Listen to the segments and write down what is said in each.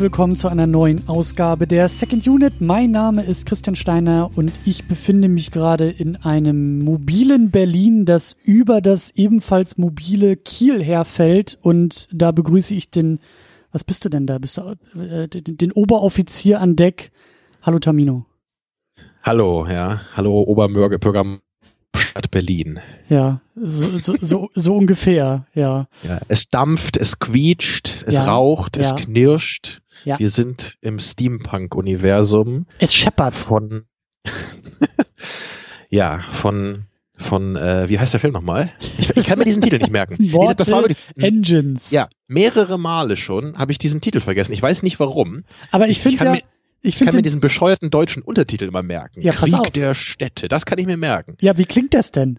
Herzlich willkommen zu einer neuen Ausgabe der Second Unit. Mein Name ist Christian Steiner und ich befinde mich gerade in einem mobilen Berlin, das über das ebenfalls mobile Kiel herfällt. Und da begrüße ich den, was bist du denn da? Bist du äh, den, Oberoffizier an Deck? Hallo Tamino. Hallo, ja. Hallo Oberbürger Stadt Berlin. Ja, so, so, so, so ungefähr, ja. ja. Es dampft, es quietscht, es ja, raucht, ja. es knirscht. Ja. Wir sind im Steampunk-Universum. Es scheppert. Von, ja, von, von, äh, wie heißt der Film nochmal? Ich, ich kann mir diesen Titel nicht merken. Mortal das war wirklich, Engines. Ja, mehrere Male schon habe ich diesen Titel vergessen. Ich weiß nicht warum. Aber ich, ich finde ja, ich, ich kann mir diesen bescheuerten deutschen Untertitel immer merken. Ja, Krieg der Städte, das kann ich mir merken. Ja, wie klingt das denn?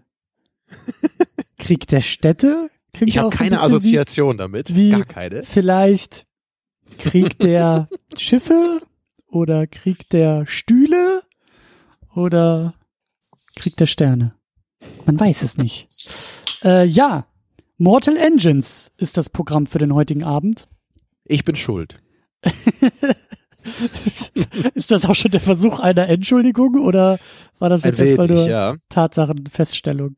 Krieg der Städte? Klingt ich habe keine so Assoziation wie, damit, wie gar keine. Vielleicht Krieg der Schiffe oder Krieg der Stühle oder Krieg der Sterne. Man weiß es nicht. Äh, ja, Mortal Engines ist das Programm für den heutigen Abend. Ich bin schuld. ist das auch schon der Versuch einer Entschuldigung oder war das jetzt erstmal nur ja. Tatsachenfeststellung?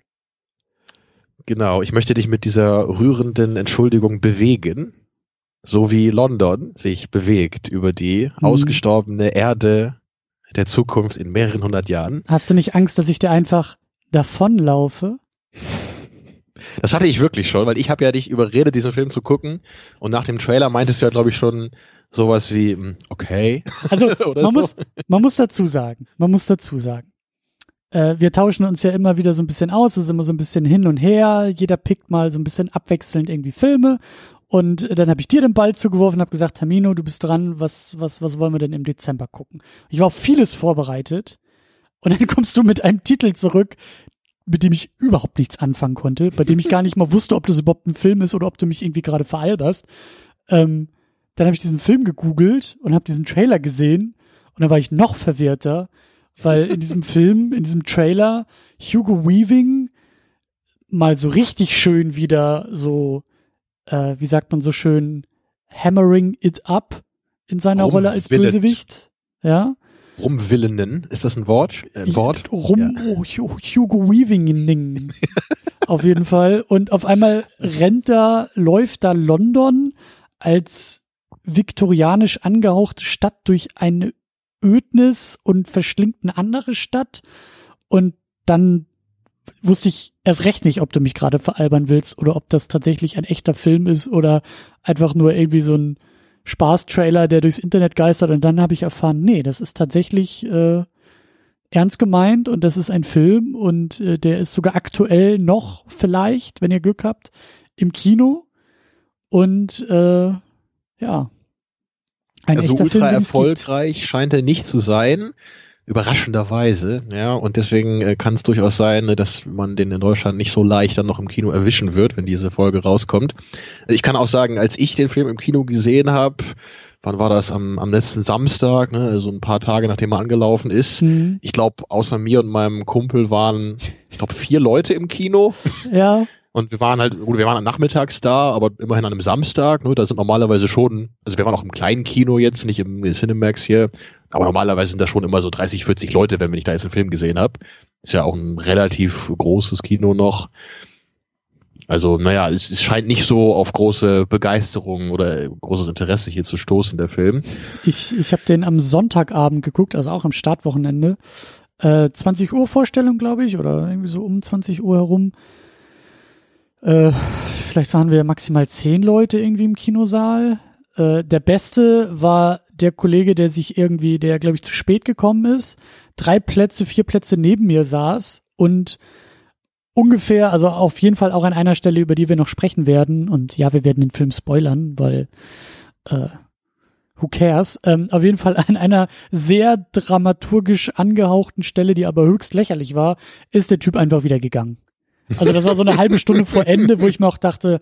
Genau, ich möchte dich mit dieser rührenden Entschuldigung bewegen, so wie London sich bewegt über die hm. ausgestorbene Erde der Zukunft in mehreren hundert Jahren. Hast du nicht Angst, dass ich dir einfach davonlaufe? Das hatte ich wirklich schon, weil ich habe ja dich überredet, diesen Film zu gucken und nach dem Trailer meintest du ja, glaube ich, schon, sowas wie, hm, okay. Also man, so. muss, man muss dazu sagen, man muss dazu sagen, äh, wir tauschen uns ja immer wieder so ein bisschen aus, es ist immer so ein bisschen hin und her, jeder pickt mal so ein bisschen abwechselnd irgendwie Filme und dann habe ich dir den Ball zugeworfen und habe gesagt, Tamino, du bist dran, was, was, was wollen wir denn im Dezember gucken? Ich war auf vieles vorbereitet und dann kommst du mit einem Titel zurück, mit dem ich überhaupt nichts anfangen konnte, bei dem ich gar nicht mal wusste, ob das überhaupt ein Film ist oder ob du mich irgendwie gerade veralberst. Ähm, dann habe ich diesen Film gegoogelt und habe diesen Trailer gesehen und dann war ich noch verwirrter, weil in diesem Film, in diesem Trailer Hugo Weaving mal so richtig schön wieder so, äh, wie sagt man so schön, hammering it up in seiner Rolle als Bösewicht. Ja. Rumwillenden, ist das ein Wort? Äh, Wort? Rum, ja. oh, Hugo Weaving. auf jeden Fall. Und auf einmal rennt da, läuft da London als viktorianisch angehauchte Stadt durch eine Ödnis und verschlingt eine andere Stadt. Und dann wusste ich erst recht nicht, ob du mich gerade veralbern willst oder ob das tatsächlich ein echter Film ist oder einfach nur irgendwie so ein Spaß-Trailer, der durchs Internet geistert. Und dann habe ich erfahren, nee, das ist tatsächlich äh, ernst gemeint und das ist ein Film und äh, der ist sogar aktuell noch vielleicht, wenn ihr Glück habt, im Kino. Und äh, ja, ein also ultra Film, erfolgreich scheint er nicht zu sein. Überraschenderweise, ja, und deswegen äh, kann es durchaus sein, ne, dass man den in Deutschland nicht so leicht dann noch im Kino erwischen wird, wenn diese Folge rauskommt. Ich kann auch sagen, als ich den Film im Kino gesehen habe, wann war das? Am, am letzten Samstag, ne, also ein paar Tage nachdem er angelaufen ist. Mhm. Ich glaube, außer mir und meinem Kumpel waren, ich glaube, vier Leute im Kino. Ja. Und wir waren halt, wir waren nachmittags da, aber immerhin an einem Samstag. Ne, da sind normalerweise schon, also wir waren auch im kleinen Kino jetzt, nicht im Cinemax hier, aber normalerweise sind da schon immer so 30, 40 Leute, wenn ich da jetzt einen Film gesehen habe. Ist ja auch ein relativ großes Kino noch. Also, naja, es, es scheint nicht so auf große Begeisterung oder großes Interesse hier zu stoßen, der Film. Ich, ich habe den am Sonntagabend geguckt, also auch am Startwochenende. Äh, 20 Uhr Vorstellung, glaube ich, oder irgendwie so um 20 Uhr herum. Äh, vielleicht waren wir maximal zehn Leute irgendwie im Kinosaal. Äh, der Beste war der Kollege, der sich irgendwie, der glaube ich zu spät gekommen ist, drei Plätze, vier Plätze neben mir saß und ungefähr, also auf jeden Fall auch an einer Stelle, über die wir noch sprechen werden. Und ja, wir werden den Film spoilern, weil äh, who cares? Ähm, auf jeden Fall an einer sehr dramaturgisch angehauchten Stelle, die aber höchst lächerlich war, ist der Typ einfach wieder gegangen. Also das war so eine halbe Stunde vor Ende, wo ich mir auch dachte,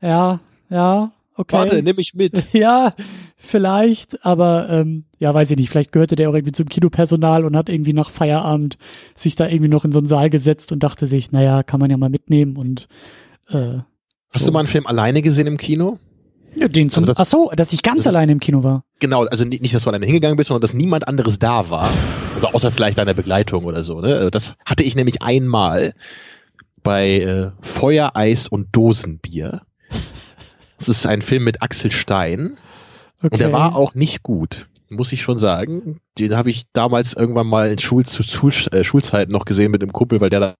ja, ja, okay. Warte, nimm mich mit. Ja, vielleicht, aber ähm, ja, weiß ich nicht. Vielleicht gehörte der auch irgendwie zum Kinopersonal und hat irgendwie nach Feierabend sich da irgendwie noch in so einen Saal gesetzt und dachte sich, naja, kann man ja mal mitnehmen und äh, Hast so. du mal einen Film alleine gesehen im Kino? Ja, den zum, also das, ach so, dass ich ganz das alleine im Kino war. Genau, also nicht, nicht, dass du alleine hingegangen bist, sondern dass niemand anderes da war. Also außer vielleicht deiner Begleitung oder so. Ne? Also das hatte ich nämlich einmal bei äh, Feuer, Eis und Dosenbier. Das ist ein Film mit Axel Stein. Okay. Und der war auch nicht gut, muss ich schon sagen. Den habe ich damals irgendwann mal in Schul Schul äh, Schulzeiten noch gesehen mit dem Kumpel, weil der da,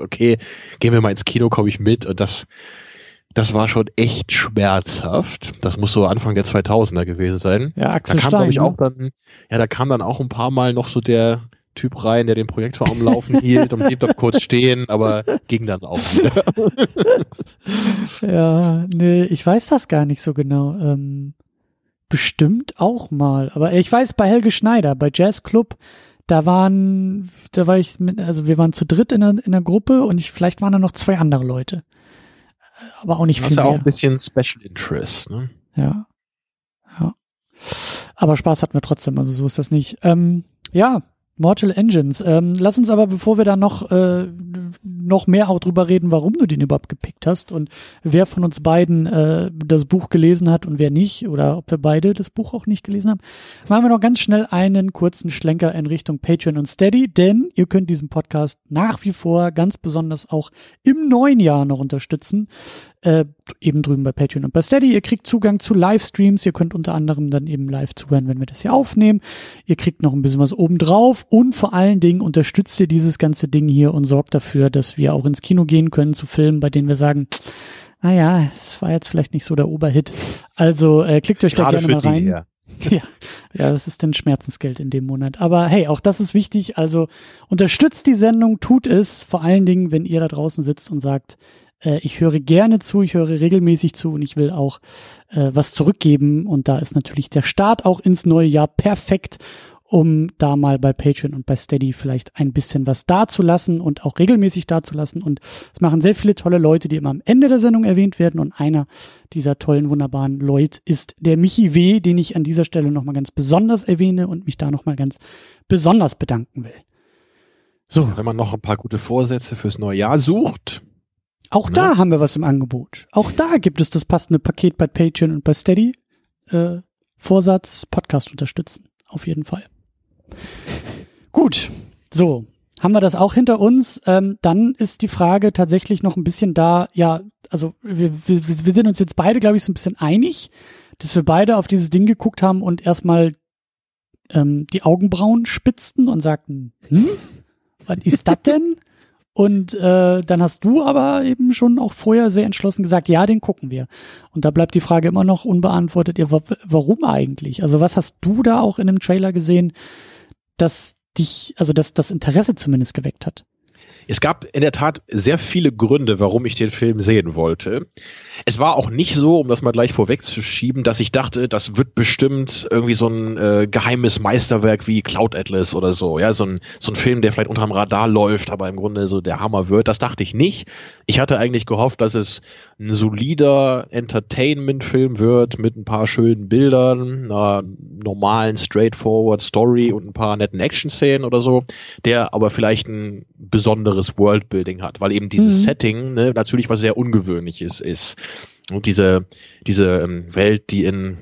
okay, gehen wir mal ins Kino, komme ich mit. Und das, das war schon echt schmerzhaft. Das muss so Anfang der 2000er gewesen sein. Ja, Axel da kam, Stein. Ich, ne? auch dann, ja, da kam dann auch ein paar Mal noch so der, Typ rein, der den Projektor am Laufen hielt und blieb dann kurz stehen, aber ging dann auch wieder. ja, nee, ich weiß das gar nicht so genau. Ähm, bestimmt auch mal. Aber ich weiß bei Helge Schneider, bei Jazz Club, da waren, da war ich mit, also wir waren zu dritt in der, in der Gruppe und ich, vielleicht waren da noch zwei andere Leute. Aber auch nicht viel. Das ist ja auch ein bisschen Special Interest, ne? Ja. Ja. Aber Spaß hatten wir trotzdem, also so ist das nicht. Ähm, ja, Mortal Engines. Ähm, lass uns aber, bevor wir da noch, äh, noch mehr auch drüber reden, warum du den überhaupt gepickt hast und wer von uns beiden äh, das Buch gelesen hat und wer nicht oder ob wir beide das Buch auch nicht gelesen haben, machen wir noch ganz schnell einen kurzen Schlenker in Richtung Patreon und Steady, denn ihr könnt diesen Podcast nach wie vor ganz besonders auch im neuen Jahr noch unterstützen äh, eben drüben bei Patreon und bei Steady. Ihr kriegt Zugang zu Livestreams. Ihr könnt unter anderem dann eben live zuhören, wenn wir das hier aufnehmen. Ihr kriegt noch ein bisschen was obendrauf und vor allen Dingen unterstützt ihr dieses ganze Ding hier und sorgt dafür, dass wir auch ins Kino gehen können zu Filmen, bei denen wir sagen, naja, es war jetzt vielleicht nicht so der Oberhit. Also äh, klickt euch Gerade da gerne mal rein. Die, ja. ja, ja, das ist dann Schmerzensgeld in dem Monat. Aber hey, auch das ist wichtig. Also unterstützt die Sendung, tut es, vor allen Dingen, wenn ihr da draußen sitzt und sagt, äh, ich höre gerne zu, ich höre regelmäßig zu und ich will auch äh, was zurückgeben. Und da ist natürlich der Start auch ins neue Jahr perfekt, um da mal bei Patreon und bei Steady vielleicht ein bisschen was dazulassen und auch regelmäßig dazulassen. Und es machen sehr viele tolle Leute, die immer am Ende der Sendung erwähnt werden. Und einer dieser tollen, wunderbaren Leute ist der Michi W., den ich an dieser Stelle nochmal ganz besonders erwähne und mich da nochmal ganz besonders bedanken will. So. Wenn man noch ein paar gute Vorsätze fürs neue Jahr sucht, auch ne? da haben wir was im Angebot. Auch da gibt es das passende Paket bei Patreon und bei Steady. Äh, Vorsatz, Podcast unterstützen. Auf jeden Fall. Gut. So. Haben wir das auch hinter uns? Ähm, dann ist die Frage tatsächlich noch ein bisschen da, ja, also wir, wir, wir sind uns jetzt beide, glaube ich, so ein bisschen einig, dass wir beide auf dieses Ding geguckt haben und erstmal ähm, die Augenbrauen spitzten und sagten, hm, was ist das denn? Und äh, dann hast du aber eben schon auch vorher sehr entschlossen gesagt, ja, den gucken wir. Und da bleibt die Frage immer noch unbeantwortet, ja, warum eigentlich? Also was hast du da auch in dem Trailer gesehen, dass dich, also dass das Interesse zumindest geweckt hat? Es gab in der Tat sehr viele Gründe, warum ich den Film sehen wollte. Es war auch nicht so, um das mal gleich vorwegzuschieben, dass ich dachte, das wird bestimmt irgendwie so ein äh, geheimes Meisterwerk wie Cloud Atlas oder so. Ja, so ein, so ein Film, der vielleicht unterm Radar läuft, aber im Grunde so der Hammer wird. Das dachte ich nicht. Ich hatte eigentlich gehofft, dass es ein solider Entertainment-Film wird mit ein paar schönen Bildern, einer normalen, straightforward Story und ein paar netten Action-Szenen oder so, der aber vielleicht ein besonderes Worldbuilding hat, weil eben dieses mhm. Setting ne, natürlich was sehr Ungewöhnliches ist. Und diese, diese ähm, Welt, die in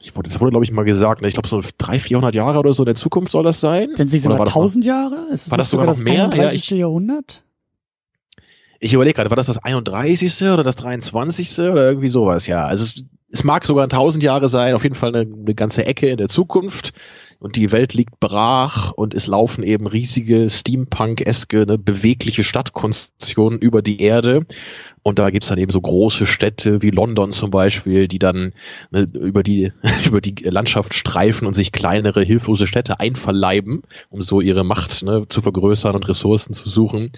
ich wurde, das wurde, glaube ich, mal gesagt, ne, ich glaube, so 300, 400 Jahre oder so in der Zukunft soll das sein. Sind sie sogar 1000 Jahre? Ist war das sogar, sogar noch mehr? 31. Ja, ich, Jahrhundert? Ich überlege gerade, war das das 31. oder das 23. oder irgendwie sowas, ja. Also es, es mag sogar 1000 Jahre sein, auf jeden Fall eine, eine ganze Ecke in der Zukunft und die Welt liegt brach und es laufen eben riesige Steampunk-eske, ne, bewegliche Stadtkonstruktionen über die Erde. Und da gibt's dann eben so große Städte wie London zum Beispiel, die dann ne, über, die, über die Landschaft streifen und sich kleinere, hilflose Städte einverleiben, um so ihre Macht ne, zu vergrößern und Ressourcen zu suchen.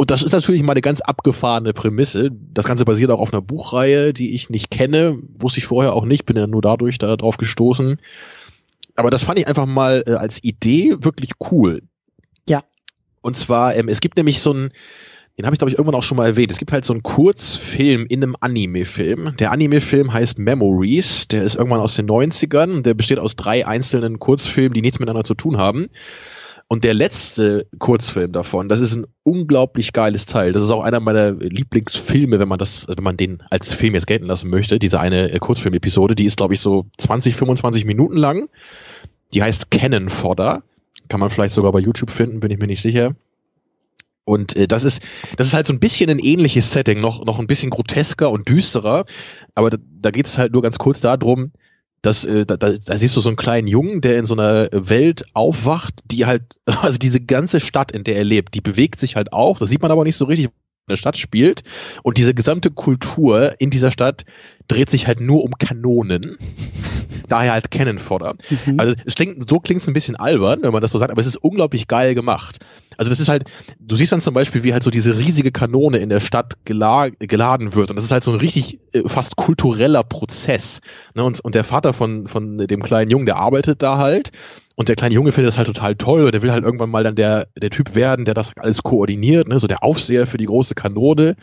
Und das ist natürlich mal eine ganz abgefahrene Prämisse. Das Ganze basiert auch auf einer Buchreihe, die ich nicht kenne, wusste ich vorher auch nicht, bin ja nur dadurch darauf gestoßen. Aber das fand ich einfach mal äh, als Idee wirklich cool. Ja. Und zwar, ähm, es gibt nämlich so ein, den habe ich glaube ich irgendwann auch schon mal erwähnt. Es gibt halt so einen Kurzfilm in einem Anime-Film. Der Anime-Film heißt Memories. Der ist irgendwann aus den 90ern. Der besteht aus drei einzelnen Kurzfilmen, die nichts miteinander zu tun haben. Und der letzte Kurzfilm davon, das ist ein unglaublich geiles Teil. Das ist auch einer meiner Lieblingsfilme, wenn man das, wenn man den als Film jetzt gelten lassen möchte. Diese eine äh, Kurzfilm-Episode, die ist, glaube ich, so 20, 25 Minuten lang. Die heißt Cannon Fodder. Kann man vielleicht sogar bei YouTube finden, bin ich mir nicht sicher. Und äh, das ist, das ist halt so ein bisschen ein ähnliches Setting, noch, noch ein bisschen grotesker und düsterer. Aber da, da geht es halt nur ganz kurz darum, dass äh, da, da, da siehst du so einen kleinen Jungen, der in so einer Welt aufwacht, die halt, also diese ganze Stadt, in der er lebt, die bewegt sich halt auch. Das sieht man aber nicht so richtig, in der Stadt spielt. Und diese gesamte Kultur in dieser Stadt dreht sich halt nur um Kanonen. Daher halt Cannon Fodder. Mhm. Also es klingt, so klingt es ein bisschen albern, wenn man das so sagt, aber es ist unglaublich geil gemacht. Also das ist halt, du siehst dann zum Beispiel, wie halt so diese riesige Kanone in der Stadt gela geladen wird. Und das ist halt so ein richtig äh, fast kultureller Prozess. Ne? Und, und der Vater von, von dem kleinen Jungen, der arbeitet da halt. Und der kleine Junge findet das halt total toll und der will halt irgendwann mal dann der, der Typ werden, der das alles koordiniert, ne? so der Aufseher für die große Kanone.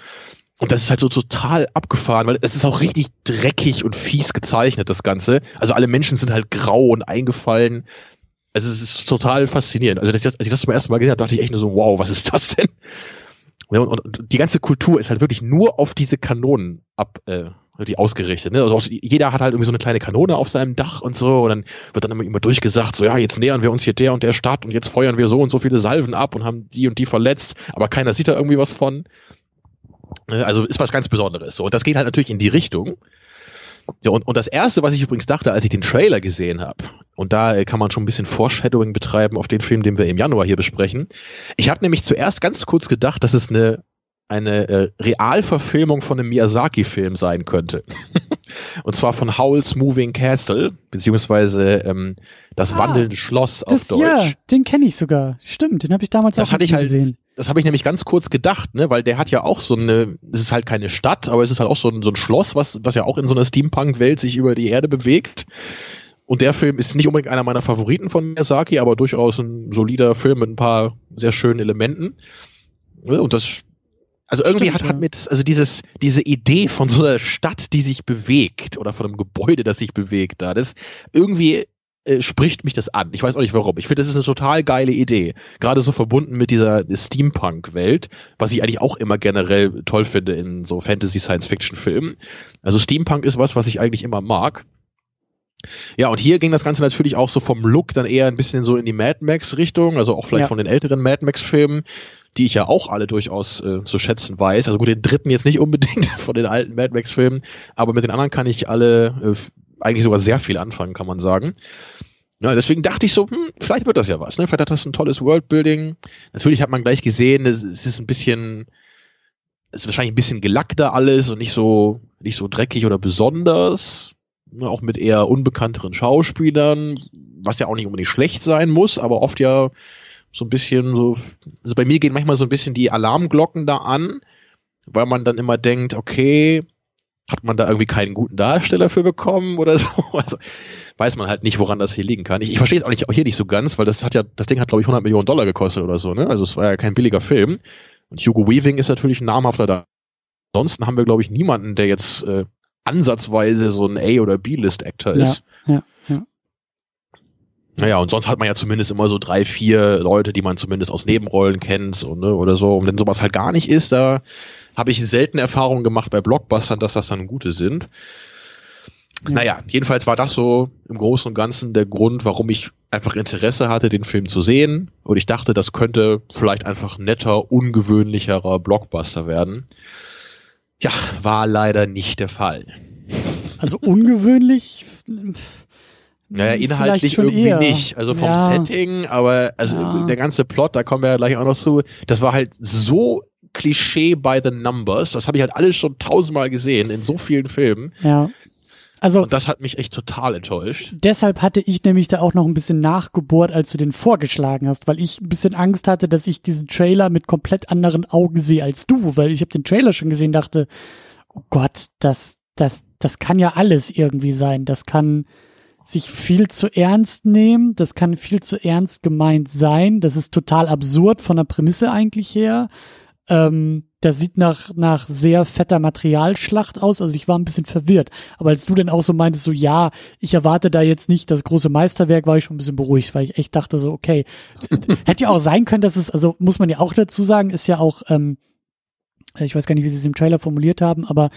Und das ist halt so total abgefahren, weil es ist auch richtig dreckig und fies gezeichnet, das Ganze. Also alle Menschen sind halt grau und eingefallen. Also es ist total faszinierend. Also das, als ich das zum ersten Mal gesehen habe, dachte ich echt nur so, wow, was ist das denn? Und, die ganze Kultur ist halt wirklich nur auf diese Kanonen ab, äh, die ausgerichtet. Ne? Also jeder hat halt irgendwie so eine kleine Kanone auf seinem Dach und so. Und dann wird dann immer, immer durchgesagt, so ja, jetzt nähern wir uns hier der und der Stadt und jetzt feuern wir so und so viele Salven ab und haben die und die verletzt, aber keiner sieht da irgendwie was von. Ne? Also ist was ganz Besonderes. So. Und das geht halt natürlich in die Richtung. Ja, und, und das erste, was ich übrigens dachte, als ich den Trailer gesehen habe, und da äh, kann man schon ein bisschen Foreshadowing betreiben auf den Film, den wir im Januar hier besprechen. Ich habe nämlich zuerst ganz kurz gedacht, dass es eine eine äh, Realverfilmung von einem Miyazaki-Film sein könnte. Und zwar von Howl's Moving Castle, beziehungsweise ähm, das ah, wandelnde Schloss auf das, Deutsch. Ja, den kenne ich sogar. Stimmt, den habe ich damals das auch hatte ich halt, gesehen. Das habe ich nämlich ganz kurz gedacht, ne, weil der hat ja auch so eine, es ist halt keine Stadt, aber es ist halt auch so ein, so ein Schloss, was, was ja auch in so einer Steampunk-Welt sich über die Erde bewegt. Und der Film ist nicht unbedingt einer meiner Favoriten von Miyazaki, aber durchaus ein solider Film mit ein paar sehr schönen Elementen. Und das also irgendwie Stimmt, hat, hat mit, also dieses, diese Idee von so einer Stadt, die sich bewegt oder von einem Gebäude, das sich bewegt da, das irgendwie äh, spricht mich das an. Ich weiß auch nicht warum. Ich finde, das ist eine total geile Idee. Gerade so verbunden mit dieser Steampunk-Welt, was ich eigentlich auch immer generell toll finde in so Fantasy-Science-Fiction-Filmen. Also Steampunk ist was, was ich eigentlich immer mag. Ja, und hier ging das Ganze natürlich auch so vom Look dann eher ein bisschen so in die Mad Max-Richtung, also auch vielleicht ja. von den älteren Mad Max-Filmen die ich ja auch alle durchaus äh, zu schätzen weiß. Also gut, den dritten jetzt nicht unbedingt von den alten Mad Max-Filmen, aber mit den anderen kann ich alle äh, eigentlich sogar sehr viel anfangen, kann man sagen. Ja, deswegen dachte ich so, hm, vielleicht wird das ja was. Ne? Vielleicht hat das ein tolles Worldbuilding. Natürlich hat man gleich gesehen, es, ist ein bisschen, es ist wahrscheinlich ein bisschen gelackter alles und nicht so, nicht so dreckig oder besonders. Ne? Auch mit eher unbekannteren Schauspielern, was ja auch nicht unbedingt schlecht sein muss, aber oft ja so ein bisschen so, also bei mir gehen manchmal so ein bisschen die Alarmglocken da an, weil man dann immer denkt, okay, hat man da irgendwie keinen guten Darsteller für bekommen oder so? Also weiß man halt nicht, woran das hier liegen kann. Ich, ich verstehe es auch nicht, auch hier nicht so ganz, weil das hat ja, das Ding hat glaube ich 100 Millionen Dollar gekostet oder so, ne? Also es war ja kein billiger Film. Und Hugo Weaving ist natürlich ein namhafter da. Ansonsten haben wir glaube ich niemanden, der jetzt äh, ansatzweise so ein A- oder B-List-Actor ist. Ja, ja. Naja, und sonst hat man ja zumindest immer so drei, vier Leute, die man zumindest aus Nebenrollen kennt und, ne, oder so. Und wenn sowas halt gar nicht ist, da habe ich selten Erfahrungen gemacht bei Blockbustern, dass das dann gute sind. Ja. Naja, jedenfalls war das so im Großen und Ganzen der Grund, warum ich einfach Interesse hatte, den Film zu sehen. Und ich dachte, das könnte vielleicht einfach netter, ungewöhnlicherer Blockbuster werden. Ja, war leider nicht der Fall. Also ungewöhnlich naja, inhaltlich irgendwie eher. nicht. Also vom ja. Setting, aber also ja. der ganze Plot, da kommen wir ja gleich auch noch zu, das war halt so Klischee by the numbers. Das habe ich halt alles schon tausendmal gesehen in so vielen Filmen. Ja. Also, und das hat mich echt total enttäuscht. Deshalb hatte ich nämlich da auch noch ein bisschen nachgebohrt, als du den vorgeschlagen hast, weil ich ein bisschen Angst hatte, dass ich diesen Trailer mit komplett anderen Augen sehe als du, weil ich habe den Trailer schon gesehen, dachte, oh Gott, das, das, das kann ja alles irgendwie sein. Das kann, sich viel zu ernst nehmen. Das kann viel zu ernst gemeint sein. Das ist total absurd von der Prämisse eigentlich her. Ähm, das sieht nach, nach sehr fetter Materialschlacht aus. Also ich war ein bisschen verwirrt. Aber als du dann auch so meintest, so ja, ich erwarte da jetzt nicht das große Meisterwerk, war ich schon ein bisschen beruhigt, weil ich echt dachte so, okay, hätte ja auch sein können, dass es, also muss man ja auch dazu sagen, ist ja auch, ähm, ich weiß gar nicht, wie sie es im Trailer formuliert haben, aber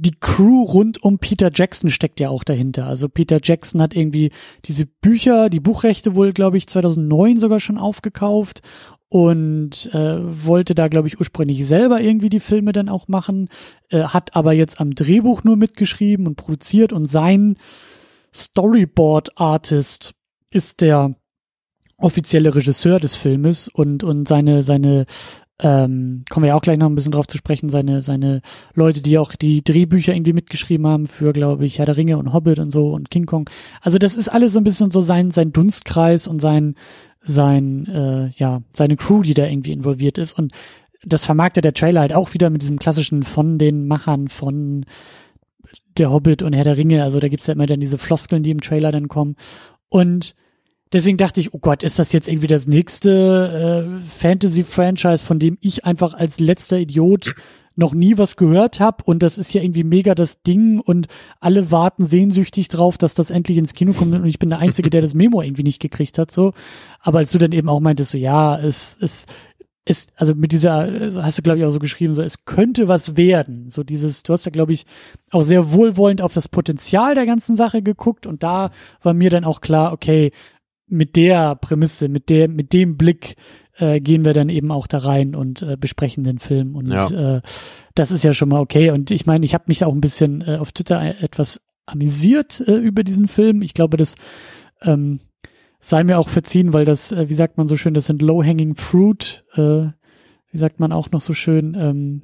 die Crew rund um Peter Jackson steckt ja auch dahinter. Also Peter Jackson hat irgendwie diese Bücher, die Buchrechte wohl, glaube ich, 2009 sogar schon aufgekauft und äh, wollte da, glaube ich, ursprünglich selber irgendwie die Filme dann auch machen, äh, hat aber jetzt am Drehbuch nur mitgeschrieben und produziert und sein Storyboard-Artist ist der offizielle Regisseur des Filmes und und seine seine ähm, kommen wir ja auch gleich noch ein bisschen drauf zu sprechen, seine, seine Leute, die auch die Drehbücher irgendwie mitgeschrieben haben für, glaube ich, Herr der Ringe und Hobbit und so und King Kong. Also das ist alles so ein bisschen so sein, sein Dunstkreis und sein, sein, äh, ja, seine Crew, die da irgendwie involviert ist. Und das vermarktet der Trailer halt auch wieder mit diesem klassischen von den Machern von der Hobbit und Herr der Ringe. Also da gibt's ja immer dann diese Floskeln, die im Trailer dann kommen. Und Deswegen dachte ich, oh Gott, ist das jetzt irgendwie das nächste äh, Fantasy-Franchise, von dem ich einfach als letzter Idiot noch nie was gehört habe und das ist ja irgendwie mega das Ding und alle warten sehnsüchtig drauf, dass das endlich ins Kino kommt und ich bin der Einzige, der das Memo irgendwie nicht gekriegt hat, so. Aber als du dann eben auch meintest, so, ja, es, es, ist, also mit dieser, also hast du glaube ich auch so geschrieben, so es könnte was werden. So dieses, du hast ja glaube ich auch sehr wohlwollend auf das Potenzial der ganzen Sache geguckt und da war mir dann auch klar, okay, mit der Prämisse, mit der, mit dem Blick äh, gehen wir dann eben auch da rein und äh, besprechen den Film. Und ja. äh, das ist ja schon mal okay. Und ich meine, ich habe mich auch ein bisschen äh, auf Twitter etwas amüsiert äh, über diesen Film. Ich glaube, das ähm, sei mir auch verziehen, weil das, äh, wie sagt man so schön, das sind low-hanging fruit. Äh, wie sagt man auch noch so schön, ähm,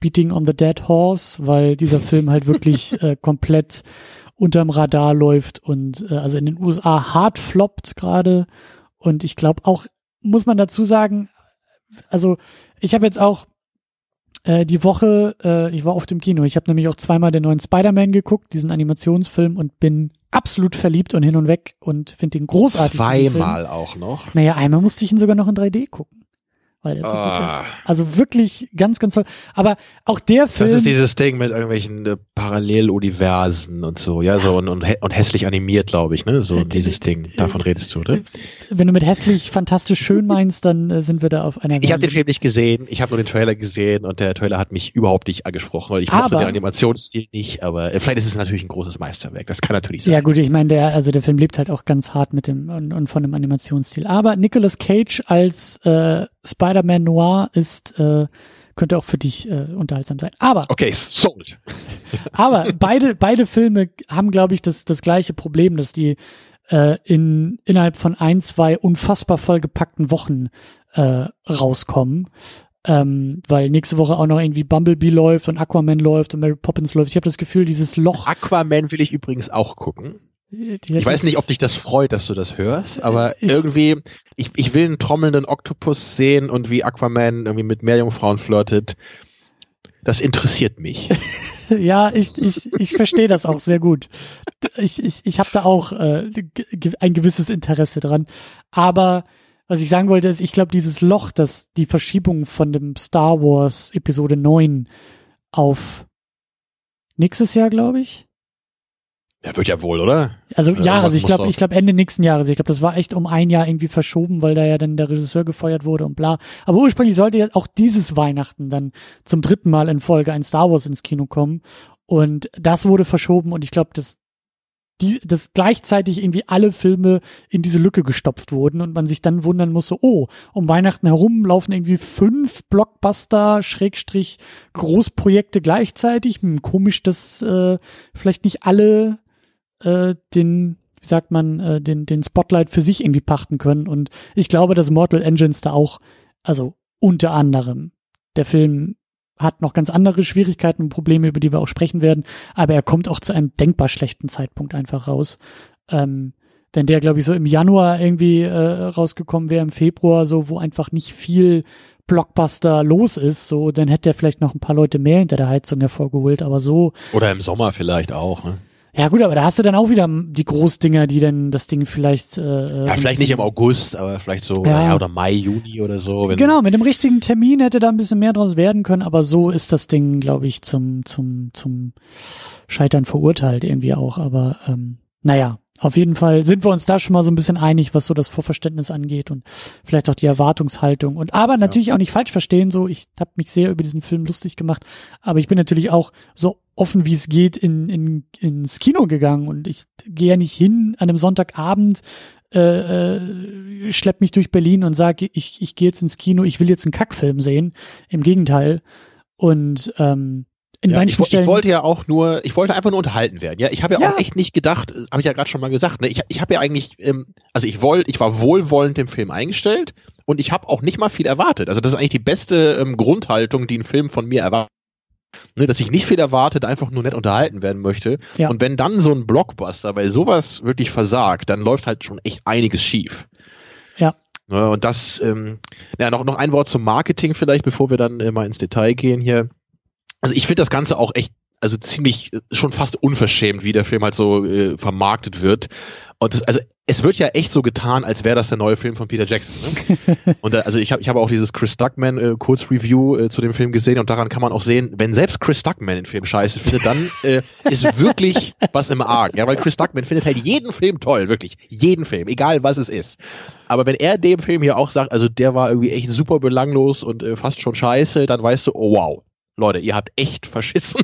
Beating on the Dead Horse, weil dieser Film halt wirklich äh, komplett unterm Radar läuft und äh, also in den USA hart floppt gerade. Und ich glaube auch, muss man dazu sagen, also ich habe jetzt auch äh, die Woche, äh, ich war auf dem Kino, ich habe nämlich auch zweimal den neuen Spider-Man geguckt, diesen Animationsfilm und bin absolut verliebt und hin und weg und finde den großartig. Zweimal auch noch. Naja, einmal musste ich ihn sogar noch in 3D gucken weil der so ah. gut ist. Also wirklich ganz, ganz toll. Aber auch der Film. Das ist dieses Ding mit irgendwelchen äh, Paralleluniversen und so, ja, so und, und, und hässlich animiert, glaube ich, ne? So äh, dieses Ding. Davon redest du, oder? Wenn du mit hässlich fantastisch schön meinst, dann äh, sind wir da auf einer. Ich habe den Film nicht gesehen, ich habe nur den Trailer gesehen und der Trailer hat mich überhaupt nicht angesprochen, weil ich mochte den Animationsstil nicht, aber äh, vielleicht ist es natürlich ein großes Meisterwerk. Das kann natürlich sein. Ja gut, ich meine, der, also der Film lebt halt auch ganz hart mit dem und, und von dem Animationsstil. Aber Nicolas Cage als äh, Spider-Man Noir ist, äh, könnte auch für dich äh, unterhaltsam sein. Aber okay, sold. aber beide beide Filme haben, glaube ich, das das gleiche Problem, dass die äh, in innerhalb von ein zwei unfassbar vollgepackten Wochen äh, rauskommen. Ähm, weil nächste Woche auch noch irgendwie Bumblebee läuft und Aquaman läuft und Mary Poppins läuft. Ich habe das Gefühl, dieses Loch. Aquaman will ich übrigens auch gucken. Ich weiß nicht, ob dich das freut, dass du das hörst, aber irgendwie, ich, ich will einen trommelnden Oktopus sehen und wie Aquaman irgendwie mit Meerjungfrauen flirtet. Das interessiert mich. ja, ich, ich, ich verstehe das auch sehr gut. Ich, ich, ich habe da auch äh, ein gewisses Interesse dran. Aber was ich sagen wollte, ist, ich glaube, dieses Loch, das die Verschiebung von dem Star Wars Episode 9 auf nächstes Jahr, glaube ich, ja, wird ja wohl, oder? Also ja, also ich glaube, ich glaube Ende nächsten Jahres. Ich glaube, das war echt um ein Jahr irgendwie verschoben, weil da ja dann der Regisseur gefeuert wurde und bla. Aber ursprünglich sollte ja auch dieses Weihnachten dann zum dritten Mal in Folge ein Star Wars ins Kino kommen. Und das wurde verschoben und ich glaube, dass die, dass gleichzeitig irgendwie alle Filme in diese Lücke gestopft wurden und man sich dann wundern musste, oh, um Weihnachten herum laufen irgendwie fünf Blockbuster, Schrägstrich, Großprojekte gleichzeitig. Hm, komisch, dass äh, vielleicht nicht alle äh, den, wie sagt man, äh, den, den Spotlight für sich irgendwie pachten können. Und ich glaube, dass Mortal Engines da auch, also unter anderem, der Film hat noch ganz andere Schwierigkeiten und Probleme, über die wir auch sprechen werden, aber er kommt auch zu einem denkbar schlechten Zeitpunkt einfach raus. Ähm, wenn der, glaube ich, so im Januar irgendwie äh, rausgekommen wäre, im Februar, so, wo einfach nicht viel Blockbuster los ist, so, dann hätte er vielleicht noch ein paar Leute mehr hinter der Heizung hervorgeholt, aber so. Oder im Sommer vielleicht auch, ne? Ja gut, aber da hast du dann auch wieder die Großdinger, die dann das Ding vielleicht. Äh, ja, vielleicht nicht im August, aber vielleicht so ja. ja. oder Mai, Juni oder so. genau, mit dem richtigen Termin hätte da ein bisschen mehr draus werden können, aber so ist das Ding, glaube ich, zum zum zum Scheitern verurteilt irgendwie auch. Aber ähm, naja, auf jeden Fall sind wir uns da schon mal so ein bisschen einig, was so das Vorverständnis angeht und vielleicht auch die Erwartungshaltung. Und aber natürlich ja. auch nicht falsch verstehen, so ich habe mich sehr über diesen Film lustig gemacht, aber ich bin natürlich auch so offen wie es geht in, in ins Kino gegangen und ich gehe ja nicht hin an einem Sonntagabend äh, äh, schlepp mich durch Berlin und sage, ich, ich gehe jetzt ins Kino, ich will jetzt einen Kackfilm sehen. Im Gegenteil. Und ähm, in ja, ich, ich, wollte ja auch nur, ich wollte einfach nur unterhalten werden. Ja, ich habe ja, ja, auch echt nicht gedacht, habe ich ja gerade schon mal gesagt. Ne? Ich, ich habe ja eigentlich, ähm, also ich wollte, ich war wohlwollend dem Film eingestellt und ich habe auch nicht mal viel erwartet. Also das ist eigentlich die beste ähm, Grundhaltung, die ein Film von mir erwartet. Ne, dass ich nicht viel erwartet, einfach nur nett unterhalten werden möchte. Ja. Und wenn dann so ein Blockbuster bei sowas wirklich versagt, dann läuft halt schon echt einiges schief. Ja. Ne, und das, ähm, ja, noch, noch ein Wort zum Marketing vielleicht, bevor wir dann äh, mal ins Detail gehen hier also ich finde das Ganze auch echt, also ziemlich schon fast unverschämt, wie der Film halt so äh, vermarktet wird. Und das, also es wird ja echt so getan, als wäre das der neue Film von Peter Jackson. Ne? und äh, also ich habe ich hab auch dieses Chris Duckman äh, Kurzreview äh, zu dem Film gesehen und daran kann man auch sehen, wenn selbst Chris Duckman den Film scheiße findet, dann äh, ist wirklich was im Argen. Ja, weil Chris Duckman findet halt jeden Film toll, wirklich jeden Film, egal was es ist. Aber wenn er dem Film hier auch sagt, also der war irgendwie echt super belanglos und äh, fast schon scheiße, dann weißt du, oh wow, Leute, ihr habt echt verschissen.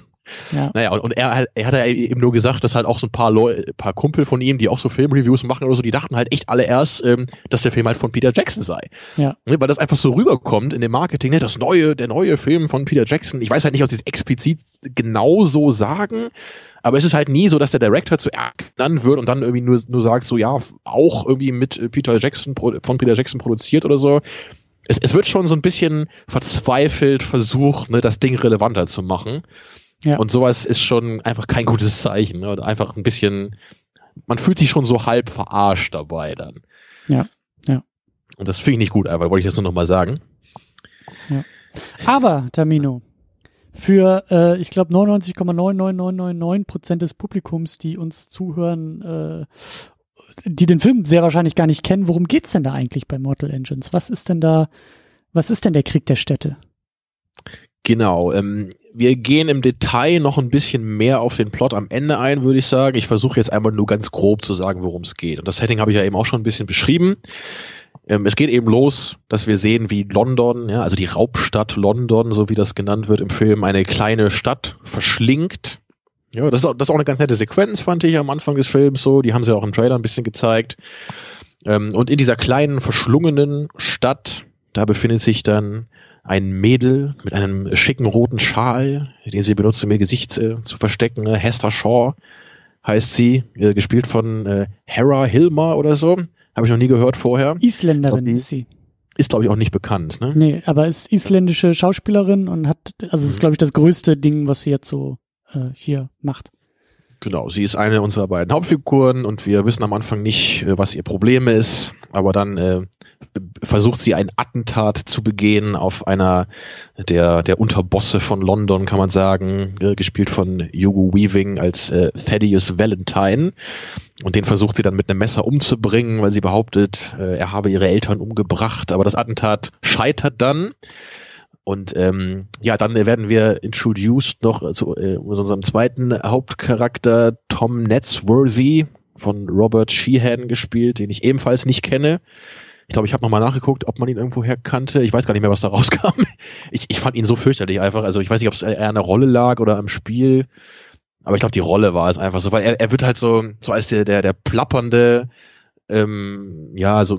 Ja. Naja, und, und er, er hat ja eben nur gesagt, dass halt auch so ein paar Leute, paar Kumpel von ihm, die auch so Filmreviews machen oder so, die dachten halt echt alle erst, ähm, dass der Film halt von Peter Jackson sei. Ja. Ne, weil das einfach so rüberkommt in dem Marketing, ne, das neue, der neue Film von Peter Jackson. Ich weiß halt nicht, ob sie es explizit genau so sagen, aber es ist halt nie so, dass der Director zuerst genannt wird und dann irgendwie nur, nur sagt, so ja, auch irgendwie mit Peter Jackson, von Peter Jackson produziert oder so es, es wird schon so ein bisschen verzweifelt versucht, ne, das Ding relevanter zu machen. Ja. Und sowas ist schon einfach kein gutes Zeichen. Ne? Einfach ein bisschen, man fühlt sich schon so halb verarscht dabei dann. Ja, ja. Und das finde ich nicht gut, aber wollte ich das nur nochmal sagen. Ja. Aber, Tamino, für, äh, ich glaube, 99,99999 Prozent des Publikums, die uns zuhören äh, die den Film sehr wahrscheinlich gar nicht kennen, worum geht's denn da eigentlich bei Mortal Engines? Was ist denn da, was ist denn der Krieg der Städte? Genau, ähm, wir gehen im Detail noch ein bisschen mehr auf den Plot am Ende ein, würde ich sagen. Ich versuche jetzt einmal nur ganz grob zu sagen, worum es geht. Und das Setting habe ich ja eben auch schon ein bisschen beschrieben. Ähm, es geht eben los, dass wir sehen, wie London, ja, also die Raubstadt London, so wie das genannt wird im Film, eine kleine Stadt verschlingt ja, das ist, auch, das ist auch eine ganz nette Sequenz, fand ich am Anfang des Films so. Die haben sie auch im Trailer ein bisschen gezeigt. Ähm, und in dieser kleinen, verschlungenen Stadt, da befindet sich dann ein Mädel mit einem schicken roten Schal, den sie benutzt, um ihr Gesicht äh, zu verstecken. Ne? Hester Shaw heißt sie, äh, gespielt von äh, Hera Hilmer oder so. Habe ich noch nie gehört vorher. Isländerin ist sie. Ist, glaube ich, auch nicht bekannt, ne? Nee, aber ist isländische Schauspielerin und hat, also ist, mhm. glaube ich, das größte Ding, was sie jetzt so äh, hier macht. Genau, sie ist eine unserer beiden Hauptfiguren und wir wissen am Anfang nicht, äh, was ihr Problem ist, aber dann äh, versucht sie ein Attentat zu begehen auf einer der, der Unterbosse von London, kann man sagen, äh, gespielt von Hugo Weaving als äh, Thaddeus Valentine. Und den versucht sie dann mit einem Messer umzubringen, weil sie behauptet, äh, er habe ihre Eltern umgebracht, aber das Attentat scheitert dann. Und ähm, ja, dann werden wir introduced noch zu äh, unserem zweiten Hauptcharakter, Tom Netzworthy von Robert Sheehan gespielt, den ich ebenfalls nicht kenne. Ich glaube, ich habe nochmal nachgeguckt, ob man ihn irgendwoher kannte. Ich weiß gar nicht mehr, was da rauskam. Ich, ich fand ihn so fürchterlich einfach. Also ich weiß nicht, ob es eher der Rolle lag oder am Spiel. Aber ich glaube, die Rolle war es einfach so, weil er, er wird halt so, so als der, der, der plappernde, ähm, ja, so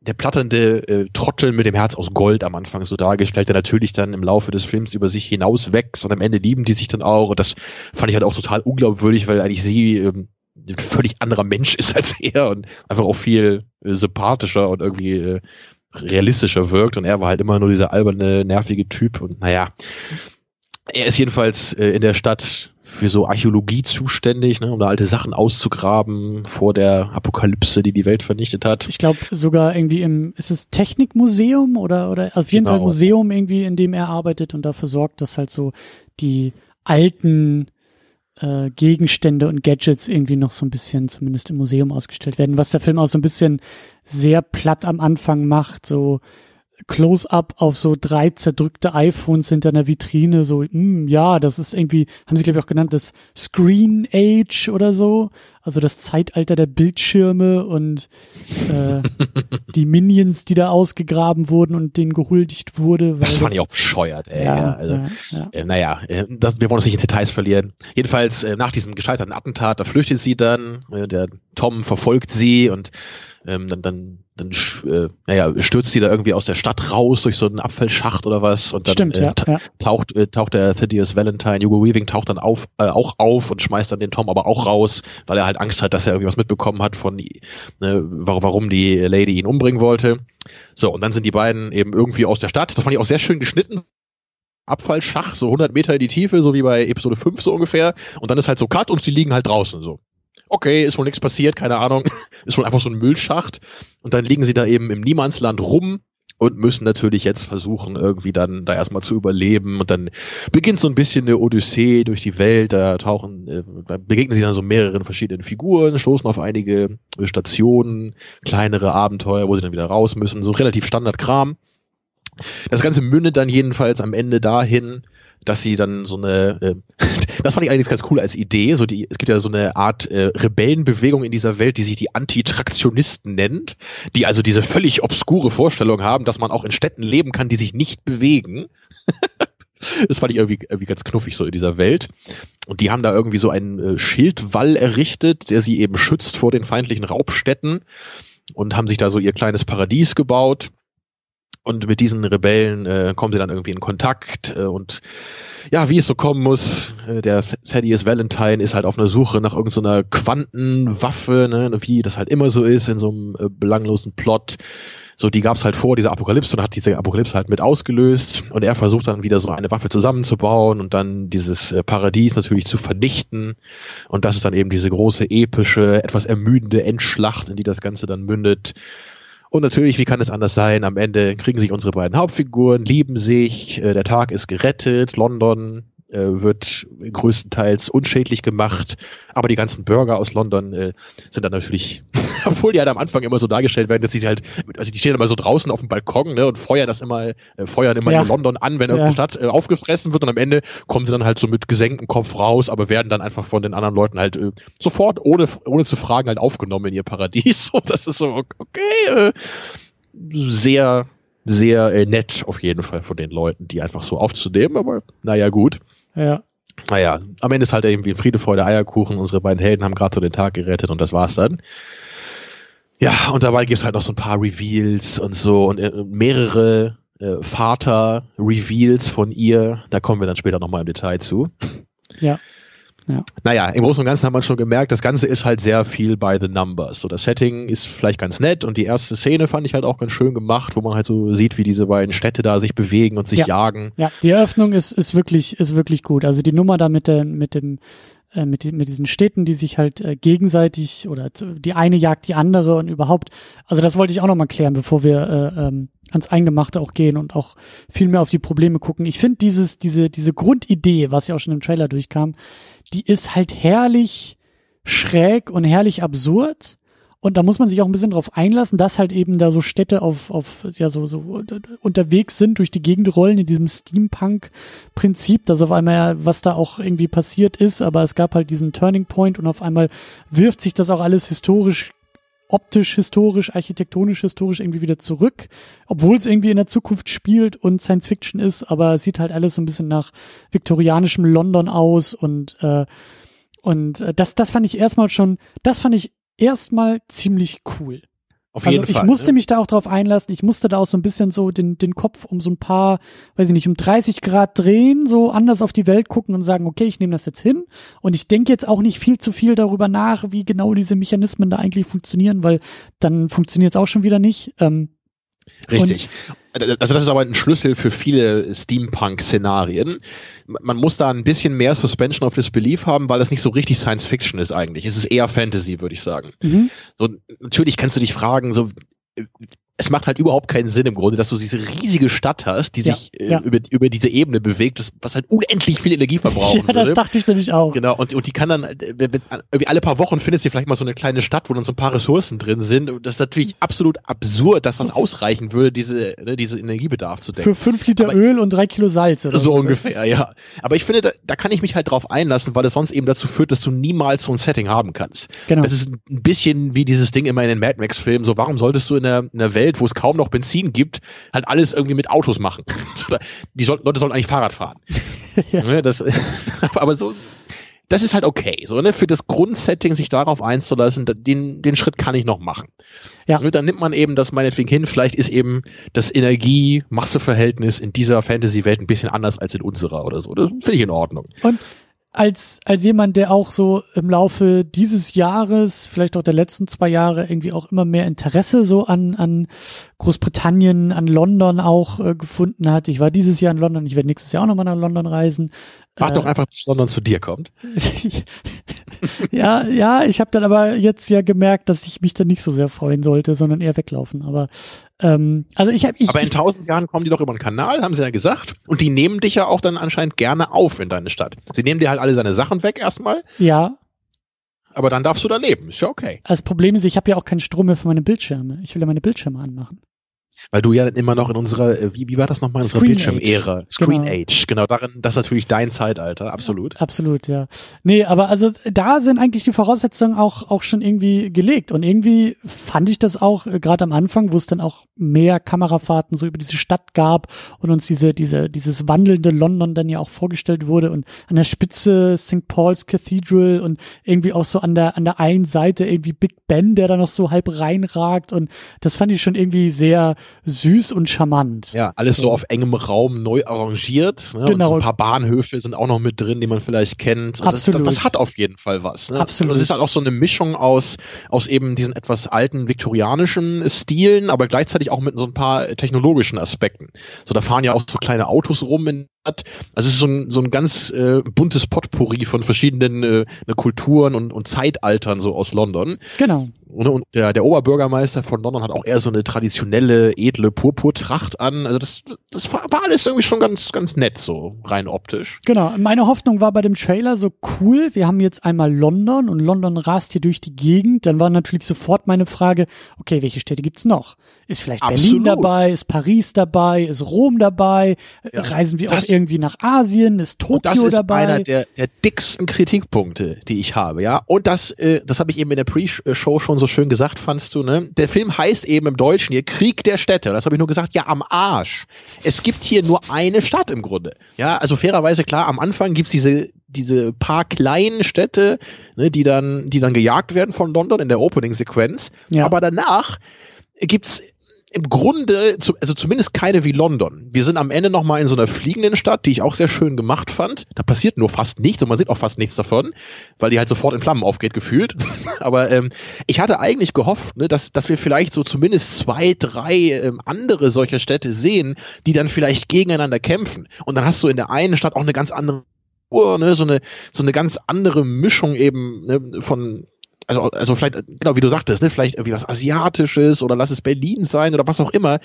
der platternde äh, Trottel mit dem Herz aus Gold am Anfang so dargestellt, der natürlich dann im Laufe des Films über sich hinaus wächst und am Ende lieben die sich dann auch. Und das fand ich halt auch total unglaubwürdig, weil eigentlich sie ähm, ein völlig anderer Mensch ist als er und einfach auch viel äh, sympathischer und irgendwie äh, realistischer wirkt. Und er war halt immer nur dieser alberne, nervige Typ. Und naja, er ist jedenfalls äh, in der Stadt für so Archäologie zuständig, ne, um da alte Sachen auszugraben vor der Apokalypse, die die Welt vernichtet hat. Ich glaube sogar irgendwie im, ist es Technikmuseum oder, oder auf jeden genau. Fall Museum irgendwie, in dem er arbeitet und dafür sorgt, dass halt so die alten äh, Gegenstände und Gadgets irgendwie noch so ein bisschen zumindest im Museum ausgestellt werden, was der Film auch so ein bisschen sehr platt am Anfang macht, so Close-up auf so drei zerdrückte iPhones hinter einer Vitrine, so, mh, hm, ja, das ist irgendwie, haben sie glaube ich auch genannt, das Screen Age oder so, also das Zeitalter der Bildschirme und äh, die Minions, die da ausgegraben wurden und denen gehuldigt wurde. Das fand das, ich auch bescheuert, ey. Ja, also, ja, ja. Äh, naja, äh, das, wir wollen uns nicht in Details verlieren. Jedenfalls, äh, nach diesem gescheiterten Attentat, da flüchtet sie dann, äh, der Tom verfolgt sie und ähm, dann, dann, dann äh, naja, stürzt sie da irgendwie aus der Stadt raus durch so einen Abfallschacht oder was und dann Stimmt, äh, ja, taucht, äh, taucht der Thaddeus Valentine, Hugo Weaving taucht dann auf, äh, auch auf und schmeißt dann den Tom aber auch raus, weil er halt Angst hat, dass er irgendwie was mitbekommen hat von, ne, warum die Lady ihn umbringen wollte. So, und dann sind die beiden eben irgendwie aus der Stadt. Das fand ich auch sehr schön geschnitten. Abfallschach, so 100 Meter in die Tiefe, so wie bei Episode 5 so ungefähr. Und dann ist halt so Cut und sie liegen halt draußen so okay, ist wohl nichts passiert, keine Ahnung, ist wohl einfach so ein Müllschacht. Und dann liegen sie da eben im Niemandsland rum und müssen natürlich jetzt versuchen, irgendwie dann da erstmal zu überleben. Und dann beginnt so ein bisschen eine Odyssee durch die Welt. Da tauchen, äh, da begegnen sie dann so mehreren verschiedenen Figuren, stoßen auf einige Stationen, kleinere Abenteuer, wo sie dann wieder raus müssen. So relativ Standardkram. Das Ganze mündet dann jedenfalls am Ende dahin, dass sie dann so eine, äh, das fand ich eigentlich ganz cool als Idee, so die, es gibt ja so eine Art äh, Rebellenbewegung in dieser Welt, die sich die Antitraktionisten nennt, die also diese völlig obskure Vorstellung haben, dass man auch in Städten leben kann, die sich nicht bewegen. das fand ich irgendwie, irgendwie ganz knuffig so in dieser Welt. Und die haben da irgendwie so einen äh, Schildwall errichtet, der sie eben schützt vor den feindlichen Raubstätten und haben sich da so ihr kleines Paradies gebaut und mit diesen Rebellen äh, kommen sie dann irgendwie in Kontakt äh, und ja, wie es so kommen muss, äh, der Thaddeus Valentine ist halt auf einer Suche nach irgendeiner so Quantenwaffe, ne, wie das halt immer so ist in so einem äh, belanglosen Plot. So, die gab's halt vor dieser Apokalypse und hat diese Apokalypse halt mit ausgelöst und er versucht dann wieder so eine Waffe zusammenzubauen und dann dieses äh, Paradies natürlich zu vernichten und das ist dann eben diese große epische, etwas ermüdende Endschlacht, in die das Ganze dann mündet. Und natürlich, wie kann es anders sein? Am Ende kriegen sich unsere beiden Hauptfiguren, lieben sich, äh, der Tag ist gerettet, London wird größtenteils unschädlich gemacht, aber die ganzen Bürger aus London äh, sind dann natürlich, obwohl die halt am Anfang immer so dargestellt werden, dass sie halt, also die stehen immer so draußen auf dem Balkon ne, und feuern das immer, äh, feuern immer ja. in London an, wenn irgendeine ja. Stadt äh, aufgefressen wird und am Ende kommen sie dann halt so mit gesenktem Kopf raus, aber werden dann einfach von den anderen Leuten halt äh, sofort ohne, ohne zu fragen halt aufgenommen in ihr Paradies. Und das ist so, okay, äh, sehr, sehr äh, nett auf jeden Fall von den Leuten, die einfach so aufzunehmen, aber naja, gut. Ja. Naja, am Ende ist halt irgendwie ein Friede, Freude, Eierkuchen. Unsere beiden Helden haben gerade so den Tag gerettet und das war's dann. Ja, und dabei gibt's halt noch so ein paar Reveals und so und äh, mehrere äh, Vater-Reveals von ihr. Da kommen wir dann später nochmal im Detail zu. Ja. Ja. Naja, im Großen und Ganzen hat man schon gemerkt, das Ganze ist halt sehr viel by the numbers. So, das Setting ist vielleicht ganz nett und die erste Szene fand ich halt auch ganz schön gemacht, wo man halt so sieht, wie diese beiden Städte da sich bewegen und sich ja. jagen. Ja, die Eröffnung ist, ist wirklich, ist wirklich gut. Also die Nummer da mit, der, mit dem, äh, mit, mit diesen Städten, die sich halt äh, gegenseitig oder die eine jagt die andere und überhaupt. Also das wollte ich auch nochmal klären, bevor wir äh, ähm, ans Eingemachte auch gehen und auch viel mehr auf die Probleme gucken. Ich finde dieses, diese, diese Grundidee, was ja auch schon im Trailer durchkam, die ist halt herrlich schräg und herrlich absurd. Und da muss man sich auch ein bisschen drauf einlassen, dass halt eben da so Städte auf, auf ja, so, so unterwegs sind, durch die Gegend rollen in diesem Steampunk-Prinzip, dass auf einmal, was da auch irgendwie passiert ist, aber es gab halt diesen Turning Point und auf einmal wirft sich das auch alles historisch optisch, historisch, architektonisch, historisch irgendwie wieder zurück, obwohl es irgendwie in der Zukunft spielt und Science Fiction ist, aber es sieht halt alles so ein bisschen nach viktorianischem London aus und äh, und äh, das das fand ich erstmal schon, das fand ich erstmal ziemlich cool. Auf also jeden ich Fall, musste ne? mich da auch drauf einlassen. Ich musste da auch so ein bisschen so den, den Kopf um so ein paar, weiß ich nicht, um 30 Grad drehen, so anders auf die Welt gucken und sagen, okay, ich nehme das jetzt hin. Und ich denke jetzt auch nicht viel zu viel darüber nach, wie genau diese Mechanismen da eigentlich funktionieren, weil dann funktioniert es auch schon wieder nicht. Ähm, Richtig. also das ist aber ein Schlüssel für viele Steampunk-Szenarien man muss da ein bisschen mehr Suspension of Disbelief haben, weil es nicht so richtig Science Fiction ist eigentlich. Es ist eher Fantasy, würde ich sagen. Mhm. So, natürlich kannst du dich fragen, so, es macht halt überhaupt keinen Sinn im Grunde, dass du diese riesige Stadt hast, die ja, sich äh, ja. über, über diese Ebene bewegt, das, was halt unendlich viel Energie verbraucht. ja, das dachte ich nämlich auch. Genau, und, und die kann dann, äh, irgendwie alle paar Wochen findest du vielleicht mal so eine kleine Stadt, wo dann so ein paar Ressourcen drin sind. Und das ist natürlich absolut absurd, dass das ausreichen würde, diese, ne, diese Energiebedarf zu decken. Für fünf Liter Aber, Öl und drei Kilo Salz oder so. So ungefähr, ja. Aber ich finde, da, da kann ich mich halt drauf einlassen, weil es sonst eben dazu führt, dass du niemals so ein Setting haben kannst. Genau. Das ist ein bisschen wie dieses Ding immer in den Mad Max-Filmen. So, warum solltest du in einer, in einer Welt, wo es kaum noch Benzin gibt, halt alles irgendwie mit Autos machen. Die sollten, Leute sollten eigentlich Fahrrad fahren. ja. Ne, das, aber so, das ist halt okay. So, ne? Für das Grundsetting sich darauf einzulassen, den, den Schritt kann ich noch machen. Ja. Und dann nimmt man eben das meinetwegen hin. Vielleicht ist eben das Energie-Masse-Verhältnis in dieser Fantasy-Welt ein bisschen anders als in unserer oder so. Das finde ich in Ordnung. Und als, als jemand, der auch so im Laufe dieses Jahres, vielleicht auch der letzten zwei Jahre irgendwie auch immer mehr Interesse so an, an Großbritannien, an London auch äh, gefunden hat. Ich war dieses Jahr in London, ich werde nächstes Jahr auch nochmal nach London reisen. Warte äh, doch einfach, bis London zu dir kommt. ja, ja, ich habe dann aber jetzt ja gemerkt, dass ich mich da nicht so sehr freuen sollte, sondern eher weglaufen. Aber ähm, also ich habe ich, Aber in tausend Jahren kommen die doch über den Kanal, haben sie ja gesagt. Und die nehmen dich ja auch dann anscheinend gerne auf in deine Stadt. Sie nehmen dir halt alle seine Sachen weg erstmal. Ja. Aber dann darfst du da leben. Ist ja okay. Das Problem ist, ich habe ja auch keinen Strom mehr für meine Bildschirme. Ich will ja meine Bildschirme anmachen. Weil du ja immer noch in unserer, äh, wie, wie war das nochmal, in unserer Bildschirmära, Screen genau. Age, genau, darin, das ist natürlich dein Zeitalter, absolut. Ja, absolut, ja. Nee, aber also da sind eigentlich die Voraussetzungen auch, auch schon irgendwie gelegt und irgendwie fand ich das auch, äh, gerade am Anfang, wo es dann auch mehr Kamerafahrten so über diese Stadt gab und uns diese, diese, dieses wandelnde London dann ja auch vorgestellt wurde und an der Spitze St. Paul's Cathedral und irgendwie auch so an der, an der einen Seite irgendwie Big Ben, der da noch so halb reinragt und das fand ich schon irgendwie sehr, süß und charmant. Ja, alles so, so auf engem Raum neu arrangiert. Ne? Genau. Und so ein paar Bahnhöfe sind auch noch mit drin, die man vielleicht kennt. Und Absolut. Das, das, das, hat auf jeden Fall was. Ne? Absolut. Und es ist halt auch so eine Mischung aus, aus eben diesen etwas alten viktorianischen Stilen, aber gleichzeitig auch mit so ein paar technologischen Aspekten. So, da fahren ja auch so kleine Autos rum in hat. Also es ist so ein, so ein ganz äh, buntes Potpourri von verschiedenen äh, ne, Kulturen und, und Zeitaltern so aus London. Genau. Und, und der, der Oberbürgermeister von London hat auch eher so eine traditionelle, edle Purpurtracht an. Also das, das war, war alles irgendwie schon ganz, ganz nett, so rein optisch. Genau. Meine Hoffnung war bei dem Trailer so cool. Wir haben jetzt einmal London und London rast hier durch die Gegend. Dann war natürlich sofort meine Frage, okay, welche Städte gibt's noch? Ist vielleicht Absolut. Berlin dabei? Ist Paris dabei? Ist Rom dabei? Ja, Reisen wir auch irgendwie nach Asien? Ist Tokio dabei? Das ist dabei? einer der, der dicksten Kritikpunkte, die ich habe, ja. Und das, äh, das habe ich eben in der Pre-Show schon so schön gesagt, fandst du, ne? Der Film heißt eben im Deutschen hier Krieg der Städte. Das habe ich nur gesagt, ja, am Arsch. Es gibt hier nur eine Stadt im Grunde. Ja, also fairerweise klar, am Anfang gibt's diese diese paar kleinen Städte, ne, die dann, die dann gejagt werden von London in der Opening-Sequenz. Ja. Aber danach gibt's im Grunde, also zumindest keine wie London. Wir sind am Ende nochmal in so einer fliegenden Stadt, die ich auch sehr schön gemacht fand. Da passiert nur fast nichts und man sieht auch fast nichts davon, weil die halt sofort in Flammen aufgeht, gefühlt. Aber ähm, ich hatte eigentlich gehofft, ne, dass, dass wir vielleicht so zumindest zwei, drei ähm, andere solcher Städte sehen, die dann vielleicht gegeneinander kämpfen. Und dann hast du in der einen Stadt auch eine ganz andere Uhr, ne, so eine so eine ganz andere Mischung eben ne, von also, also vielleicht, genau wie du sagtest, ne, vielleicht irgendwie was Asiatisches oder lass es Berlin sein oder was auch immer.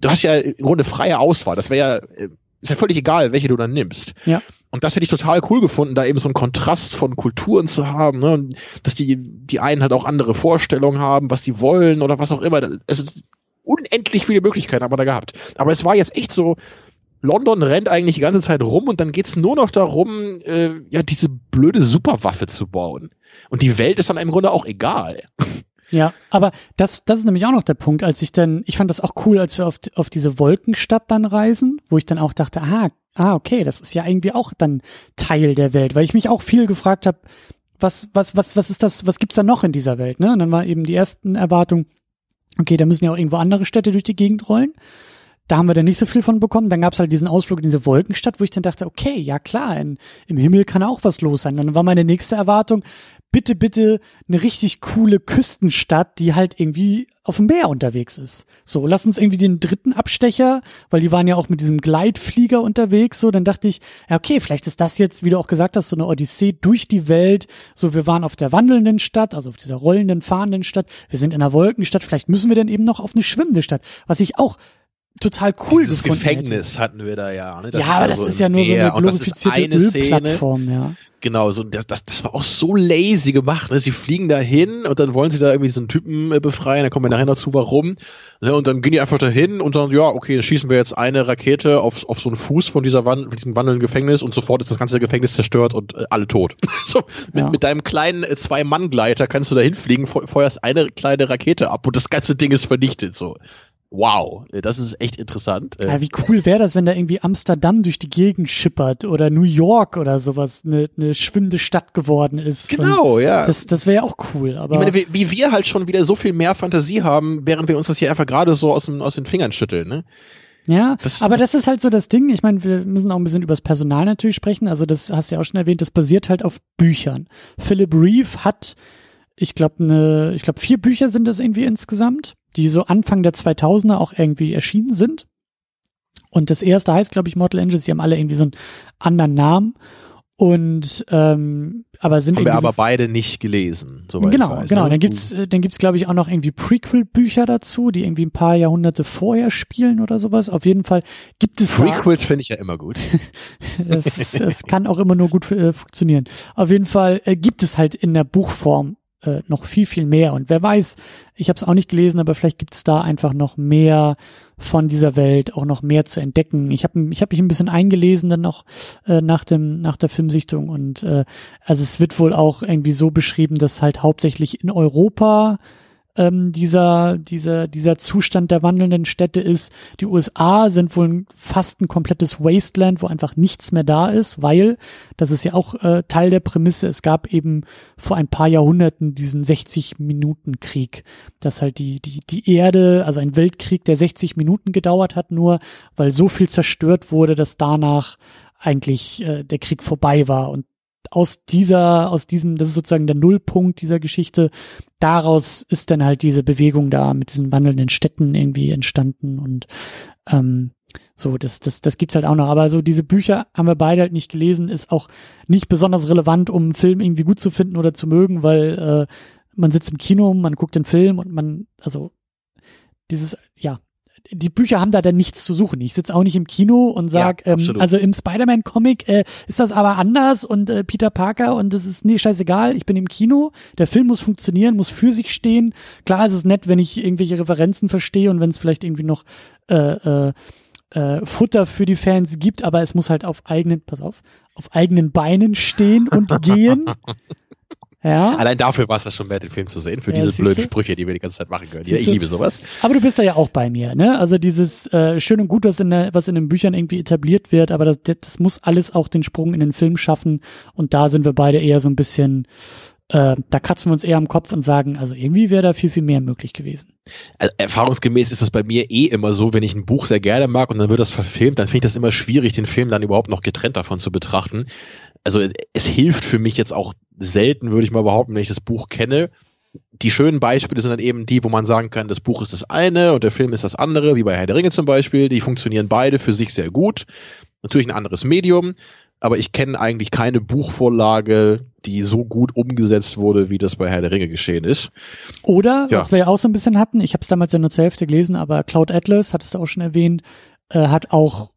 Du hast ja im Grunde freie Auswahl. Das wäre ja, äh, ist ja völlig egal, welche du dann nimmst. Ja. Und das hätte ich total cool gefunden, da eben so einen Kontrast von Kulturen zu haben, ne? Und dass die, die einen halt auch andere Vorstellungen haben, was sie wollen oder was auch immer. Es ist unendlich viele Möglichkeiten haben wir da gehabt. Aber es war jetzt echt so, London rennt eigentlich die ganze Zeit rum und dann geht's nur noch darum, äh, ja, diese blöde Superwaffe zu bauen. Und die Welt ist dann im Grunde auch egal. Ja, aber das, das ist nämlich auch noch der Punkt, als ich dann, ich fand das auch cool, als wir auf, auf diese Wolkenstadt dann reisen, wo ich dann auch dachte, ah, ah, okay, das ist ja irgendwie auch dann Teil der Welt, weil ich mich auch viel gefragt habe, was, was, was, was ist das, was gibt's da noch in dieser Welt, ne? Und dann war eben die ersten Erwartung, okay, da müssen ja auch irgendwo andere Städte durch die Gegend rollen da haben wir dann nicht so viel von bekommen. Dann gab es halt diesen Ausflug in diese Wolkenstadt, wo ich dann dachte, okay, ja klar, in, im Himmel kann auch was los sein. Dann war meine nächste Erwartung, bitte, bitte eine richtig coole Küstenstadt, die halt irgendwie auf dem Meer unterwegs ist. So, lass uns irgendwie den dritten Abstecher, weil die waren ja auch mit diesem Gleitflieger unterwegs, so, dann dachte ich, ja, okay, vielleicht ist das jetzt, wie du auch gesagt hast, so eine Odyssee durch die Welt. So, wir waren auf der wandelnden Stadt, also auf dieser rollenden, fahrenden Stadt. Wir sind in einer Wolkenstadt. Vielleicht müssen wir dann eben noch auf eine schwimmende Stadt, was ich auch total cool Dieses gefunden Gefängnis hätte. hatten wir da ja. Ne? ja, aber das ist ja nur so eine glorifizierte Ölplattform, ja. Genau, so das, das, das war auch so lazy gemacht. Ne? Sie fliegen da hin und dann wollen sie da irgendwie so einen Typen äh, befreien, da kommen wir nachher noch zu, warum. Ne? Und dann gehen die einfach dahin und sagen, ja, okay, dann schießen wir jetzt eine Rakete auf, auf so einen Fuß von dieser Wand, von diesem wandelnden Gefängnis und sofort ist das ganze Gefängnis zerstört und äh, alle tot. so, mit, ja. mit deinem kleinen äh, Zwei-Mann-Gleiter kannst du da hinfliegen, feuerst eine kleine Rakete ab und das ganze Ding ist vernichtet. So wow, das ist echt interessant. Ja, wie cool wäre das, wenn da irgendwie Amsterdam durch die Gegend schippert oder New York oder sowas eine, eine schwimmende Stadt geworden ist. Genau, Und ja. Das, das wäre ja auch cool. Aber ich meine, wie, wie, wir halt schon wieder so viel mehr Fantasie haben, während wir uns das hier einfach gerade so aus, dem, aus den Fingern schütteln, ne? Ja, das, aber das, das ist halt so das Ding. Ich meine, wir müssen auch ein bisschen übers Personal natürlich sprechen. Also das hast du ja auch schon erwähnt, das basiert halt auf Büchern. Philip Reeve hat, ich glaube, ne, ich glaube, vier Bücher sind das irgendwie insgesamt die so Anfang der 2000er auch irgendwie erschienen sind. Und das erste heißt, glaube ich, Mortal Engines. Die haben alle irgendwie so einen anderen Namen. Und ähm, aber sind haben wir aber beide nicht gelesen. Soweit genau, weiß, genau. Ne? Dann gibt's, dann gibt's glaube ich auch noch irgendwie Prequel-Bücher dazu, die irgendwie ein paar Jahrhunderte vorher spielen oder sowas. Auf jeden Fall gibt es Prequels finde ich ja immer gut. das, das kann auch immer nur gut äh, funktionieren. Auf jeden Fall äh, gibt es halt in der Buchform äh, noch viel, viel mehr. Und wer weiß, ich habe es auch nicht gelesen, aber vielleicht gibt es da einfach noch mehr von dieser Welt, auch noch mehr zu entdecken. Ich habe ich hab mich ein bisschen eingelesen dann noch äh, nach dem nach der Filmsichtung und äh, also es wird wohl auch irgendwie so beschrieben, dass halt hauptsächlich in Europa ähm, dieser, dieser, dieser Zustand der wandelnden Städte ist. Die USA sind wohl fast ein komplettes Wasteland, wo einfach nichts mehr da ist, weil, das ist ja auch äh, Teil der Prämisse, es gab eben vor ein paar Jahrhunderten diesen 60-Minuten-Krieg, dass halt die, die, die Erde, also ein Weltkrieg, der 60 Minuten gedauert hat, nur weil so viel zerstört wurde, dass danach eigentlich äh, der Krieg vorbei war und aus dieser, aus diesem, das ist sozusagen der Nullpunkt dieser Geschichte. Daraus ist dann halt diese Bewegung da mit diesen wandelnden Städten irgendwie entstanden und ähm, so, das, das, das gibt's halt auch noch. Aber so diese Bücher haben wir beide halt nicht gelesen, ist auch nicht besonders relevant, um einen Film irgendwie gut zu finden oder zu mögen, weil äh, man sitzt im Kino, man guckt den Film und man, also dieses, ja, die Bücher haben da dann nichts zu suchen. Ich sitze auch nicht im Kino und sag, ja, ähm, also im Spider-Man-Comic äh, ist das aber anders und äh, Peter Parker und das ist nee scheißegal. Ich bin im Kino. Der Film muss funktionieren, muss für sich stehen. Klar ist es nett, wenn ich irgendwelche Referenzen verstehe und wenn es vielleicht irgendwie noch äh, äh, äh, Futter für die Fans gibt, aber es muss halt auf eigenen, pass auf, auf eigenen Beinen stehen und gehen. Ja. Allein dafür war es das schon wert, den Film zu sehen, für ja, diese blöden Sprüche, die wir die ganze Zeit machen können. Ja, ich liebe sowas. Aber du bist da ja auch bei mir, ne? Also dieses äh, schön und gut, was in, der, was in den Büchern irgendwie etabliert wird, aber das, das muss alles auch den Sprung in den Film schaffen. Und da sind wir beide eher so ein bisschen, äh, da kratzen wir uns eher am Kopf und sagen, also irgendwie wäre da viel, viel mehr möglich gewesen. Also, erfahrungsgemäß ist es bei mir eh immer so, wenn ich ein Buch sehr gerne mag und dann wird das verfilmt, dann finde ich das immer schwierig, den Film dann überhaupt noch getrennt davon zu betrachten also es, es hilft für mich jetzt auch selten, würde ich mal behaupten, wenn ich das Buch kenne. Die schönen Beispiele sind dann eben die, wo man sagen kann, das Buch ist das eine und der Film ist das andere, wie bei Herr der Ringe zum Beispiel. Die funktionieren beide für sich sehr gut. Natürlich ein anderes Medium, aber ich kenne eigentlich keine Buchvorlage, die so gut umgesetzt wurde, wie das bei Herr der Ringe geschehen ist. Oder, ja. was wir ja auch so ein bisschen hatten, ich habe es damals ja nur zur Hälfte gelesen, aber Cloud Atlas, hattest du auch schon erwähnt, äh, hat auch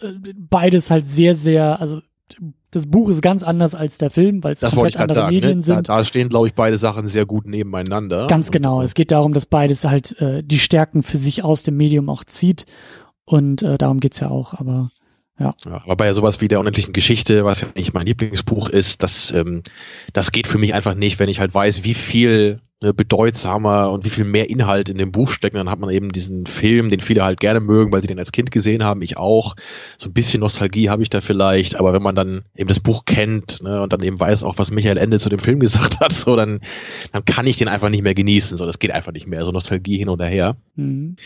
äh, beides halt sehr, sehr, also das Buch ist ganz anders als der Film, weil es das komplett andere sagen, ne? Medien ne? sind. Da, da stehen, glaube ich, beide Sachen sehr gut nebeneinander. Ganz genau. Und, es geht darum, dass beides halt äh, die Stärken für sich aus dem Medium auch zieht. Und äh, darum geht's ja auch. Aber ja. ja. Aber bei sowas wie der unendlichen Geschichte, was ja nicht mein Lieblingsbuch ist, das, ähm, das geht für mich einfach nicht, wenn ich halt weiß, wie viel bedeutsamer und wie viel mehr Inhalt in dem Buch stecken, dann hat man eben diesen Film, den viele halt gerne mögen, weil sie den als Kind gesehen haben, ich auch. So ein bisschen Nostalgie habe ich da vielleicht, aber wenn man dann eben das Buch kennt ne, und dann eben weiß auch, was Michael Ende zu dem Film gesagt hat, so dann, dann kann ich den einfach nicht mehr genießen. So, das geht einfach nicht mehr. So Nostalgie hin und her. Mhm.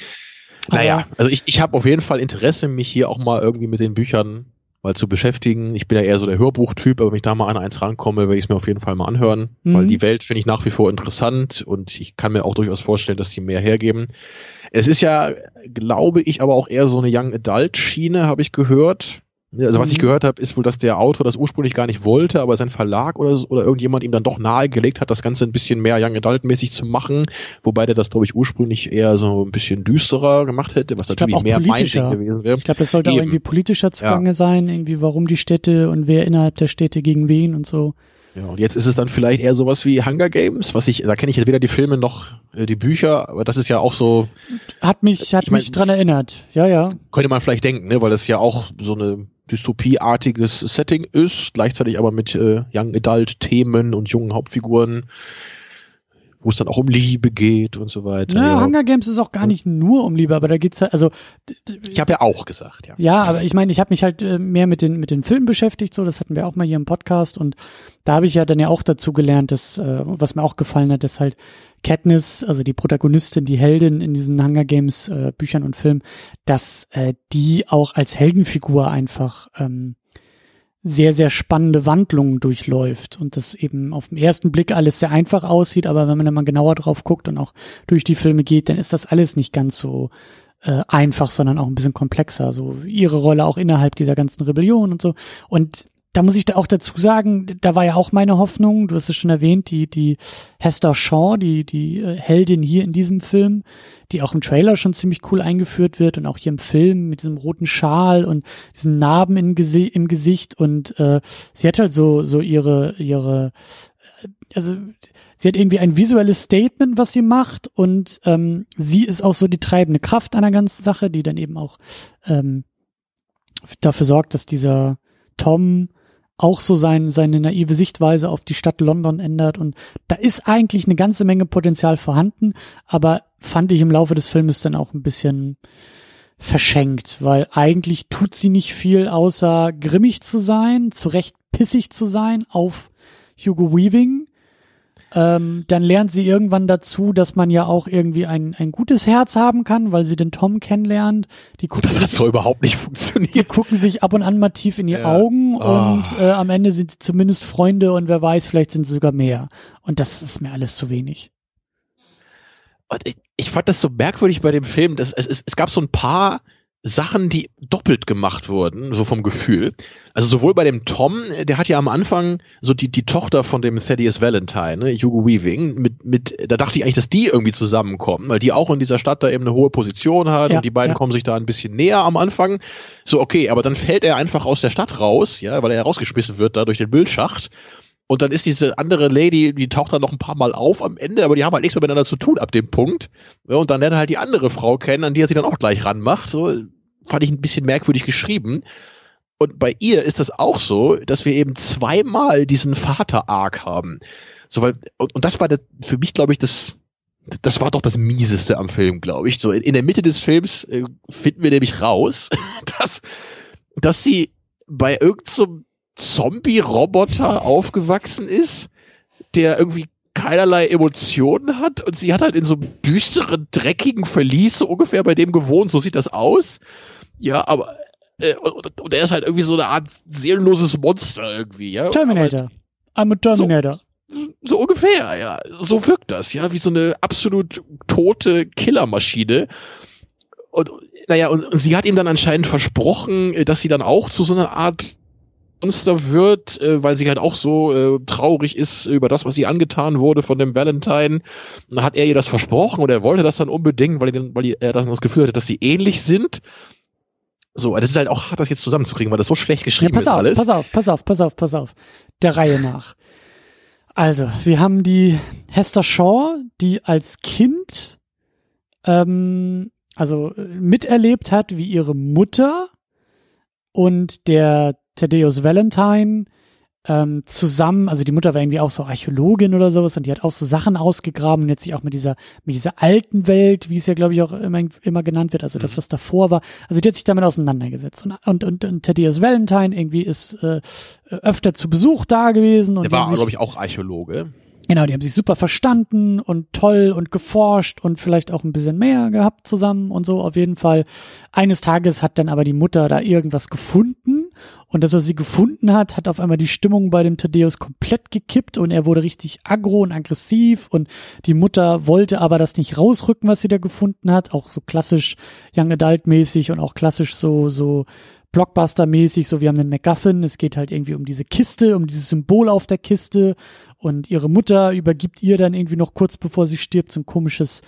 Naja, also ich, ich habe auf jeden Fall Interesse, mich hier auch mal irgendwie mit den Büchern mal zu beschäftigen. Ich bin ja eher so der Hörbuchtyp, aber wenn ich da mal an eins rankomme, werde ich es mir auf jeden Fall mal anhören, mhm. weil die Welt finde ich nach wie vor interessant und ich kann mir auch durchaus vorstellen, dass die mehr hergeben. Es ist ja, glaube ich, aber auch eher so eine Young Adult Schiene, habe ich gehört. Also was ich mhm. gehört habe, ist wohl, dass der Autor das ursprünglich gar nicht wollte, aber sein Verlag oder, oder irgendjemand ihm dann doch nahegelegt hat, das Ganze ein bisschen mehr Young Adult mäßig zu machen, wobei der das, glaube ich, ursprünglich eher so ein bisschen düsterer gemacht hätte, was natürlich mehr mein Ding gewesen wäre. Ich glaube, das sollte Eben. auch irgendwie politischer zugange ja. sein, irgendwie warum die Städte und wer innerhalb der Städte gegen wen und so. Ja, und jetzt ist es dann vielleicht eher sowas wie Hunger Games, was ich, da kenne ich jetzt weder die Filme noch äh, die Bücher, aber das ist ja auch so. Hat mich, hat mich mein, dran erinnert, ja, ja. Könnte man vielleicht denken, ne, weil das ja auch so eine dystopieartiges Setting ist, gleichzeitig aber mit äh, Young Adult Themen und jungen Hauptfiguren wo es dann auch um Liebe geht und so weiter. Ja, ja. Hunger Games ist auch gar nicht nur um Liebe, aber da geht's halt, also ich habe ja auch gesagt, ja. Ja, aber ich meine, ich habe mich halt äh, mehr mit den mit den Filmen beschäftigt, so das hatten wir auch mal hier im Podcast und da habe ich ja dann ja auch dazu gelernt, dass äh, was mir auch gefallen hat, dass halt Katniss, also die Protagonistin, die Heldin in diesen Hunger Games äh, Büchern und Filmen, dass äh, die auch als Heldenfigur einfach ähm, sehr, sehr spannende Wandlungen durchläuft und das eben auf den ersten Blick alles sehr einfach aussieht, aber wenn man dann mal genauer drauf guckt und auch durch die Filme geht, dann ist das alles nicht ganz so äh, einfach, sondern auch ein bisschen komplexer. So ihre Rolle auch innerhalb dieser ganzen Rebellion und so. Und da muss ich da auch dazu sagen, da war ja auch meine Hoffnung, du hast es schon erwähnt, die, die Hester Shaw, die, die äh, Heldin hier in diesem Film, die auch im Trailer schon ziemlich cool eingeführt wird und auch hier im Film mit diesem roten Schal und diesen Narben im, im Gesicht und äh, sie hat halt so, so ihre, ihre, äh, also sie hat irgendwie ein visuelles Statement, was sie macht und ähm, sie ist auch so die treibende Kraft einer ganzen Sache, die dann eben auch ähm, dafür sorgt, dass dieser Tom auch so sein, seine naive Sichtweise auf die Stadt London ändert. Und da ist eigentlich eine ganze Menge Potenzial vorhanden, aber fand ich im Laufe des Filmes dann auch ein bisschen verschenkt, weil eigentlich tut sie nicht viel, außer grimmig zu sein, zu Recht pissig zu sein auf Hugo Weaving ähm, dann lernt sie irgendwann dazu, dass man ja auch irgendwie ein, ein gutes Herz haben kann, weil sie den Tom kennenlernt. Die gucken das hat sich, so überhaupt nicht funktioniert. Die gucken sich ab und an mal tief in die ja. Augen oh. und äh, am Ende sind sie zumindest Freunde und wer weiß, vielleicht sind sie sogar mehr. Und das ist mir alles zu wenig. Ich, ich fand das so merkwürdig bei dem Film, dass es, es, es gab so ein paar Sachen, die doppelt gemacht wurden, so vom Gefühl. Also sowohl bei dem Tom, der hat ja am Anfang so die, die Tochter von dem Thaddeus Valentine, ne, Hugo Weaving, mit, mit, da dachte ich eigentlich, dass die irgendwie zusammenkommen, weil die auch in dieser Stadt da eben eine hohe Position hat ja, und die beiden ja. kommen sich da ein bisschen näher am Anfang. So, okay, aber dann fällt er einfach aus der Stadt raus, ja, weil er rausgeschmissen wird da durch den Bildschacht. Und dann ist diese andere Lady, die taucht dann noch ein paar Mal auf am Ende, aber die haben halt nichts mehr miteinander zu tun ab dem Punkt. Ja, und dann lernt er halt die andere Frau kennen, an die er sich dann auch gleich ranmacht. So, fand ich ein bisschen merkwürdig geschrieben. Und bei ihr ist das auch so, dass wir eben zweimal diesen Vater-Arc haben. So, weil, und, und das war das, für mich, glaube ich, das, das war doch das Mieseste am Film, glaube ich. So, in, in, der Mitte des Films äh, finden wir nämlich raus, dass, dass sie bei irgendeinem so Zombie-Roboter aufgewachsen ist, der irgendwie keinerlei Emotionen hat und sie hat halt in so einem düsteren, dreckigen Verlies so ungefähr bei dem gewohnt, so sieht das aus. Ja, aber äh, und, und, er ist halt irgendwie so eine Art seelenloses Monster irgendwie, ja. Terminator. I'm a Terminator. So, so ungefähr, ja. So wirkt das, ja, wie so eine absolut tote Killermaschine. Und naja, und, und sie hat ihm dann anscheinend versprochen, dass sie dann auch zu so einer Art Monster wird, äh, weil sie halt auch so äh, traurig ist über das, was ihr angetan wurde von dem Valentine. Und dann hat er ihr das versprochen und er wollte das dann unbedingt, weil, er, weil er das Gefühl hatte, dass sie ähnlich sind. So, das ist halt auch hart, das jetzt zusammenzukriegen, weil das so schlecht geschrieben ja, pass ist auf, alles. Pass auf, pass auf, pass auf, pass auf. Der Reihe nach. Also, wir haben die Hester Shaw, die als Kind ähm, also äh, miterlebt hat, wie ihre Mutter und der Thaddeus Valentine ähm, zusammen, also die Mutter war irgendwie auch so Archäologin oder sowas und die hat auch so Sachen ausgegraben und jetzt sich auch mit dieser, mit dieser alten Welt, wie es ja glaube ich auch immer, immer genannt wird, also mhm. das, was davor war, also die hat sich damit auseinandergesetzt und, und, und, und Thaddeus Valentine irgendwie ist äh, öfter zu Besuch da gewesen. Und Der war, glaube ich, auch Archäologe. Genau, die haben sich super verstanden und toll und geforscht und vielleicht auch ein bisschen mehr gehabt zusammen und so. Auf jeden Fall. Eines Tages hat dann aber die Mutter da irgendwas gefunden und das, was sie gefunden hat, hat auf einmal die Stimmung bei dem Thaddeus komplett gekippt und er wurde richtig aggro und aggressiv und die Mutter wollte aber das nicht rausrücken, was sie da gefunden hat. Auch so klassisch Young Adult mäßig und auch klassisch so, so Blockbuster-mäßig, so wir haben den MacGuffin, es geht halt irgendwie um diese Kiste, um dieses Symbol auf der Kiste und ihre Mutter übergibt ihr dann irgendwie noch kurz bevor sie stirbt so ein komisches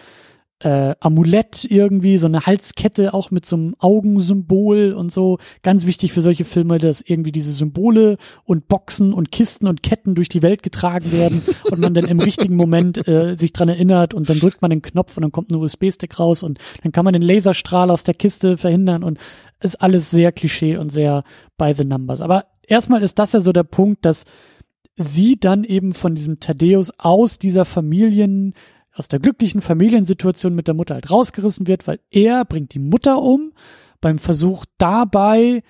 äh, Amulett irgendwie, so eine Halskette auch mit so einem Augensymbol und so. Ganz wichtig für solche Filme, dass irgendwie diese Symbole und Boxen und Kisten und Ketten durch die Welt getragen werden und man dann im richtigen Moment äh, sich dran erinnert und dann drückt man den Knopf und dann kommt ein USB-Stick raus und dann kann man den Laserstrahl aus der Kiste verhindern und ist alles sehr Klischee und sehr by the numbers. Aber erstmal ist das ja so der Punkt, dass sie dann eben von diesem Thaddeus aus dieser Familien, aus der glücklichen Familiensituation mit der Mutter halt rausgerissen wird, weil er bringt die Mutter um. Beim Versuch dabei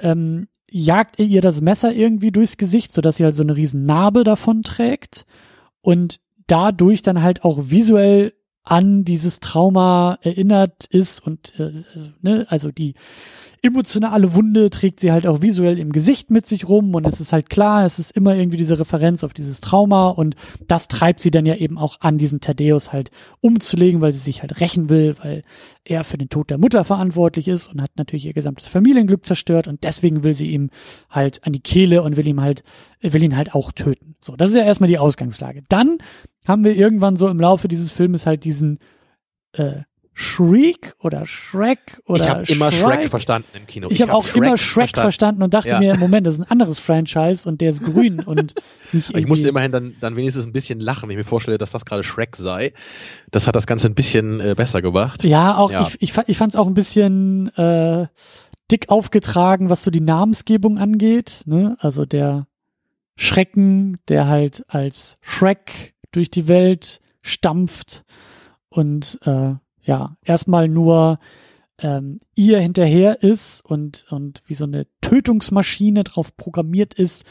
ähm, jagt er ihr das Messer irgendwie durchs Gesicht, sodass sie halt so eine riesen Narbe davon trägt und dadurch dann halt auch visuell an dieses Trauma erinnert ist und äh, ne, also die emotionale Wunde trägt sie halt auch visuell im Gesicht mit sich rum und es ist halt klar, es ist immer irgendwie diese Referenz auf dieses Trauma und das treibt sie dann ja eben auch an, diesen Thaddeus halt umzulegen, weil sie sich halt rächen will, weil er für den Tod der Mutter verantwortlich ist und hat natürlich ihr gesamtes Familienglück zerstört und deswegen will sie ihm halt an die Kehle und will ihm halt, will ihn halt auch töten. So, das ist ja erstmal die Ausgangslage. Dann haben wir irgendwann so im Laufe dieses Filmes halt diesen äh, Shriek oder Shrek oder Ich habe immer Shrek verstanden im Kino. Ich, ich habe hab auch Shrek immer Shrek verstanden. verstanden, und dachte ja. mir, Moment, das ist ein anderes Franchise und der ist grün und nicht Ich musste immerhin dann, dann wenigstens ein bisschen lachen, wenn ich mir vorstelle, dass das gerade Shrek sei. Das hat das Ganze ein bisschen äh, besser gemacht. Ja, auch ja. ich, ich, ich fand es auch ein bisschen äh, dick aufgetragen, was so die Namensgebung angeht. Ne? Also der Schrecken, der halt als Shrek durch die Welt stampft und äh, ja, erstmal nur ähm, ihr hinterher ist und, und wie so eine Tötungsmaschine drauf programmiert ist,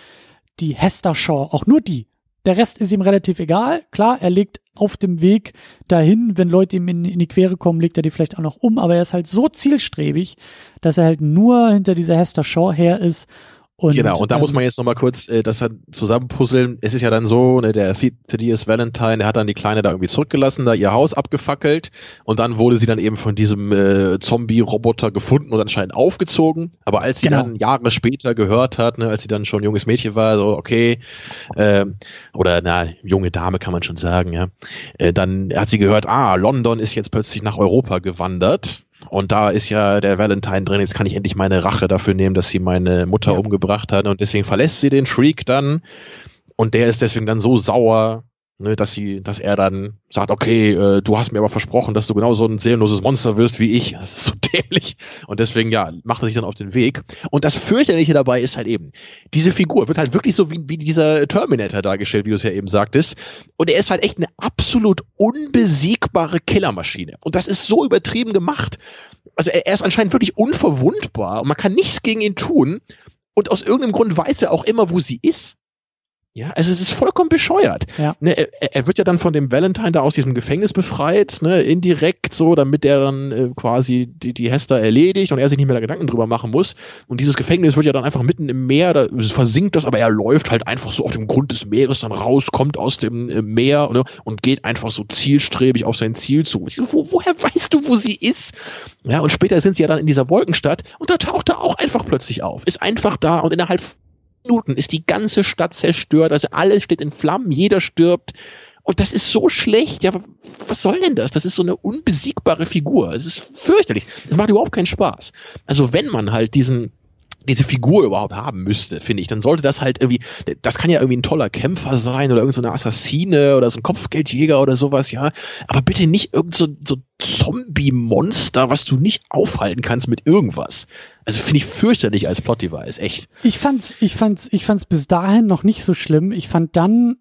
die Hester Shaw, auch nur die. Der Rest ist ihm relativ egal. Klar, er legt auf dem Weg dahin, wenn Leute ihm in, in, die Quere kommen, legt er die vielleicht auch noch um, aber er ist halt so zielstrebig, dass er halt nur hinter dieser Hester Shaw her ist und, genau, und da ähm, muss man jetzt nochmal kurz äh, das halt zusammenpuzzeln. Es ist ja dann so, ne, der Thaddeus Valentine, der hat dann die Kleine da irgendwie zurückgelassen, da ihr Haus abgefackelt und dann wurde sie dann eben von diesem äh, Zombie-Roboter gefunden und anscheinend aufgezogen. Aber als sie genau. dann Jahre später gehört hat, ne, als sie dann schon ein junges Mädchen war, so okay, äh, oder na, junge Dame kann man schon sagen, ja, äh, dann hat sie gehört, ah, London ist jetzt plötzlich nach Europa gewandert und da ist ja der Valentine drin, jetzt kann ich endlich meine Rache dafür nehmen, dass sie meine Mutter ja. umgebracht hat. Und deswegen verlässt sie den Shriek dann. Und der ist deswegen dann so sauer, ne, dass sie, dass er dann sagt, okay, äh, du hast mir aber versprochen, dass du genau so ein seelenloses Monster wirst wie ich. Das ist so dämlich. Und deswegen, ja, macht er sich dann auf den Weg. Und das fürchterliche dabei ist halt eben, diese Figur wird halt wirklich so wie, wie dieser Terminator dargestellt, wie du es ja eben sagtest. Und er ist halt echt eine absolut unbesiegbare Killermaschine. Und das ist so übertrieben gemacht. Also er, er ist anscheinend wirklich unverwundbar und man kann nichts gegen ihn tun. Und aus irgendeinem Grund weiß er auch immer, wo sie ist. Ja, also es ist vollkommen bescheuert. Ja. Ne, er, er, wird ja dann von dem Valentine da aus diesem Gefängnis befreit, ne, indirekt so, damit er dann äh, quasi die, die Hester erledigt und er sich nicht mehr da Gedanken drüber machen muss. Und dieses Gefängnis wird ja dann einfach mitten im Meer, da versinkt das, aber er läuft halt einfach so auf dem Grund des Meeres dann raus, kommt aus dem äh, Meer ne, und geht einfach so zielstrebig auf sein Ziel zu. So, wo, woher weißt du, wo sie ist? Ja, und später sind sie ja dann in dieser Wolkenstadt und da taucht er auch einfach plötzlich auf, ist einfach da und innerhalb Minuten ist die ganze Stadt zerstört, also alles steht in Flammen, jeder stirbt. Und das ist so schlecht. Ja, was soll denn das? Das ist so eine unbesiegbare Figur. Es ist fürchterlich. Es macht überhaupt keinen Spaß. Also wenn man halt diesen diese Figur überhaupt haben müsste, finde ich, dann sollte das halt irgendwie, das kann ja irgendwie ein toller Kämpfer sein oder irgendeine so Assassine oder so ein Kopfgeldjäger oder sowas, ja. Aber bitte nicht irgend so, so Zombie-Monster, was du nicht aufhalten kannst mit irgendwas. Also finde ich fürchterlich als Plot-Device, echt. Ich fand's, ich fand's, ich fand's bis dahin noch nicht so schlimm. Ich fand dann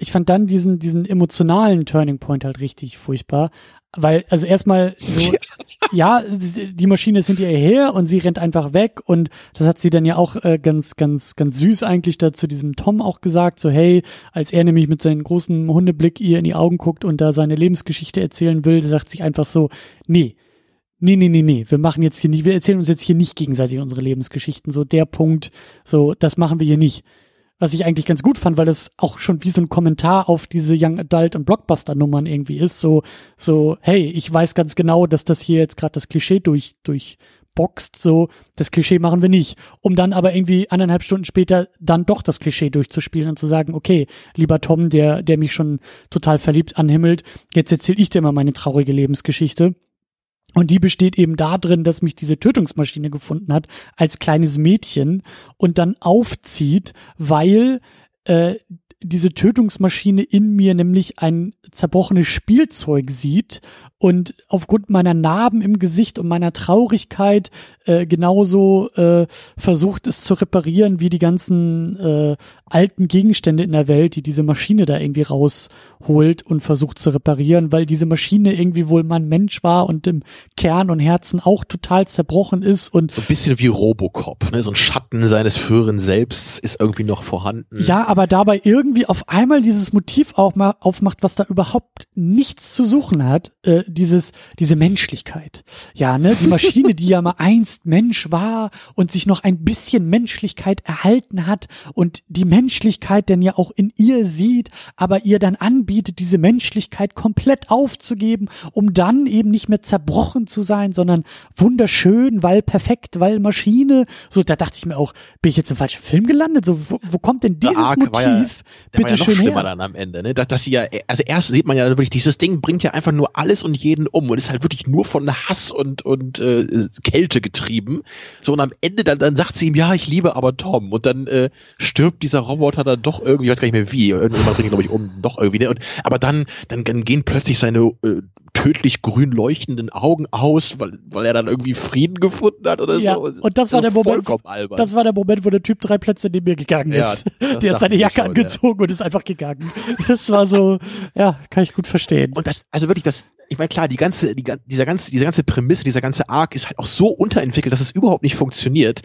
ich fand dann diesen, diesen emotionalen Turning Point halt richtig furchtbar. Weil, also erstmal so, ja, die Maschine ist hinter ihr her und sie rennt einfach weg und das hat sie dann ja auch äh, ganz, ganz, ganz süß eigentlich da zu diesem Tom auch gesagt, so hey, als er nämlich mit seinem großen Hundeblick ihr in die Augen guckt und da seine Lebensgeschichte erzählen will, sagt sich einfach so, nee, nee, nee, nee, nee, wir machen jetzt hier nicht, wir erzählen uns jetzt hier nicht gegenseitig unsere Lebensgeschichten, so der Punkt, so, das machen wir hier nicht was ich eigentlich ganz gut fand, weil es auch schon wie so ein Kommentar auf diese Young Adult und Blockbuster Nummern irgendwie ist, so so hey, ich weiß ganz genau, dass das hier jetzt gerade das Klischee durch durchboxt, so das Klischee machen wir nicht, um dann aber irgendwie anderthalb Stunden später dann doch das Klischee durchzuspielen und zu sagen, okay, lieber Tom, der der mich schon total verliebt anhimmelt, jetzt erzähle ich dir mal meine traurige Lebensgeschichte und die besteht eben darin, dass mich diese Tötungsmaschine gefunden hat als kleines Mädchen und dann aufzieht, weil äh, diese Tötungsmaschine in mir nämlich ein zerbrochenes Spielzeug sieht und aufgrund meiner Narben im Gesicht und meiner Traurigkeit äh, genauso äh, versucht es zu reparieren wie die ganzen äh, alten Gegenstände in der Welt, die diese Maschine da irgendwie rausholt und versucht zu reparieren, weil diese Maschine irgendwie wohl mal ein Mensch war und im Kern und Herzen auch total zerbrochen ist und so ein bisschen wie Robocop, ne? so ein Schatten seines früheren Selbst ist irgendwie noch vorhanden. Ja, aber dabei irgendwie auf einmal dieses Motiv auch mal aufmacht, was da überhaupt nichts zu suchen hat. Äh, dieses, diese Menschlichkeit. Ja, ne, die Maschine, die ja mal einst Mensch war und sich noch ein bisschen Menschlichkeit erhalten hat und die Menschlichkeit denn ja auch in ihr sieht, aber ihr dann anbietet, diese Menschlichkeit komplett aufzugeben, um dann eben nicht mehr zerbrochen zu sein, sondern wunderschön, weil perfekt, weil Maschine. So, da dachte ich mir auch, bin ich jetzt im falschen Film gelandet? So, wo, wo kommt denn dieses Motiv ja, bitte ja schön her? dann am Ende, ne? Dass, dass sie ja, also erst sieht man ja wirklich, dieses Ding bringt ja einfach nur alles und jeden um und ist halt wirklich nur von Hass und und äh, Kälte getrieben. So und am Ende dann dann sagt sie ihm ja, ich liebe aber Tom und dann äh, stirbt dieser Roboter dann doch irgendwie, ich weiß gar nicht mehr wie, irgendjemand bringt ihn glaube ich um, doch irgendwie. Ne? Und, aber dann dann, dann gehen plötzlich seine äh, tödlich grün leuchtenden Augen aus, weil, weil er dann irgendwie Frieden gefunden hat oder ja, so. Und das war der Moment, das war der Moment, wo der Typ drei Plätze neben mir gegangen ist. Ja, der hat seine Jacke schon, angezogen ja. und ist einfach gegangen. Das war so, ja, kann ich gut verstehen. Und das, also wirklich, das, ich meine, klar, die ganze, die, dieser ganze, diese ganze Prämisse, dieser ganze Arc ist halt auch so unterentwickelt, dass es überhaupt nicht funktioniert.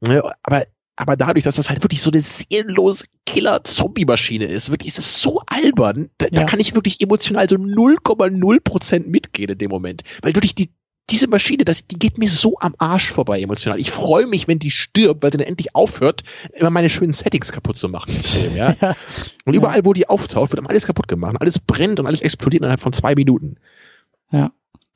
Ne, aber aber dadurch, dass das halt wirklich so eine seelenlose Killer-Zombie-Maschine ist, wirklich ist es so albern, da, ja. da kann ich wirklich emotional so 0,0% mitgehen in dem Moment. Weil wirklich die, diese Maschine, das, die geht mir so am Arsch vorbei emotional. Ich freue mich, wenn die stirbt, weil sie dann endlich aufhört, immer meine schönen Settings kaputt zu machen Film, ja. ja. Und überall, wo die auftaucht, wird alles kaputt gemacht. Alles brennt und alles explodiert innerhalb von zwei Minuten. Ja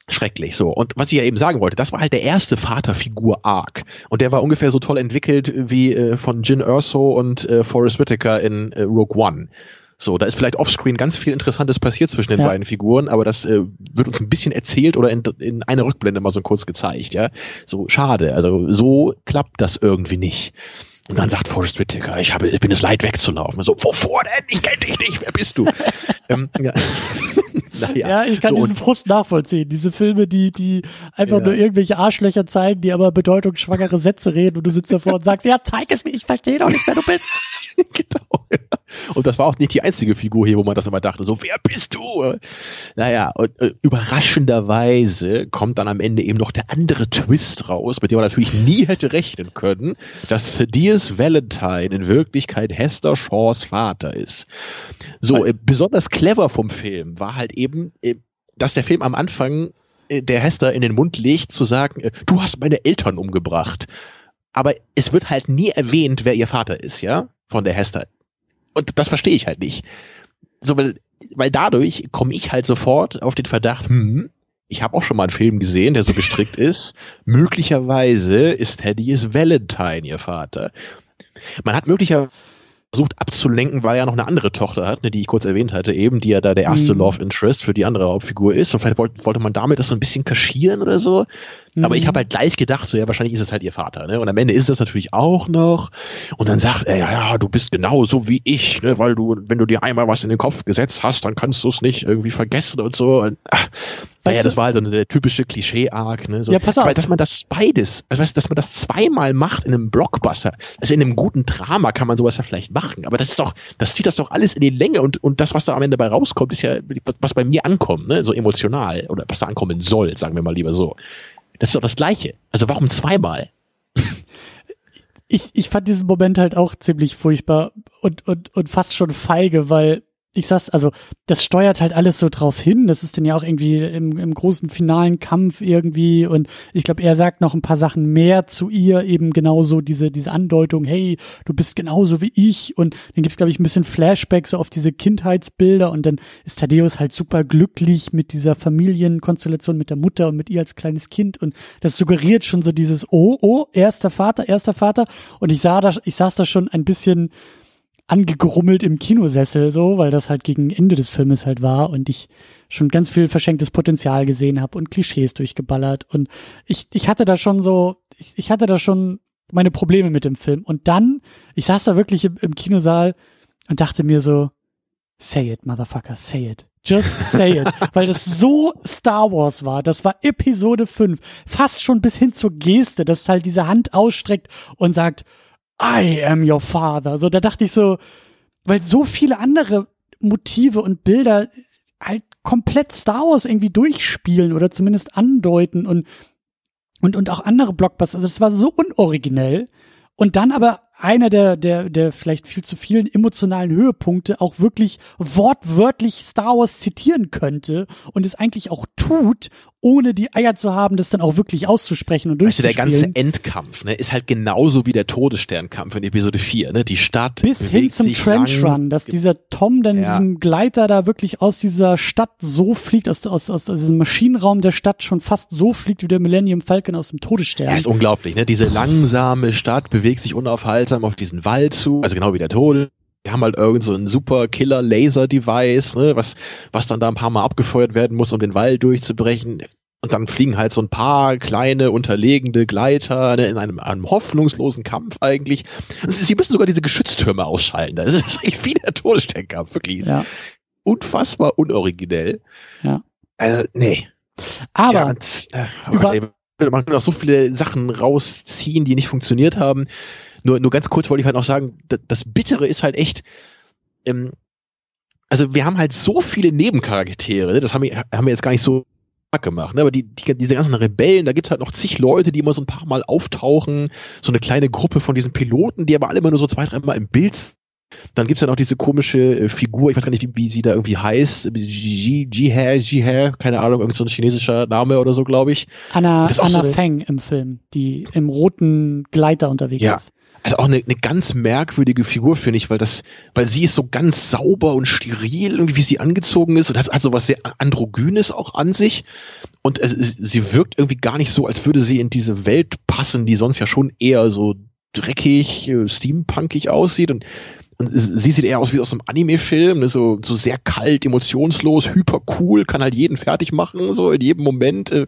schrecklich so. Und was ich ja eben sagen wollte, das war halt der erste Vaterfigur-Arc. Und der war ungefähr so toll entwickelt wie äh, von Jin Erso und äh, Forrest Whitaker in äh, Rogue One. So, da ist vielleicht offscreen ganz viel Interessantes passiert zwischen den ja. beiden Figuren, aber das äh, wird uns ein bisschen erzählt oder in, in einer Rückblende mal so kurz gezeigt, ja. So, schade. Also, so klappt das irgendwie nicht. Und dann sagt Forrest Whitaker, ich habe, ich bin es leid wegzulaufen. So, wovor denn? Ich kenne dich nicht, wer bist du? ähm, ja. naja, ja, ich kann so diesen Frust nachvollziehen. Diese Filme, die, die einfach ja. nur irgendwelche Arschlöcher zeigen, die aber bedeutungsschwangere Sätze reden und du sitzt davor und sagst, ja, zeig es mir, ich verstehe doch nicht, wer du bist. genau. Ja. Und das war auch nicht die einzige Figur hier, wo man das immer dachte, so, wer bist du? Naja, und, äh, überraschenderweise kommt dann am Ende eben noch der andere Twist raus, mit dem man natürlich nie hätte rechnen können, dass Thaddeus Valentine in Wirklichkeit Hester Shaws Vater ist. So, äh, besonders clever vom Film war halt eben, äh, dass der Film am Anfang äh, der Hester in den Mund legt, zu sagen, äh, du hast meine Eltern umgebracht. Aber es wird halt nie erwähnt, wer ihr Vater ist, ja, von der Hester. Und das verstehe ich halt nicht. So, weil, weil dadurch komme ich halt sofort auf den Verdacht, hm, ich habe auch schon mal einen Film gesehen, der so gestrickt ist. Möglicherweise ist Thaddeus Valentine ihr Vater. Man hat möglicherweise versucht abzulenken, weil er noch eine andere Tochter hat, ne, die ich kurz erwähnt hatte, eben, die ja da der erste mhm. Love Interest für die andere Hauptfigur ist. Und vielleicht wollte, wollte man damit das so ein bisschen kaschieren oder so. Mhm. Aber ich habe halt gleich gedacht, so ja, wahrscheinlich ist es halt ihr Vater. Ne? Und am Ende ist es natürlich auch noch. Und dann sagt er, ja, ja, du bist genauso wie ich, ne? weil du, wenn du dir einmal was in den Kopf gesetzt hast, dann kannst du es nicht irgendwie vergessen und so. Und, ach, Naja, das war halt so der typische Klischee-Arc, ne? So. Ja, pass auf. Aber dass man das beides, also dass man das zweimal macht in einem Blockbuster, also in einem guten Drama kann man sowas ja vielleicht machen, aber das ist doch, das zieht das doch alles in die Länge und, und das, was da am Ende bei rauskommt, ist ja, was bei mir ankommt, ne? So emotional. Oder was da ankommen soll, sagen wir mal lieber so. Das ist doch das Gleiche. Also warum zweimal? Ich, ich fand diesen Moment halt auch ziemlich furchtbar und, und, und fast schon feige, weil ich sag's, also das steuert halt alles so drauf hin. Das ist dann ja auch irgendwie im, im großen finalen Kampf irgendwie. Und ich glaube, er sagt noch ein paar Sachen mehr zu ihr, eben genauso diese, diese Andeutung, hey, du bist genauso wie ich. Und dann gibt's glaube ich ein bisschen Flashback so auf diese Kindheitsbilder. Und dann ist Thaddeus halt super glücklich mit dieser Familienkonstellation mit der Mutter und mit ihr als kleines Kind. Und das suggeriert schon so dieses, oh, oh, erster Vater, erster Vater. Und ich sah da, ich saß da schon ein bisschen angegrummelt im Kinosessel so, weil das halt gegen Ende des Filmes halt war und ich schon ganz viel verschenktes Potenzial gesehen habe und Klischees durchgeballert. Und ich ich hatte da schon so ich, ich hatte da schon meine Probleme mit dem Film. Und dann ich saß da wirklich im, im Kinosaal und dachte mir so say it motherfucker say it. Just say it, weil das so Star Wars war. Das war Episode 5, fast schon bis hin zur Geste, dass halt diese Hand ausstreckt und sagt, I am your father. So, da dachte ich so, weil so viele andere Motive und Bilder halt komplett Star Wars irgendwie durchspielen oder zumindest andeuten und und und auch andere Blockbuster. Also es war so unoriginell und dann aber einer der, der, der vielleicht viel zu vielen emotionalen Höhepunkte auch wirklich wortwörtlich Star Wars zitieren könnte und es eigentlich auch tut, ohne die Eier zu haben, das dann auch wirklich auszusprechen und durchzuspielen. Also der ganze Endkampf ne, ist halt genauso wie der Todessternkampf in Episode 4. Ne? Die Stadt Bis hin zum Trench Run, dass dieser Tom dann ja. diesem Gleiter da wirklich aus dieser Stadt so fliegt, aus, aus, aus, aus diesem Maschinenraum der Stadt schon fast so fliegt wie der Millennium Falcon aus dem Todesstern. Ja, ist unglaublich. Ne? Diese langsame Stadt bewegt sich unaufhaltsam auf diesen Wald zu, also genau wie der Tode die haben halt irgend so ein super Killer Laser Device, ne, was, was dann da ein paar Mal abgefeuert werden muss, um den Wald durchzubrechen. Und dann fliegen halt so ein paar kleine unterlegende Gleiter ne, in einem, einem hoffnungslosen Kampf eigentlich. Sie müssen sogar diese Geschütztürme ausschalten. Das ist echt wie der Todessternkampf, wirklich. Ja. Unfassbar unoriginell. Ja. Äh, nee. Aber ja, und, äh, oh man kann auch so viele Sachen rausziehen, die nicht funktioniert haben. Nur, nur ganz kurz wollte ich halt noch sagen, das Bittere ist halt echt, ähm, also wir haben halt so viele Nebencharaktere, ne? das haben wir, haben wir jetzt gar nicht so gemacht, ne? aber die, die, diese ganzen Rebellen, da gibt's halt noch zig Leute, die immer so ein paar Mal auftauchen, so eine kleine Gruppe von diesen Piloten, die aber alle immer nur so zwei, dreimal im Bild dann gibt's ja noch diese komische äh, Figur, ich weiß gar nicht, wie, wie sie da irgendwie heißt, Jihe, Jihe, keine Ahnung, irgend so ein chinesischer Name oder so, glaube ich. Anna, Anna so Feng im Film, die im roten Gleiter unterwegs ja. ist also auch eine, eine ganz merkwürdige Figur, finde ich, weil das, weil sie ist so ganz sauber und steril, irgendwie wie sie angezogen ist und hat, hat so was sehr Androgynes auch an sich. Und es, sie wirkt irgendwie gar nicht so, als würde sie in diese Welt passen, die sonst ja schon eher so dreckig, äh, steampunkig aussieht und und sie sieht eher aus wie aus einem Anime-Film, ne? so, so sehr kalt, emotionslos, hyper cool, kann halt jeden fertig machen, so in jedem Moment. Äh,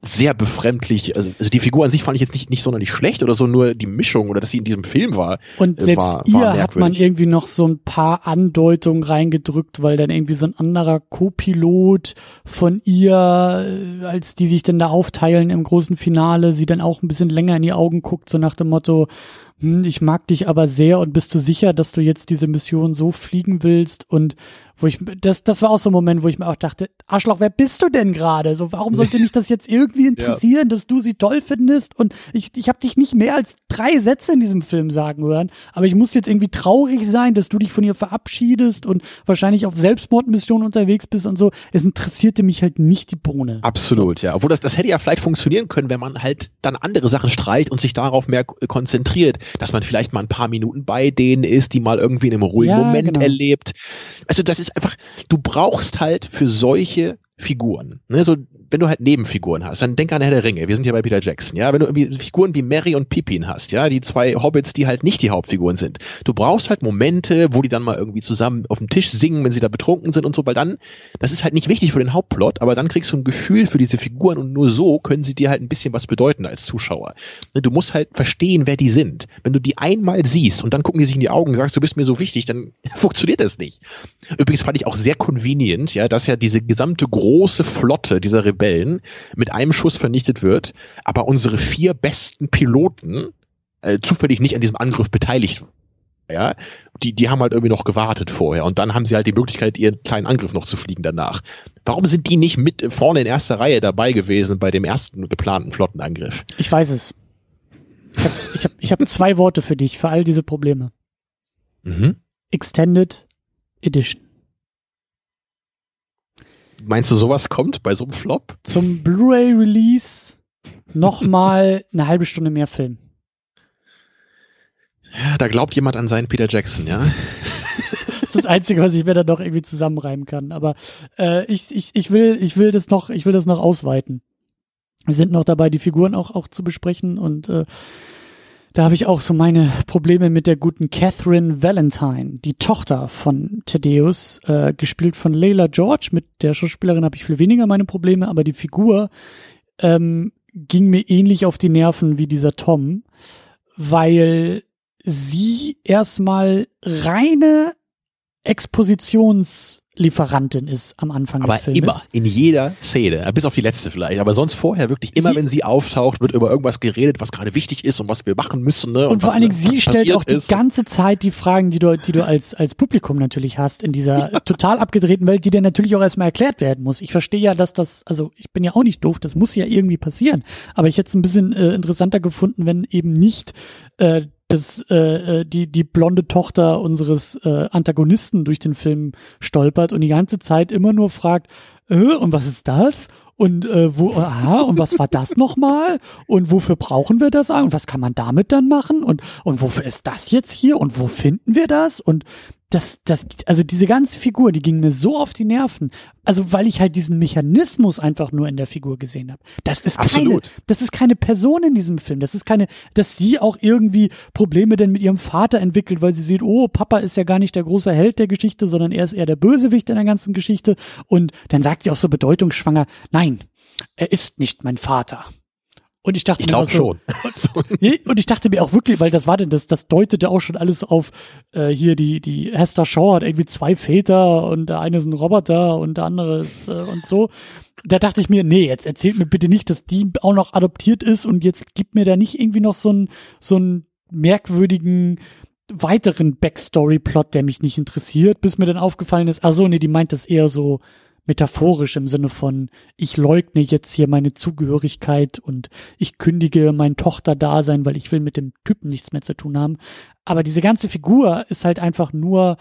sehr befremdlich. Also, also die Figur an sich fand ich jetzt nicht, nicht sonderlich schlecht oder so, nur die Mischung oder dass sie in diesem Film war. Und äh, selbst war, ihr war hat man irgendwie noch so ein paar Andeutungen reingedrückt, weil dann irgendwie so ein anderer Co-Pilot von ihr, äh, als die sich dann da aufteilen im großen Finale, sie dann auch ein bisschen länger in die Augen guckt, so nach dem Motto, hm, ich mag dich aber sehr und bist du sicher, dass du jetzt diese Mission so fliegen willst und wo ich das das war auch so ein Moment, wo ich mir auch dachte, Arschloch, wer bist du denn gerade? So warum sollte mich das jetzt irgendwie interessieren, ja. dass du sie toll findest und ich ich habe dich nicht mehr als drei Sätze in diesem Film sagen hören, aber ich muss jetzt irgendwie traurig sein, dass du dich von ihr verabschiedest und wahrscheinlich auf Selbstmordmission unterwegs bist und so. Es interessierte mich halt nicht die Bohne. Absolut, ja. Obwohl das das hätte ja vielleicht funktionieren können, wenn man halt dann andere Sachen streicht und sich darauf mehr konzentriert dass man vielleicht mal ein paar Minuten bei denen ist, die mal irgendwie in einem ruhigen ja, Moment genau. erlebt. Also das ist einfach, du brauchst halt für solche Figuren. Ne, so, wenn du halt Nebenfiguren hast, dann denk an Herr der Ringe. Wir sind ja bei Peter Jackson, ja. Wenn du irgendwie Figuren wie Mary und Pippin hast, ja, die zwei Hobbits, die halt nicht die Hauptfiguren sind. Du brauchst halt Momente, wo die dann mal irgendwie zusammen auf dem Tisch singen, wenn sie da betrunken sind und so, weil dann, das ist halt nicht wichtig für den Hauptplot, aber dann kriegst du ein Gefühl für diese Figuren und nur so können sie dir halt ein bisschen was bedeuten als Zuschauer. Ne, du musst halt verstehen, wer die sind. Wenn du die einmal siehst und dann gucken die sich in die Augen und sagst, du bist mir so wichtig, dann funktioniert das nicht. Übrigens fand ich auch sehr convenient, ja, dass ja diese gesamte große Flotte dieser Rebellen mit einem Schuss vernichtet wird, aber unsere vier besten Piloten äh, zufällig nicht an diesem Angriff beteiligt ja, die, die haben halt irgendwie noch gewartet vorher und dann haben sie halt die Möglichkeit, ihren kleinen Angriff noch zu fliegen danach. Warum sind die nicht mit vorne in erster Reihe dabei gewesen bei dem ersten geplanten Flottenangriff? Ich weiß es. Ich habe ich hab, ich hab zwei Worte für dich, für all diese Probleme. Mhm. Extended Edition. Meinst du, sowas kommt bei so einem Flop? Zum Blu-ray-Release nochmal eine halbe Stunde mehr Film. Ja, da glaubt jemand an seinen Peter Jackson, ja. das ist das Einzige, was ich mir da noch irgendwie zusammenreimen kann. Aber äh, ich, ich, ich will, ich will das noch, ich will das noch ausweiten. Wir sind noch dabei, die Figuren auch, auch zu besprechen und äh, da habe ich auch so meine Probleme mit der guten Catherine Valentine, die Tochter von Thaddeus, äh, gespielt von Layla George. Mit der Schauspielerin habe ich viel weniger meine Probleme, aber die Figur ähm, ging mir ähnlich auf die Nerven wie dieser Tom, weil sie erstmal reine Expositions Lieferantin ist am Anfang aber des Films. immer, in jeder Szene, bis auf die letzte vielleicht, aber sonst vorher wirklich immer, sie, wenn sie auftaucht, wird über irgendwas geredet, was gerade wichtig ist und was wir machen müssen. Ne, und, und vor allen Dingen, sie stellt auch die ganze Zeit die Fragen, die du, die du als, als Publikum natürlich hast in dieser ja. total abgedrehten Welt, die dir natürlich auch erstmal erklärt werden muss. Ich verstehe ja, dass das, also ich bin ja auch nicht doof, das muss ja irgendwie passieren. Aber ich hätte es ein bisschen äh, interessanter gefunden, wenn eben nicht äh, dass äh, äh, die die blonde Tochter unseres äh, Antagonisten durch den Film stolpert und die ganze Zeit immer nur fragt, äh, und was ist das? Und äh, wo, aha, und was war das nochmal? Und wofür brauchen wir das? Und was kann man damit dann machen? Und, und wofür ist das jetzt hier? Und wo finden wir das? Und das, das, also diese ganze Figur, die ging mir so auf die Nerven. Also weil ich halt diesen Mechanismus einfach nur in der Figur gesehen habe. Das ist Absolut. keine, das ist keine Person in diesem Film. Das ist keine, dass sie auch irgendwie Probleme denn mit ihrem Vater entwickelt, weil sie sieht, oh, Papa ist ja gar nicht der große Held der Geschichte, sondern er ist eher der Bösewicht in der ganzen Geschichte. Und dann sagt sie auch so bedeutungsschwanger, nein, er ist nicht mein Vater. Und ich dachte ich mir auch so, schon. nee, und ich dachte mir auch wirklich, weil das war denn, das, das deutete auch schon alles auf äh, hier die, die Hester Shaw hat irgendwie zwei Väter und der eine ist ein Roboter und der andere ist äh, und so. Da dachte ich mir, nee, jetzt erzählt mir bitte nicht, dass die auch noch adoptiert ist und jetzt gibt mir da nicht irgendwie noch so einen so einen merkwürdigen weiteren Backstory-Plot, der mich nicht interessiert, bis mir dann aufgefallen ist, ach so, nee, die meint das eher so metaphorisch im Sinne von, ich leugne jetzt hier meine Zugehörigkeit und ich kündige mein Tochterdasein, weil ich will mit dem Typen nichts mehr zu tun haben. Aber diese ganze Figur ist halt einfach nur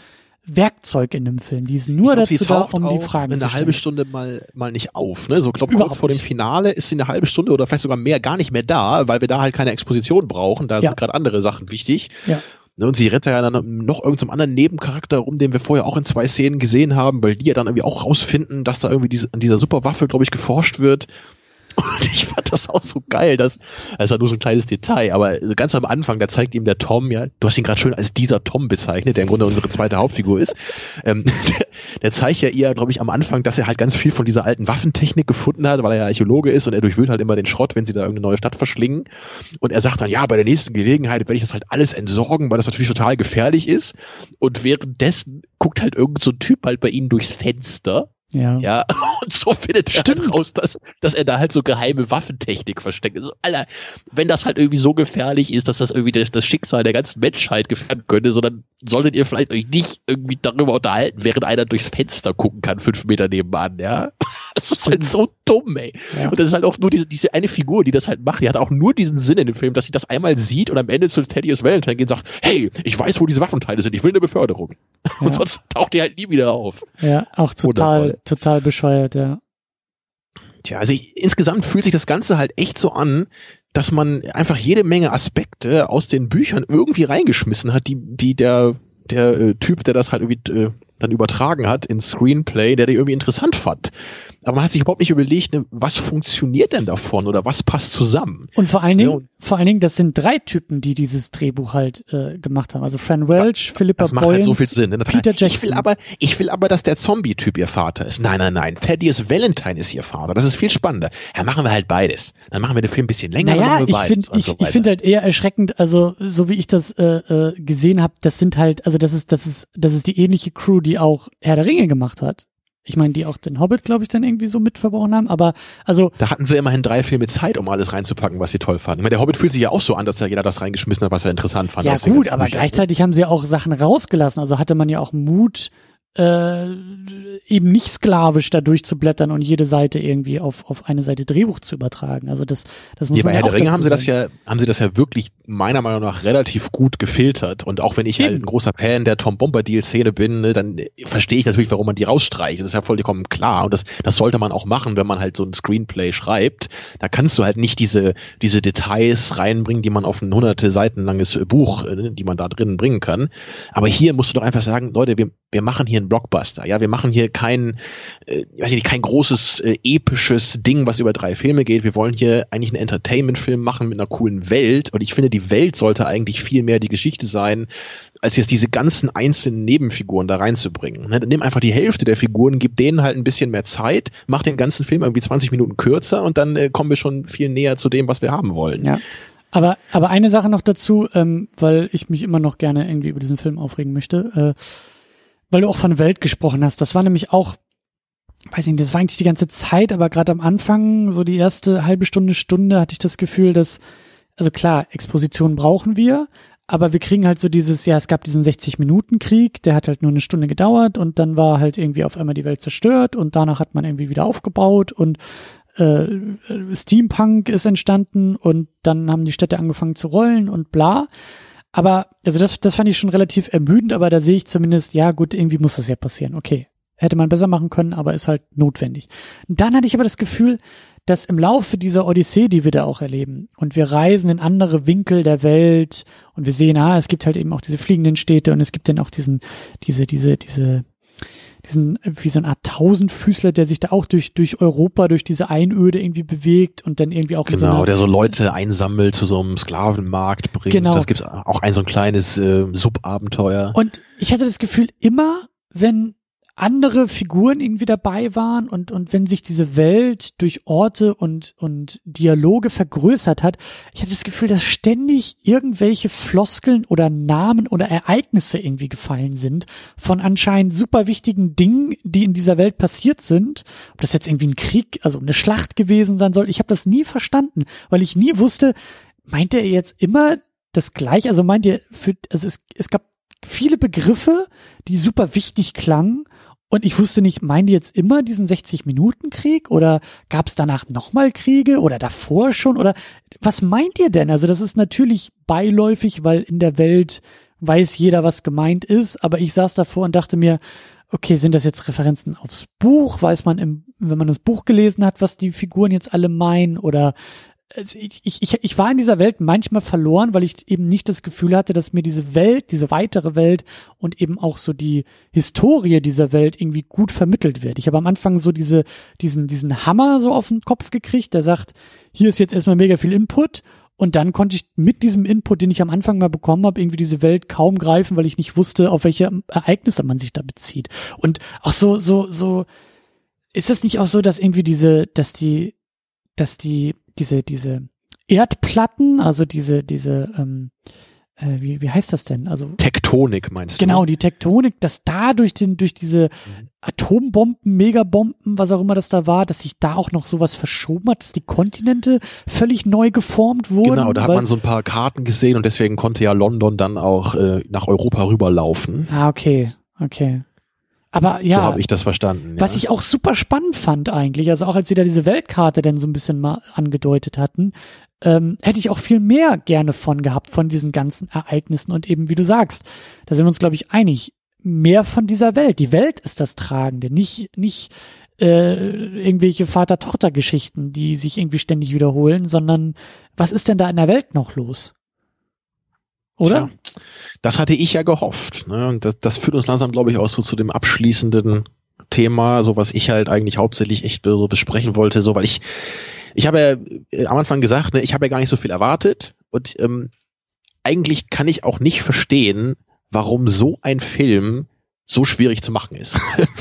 Werkzeug in dem Film. Die ist nur glaub, dazu da, um die Fragen zu stellen. eine halbe Stunde mal, mal nicht auf. Ne? So, glaub, kurz vor dem Finale ist sie eine halbe Stunde oder vielleicht sogar mehr gar nicht mehr da, weil wir da halt keine Exposition brauchen. Da ja. sind gerade andere Sachen wichtig. Ja. Ne, und sie rennt ja dann noch irgendeinem anderen Nebencharakter rum, den wir vorher auch in zwei Szenen gesehen haben, weil die ja dann irgendwie auch rausfinden, dass da irgendwie diese, an dieser Superwaffe, glaube ich, geforscht wird. Und ich fand das auch so geil, dass, das war nur so ein kleines Detail, aber so ganz am Anfang, da zeigt ihm der Tom, ja, du hast ihn gerade schön als dieser Tom bezeichnet, der im Grunde unsere zweite Hauptfigur ist. Ähm, der, der zeigt ja ihr, glaube ich, am Anfang, dass er halt ganz viel von dieser alten Waffentechnik gefunden hat, weil er ja Archäologe ist und er durchwühlt halt immer den Schrott, wenn sie da irgendeine neue Stadt verschlingen. Und er sagt dann, ja, bei der nächsten Gelegenheit werde ich das halt alles entsorgen, weil das natürlich total gefährlich ist. Und währenddessen guckt halt irgend so ein Typ halt bei ihnen durchs Fenster ja. Ja, und so findet er halt raus, dass, dass er da halt so geheime Waffentechnik versteckt. So, Alter, wenn das halt irgendwie so gefährlich ist, dass das irgendwie das, das Schicksal der ganzen Menschheit gefährden könnte, sondern solltet ihr vielleicht euch nicht irgendwie darüber unterhalten, während einer durchs Fenster gucken kann, fünf Meter nebenan, ja. Das ist halt so dumm, ey. Ja. Und das ist halt auch nur diese, diese eine Figur, die das halt macht, die hat auch nur diesen Sinn in dem Film, dass sie das einmal sieht und am Ende zu Thaddeus Valentine geht und sagt, hey, ich weiß, wo diese Waffenteile sind, ich will eine Beförderung. Ja. Und sonst taucht die halt nie wieder auf. Ja, auch total. Total bescheuert, ja. Tja, also ich, insgesamt fühlt sich das Ganze halt echt so an, dass man einfach jede Menge Aspekte aus den Büchern irgendwie reingeschmissen hat, die, die der, der äh, Typ, der das halt irgendwie äh, dann übertragen hat ins Screenplay, der die irgendwie interessant fand. Aber man hat sich überhaupt nicht überlegt, ne, was funktioniert denn davon oder was passt zusammen. Und vor allen Dingen, ja, vor allen Dingen, das sind drei Typen, die dieses Drehbuch halt äh, gemacht haben. Also Fran Welch, ja, Philippa Das macht Boyens, halt so viel Sinn. Ne? Peter Jackson. Ich will aber, ich will aber, dass der Zombie-Typ ihr Vater ist. Nein, nein, nein. Thaddeus Valentine ist ihr Vater. Das ist viel spannender. Ja, machen wir halt beides. Dann machen wir den Film ein bisschen länger. Naja, ich finde, ich, so ich finde halt eher erschreckend. Also so wie ich das äh, äh, gesehen habe, das sind halt, also das ist, das ist, das ist die ähnliche Crew, die auch Herr der Ringe gemacht hat Ich meine, die auch den Hobbit, glaube ich, dann irgendwie so mitverbrochen haben, aber also. Da hatten sie immerhin drei Filme Zeit, um alles reinzupacken, was sie toll fanden. Ich meine, der Hobbit fühlt sich ja auch so an, dass ja jeder das reingeschmissen hat, was er interessant fand. Ja gut, aber gleichzeitig haben sie auch Sachen rausgelassen. Also hatte man ja auch Mut, äh, eben nicht sklavisch da durchzublättern und jede Seite irgendwie auf, auf eine Seite Drehbuch zu übertragen. Also das, das muss ja, man bei ja Herr der Ringe haben sie das ja, haben sie das ja wirklich meiner Meinung nach relativ gut gefiltert. Und auch wenn ich halt ein großer Fan der Tom Bombadil-Szene bin, ne, dann verstehe ich natürlich, warum man die rausstreicht. Das ist ja vollkommen klar. Und das, das sollte man auch machen, wenn man halt so ein Screenplay schreibt. Da kannst du halt nicht diese, diese Details reinbringen, die man auf ein hunderte Seiten langes Buch, äh, die man da drin bringen kann. Aber hier musst du doch einfach sagen, Leute, wir, wir machen hier einen Blockbuster. Ja, wir machen hier kein, äh, weiß ich nicht, kein großes äh, episches Ding, was über drei Filme geht. Wir wollen hier eigentlich einen Entertainment-Film machen mit einer coolen Welt. Und ich finde, die Welt sollte eigentlich viel mehr die Geschichte sein, als jetzt diese ganzen einzelnen Nebenfiguren da reinzubringen. Ne, nimm einfach die Hälfte der Figuren, gib denen halt ein bisschen mehr Zeit, mach den ganzen Film irgendwie 20 Minuten kürzer und dann äh, kommen wir schon viel näher zu dem, was wir haben wollen. Ja. Aber, aber eine Sache noch dazu, ähm, weil ich mich immer noch gerne irgendwie über diesen Film aufregen möchte, äh, weil du auch von Welt gesprochen hast. Das war nämlich auch, weiß nicht, das war eigentlich die ganze Zeit, aber gerade am Anfang, so die erste halbe Stunde, Stunde, hatte ich das Gefühl, dass, also klar, Exposition brauchen wir, aber wir kriegen halt so dieses, ja, es gab diesen 60-Minuten-Krieg, der hat halt nur eine Stunde gedauert und dann war halt irgendwie auf einmal die Welt zerstört und danach hat man irgendwie wieder aufgebaut und äh, Steampunk ist entstanden und dann haben die Städte angefangen zu rollen und bla. Aber, also das, das fand ich schon relativ ermüdend, aber da sehe ich zumindest, ja gut, irgendwie muss das ja passieren. Okay. Hätte man besser machen können, aber ist halt notwendig. Dann hatte ich aber das Gefühl, dass im Laufe dieser Odyssee, die wir da auch erleben, und wir reisen in andere Winkel der Welt und wir sehen, ah, es gibt halt eben auch diese fliegenden Städte und es gibt dann auch diesen, diese, diese, diese, diesen, wie so eine Art Tausendfüßler, der sich da auch durch, durch Europa, durch diese Einöde irgendwie bewegt und dann irgendwie auch Genau, so der so Leute einsammelt, zu so einem Sklavenmarkt bringt. Genau. Das gibt auch ein so ein kleines äh, Subabenteuer. Und ich hatte das Gefühl, immer wenn andere Figuren irgendwie dabei waren und, und wenn sich diese Welt durch Orte und, und Dialoge vergrößert hat, ich hatte das Gefühl, dass ständig irgendwelche Floskeln oder Namen oder Ereignisse irgendwie gefallen sind von anscheinend super wichtigen Dingen, die in dieser Welt passiert sind. Ob das jetzt irgendwie ein Krieg, also eine Schlacht gewesen sein soll, ich habe das nie verstanden, weil ich nie wusste, meint er jetzt immer das gleiche? Also meint ihr, für, also es, es gab viele Begriffe, die super wichtig klangen. Und ich wusste nicht, meinen die jetzt immer diesen 60-Minuten-Krieg oder gab es danach nochmal Kriege oder davor schon oder was meint ihr denn? Also das ist natürlich beiläufig, weil in der Welt weiß jeder, was gemeint ist, aber ich saß davor und dachte mir, okay, sind das jetzt Referenzen aufs Buch? Weiß man, im, wenn man das Buch gelesen hat, was die Figuren jetzt alle meinen oder also ich, ich, ich war in dieser Welt manchmal verloren, weil ich eben nicht das Gefühl hatte, dass mir diese Welt, diese weitere Welt und eben auch so die Historie dieser Welt irgendwie gut vermittelt wird. Ich habe am Anfang so diese, diesen, diesen Hammer so auf den Kopf gekriegt, der sagt, hier ist jetzt erstmal mega viel Input und dann konnte ich mit diesem Input, den ich am Anfang mal bekommen habe, irgendwie diese Welt kaum greifen, weil ich nicht wusste, auf welche Ereignisse man sich da bezieht. Und auch so, so, so, ist es nicht auch so, dass irgendwie diese, dass die, dass die diese, diese Erdplatten, also diese, diese, ähm, äh, wie, wie heißt das denn? Also Tektonik meinst genau, du? die Tektonik, dass da durch den, durch diese Atombomben, Megabomben, was auch immer das da war, dass sich da auch noch sowas verschoben hat, dass die Kontinente völlig neu geformt wurden. Genau, da hat man so ein paar Karten gesehen und deswegen konnte ja London dann auch äh, nach Europa rüberlaufen. Ah, okay, okay. Aber So ja, habe ich das verstanden. was ja. ich auch super spannend fand eigentlich, also auch als sie da diese Weltkarte dann so ein bisschen mal angedeutet hatten, ähm, hätte ich auch viel mehr gerne von gehabt, von diesen ganzen Ereignissen und eben, wie du sagst, da sind wir uns, glaube ich, einig, mehr von dieser Welt. Die Welt ist das Tragende, nicht, nicht äh, irgendwelche Vater-Tochter-Geschichten, die sich irgendwie ständig wiederholen, sondern was ist denn da in der Welt noch los? Oder? Tja, das hatte ich ja gehofft. Ne? Und das, das führt uns langsam, glaube ich, auch so zu dem abschließenden Thema, so was ich halt eigentlich hauptsächlich echt so besprechen wollte, so weil ich, ich habe ja äh, am Anfang gesagt, ne, ich habe ja gar nicht so viel erwartet und ähm, eigentlich kann ich auch nicht verstehen, warum so ein Film so schwierig zu machen ist.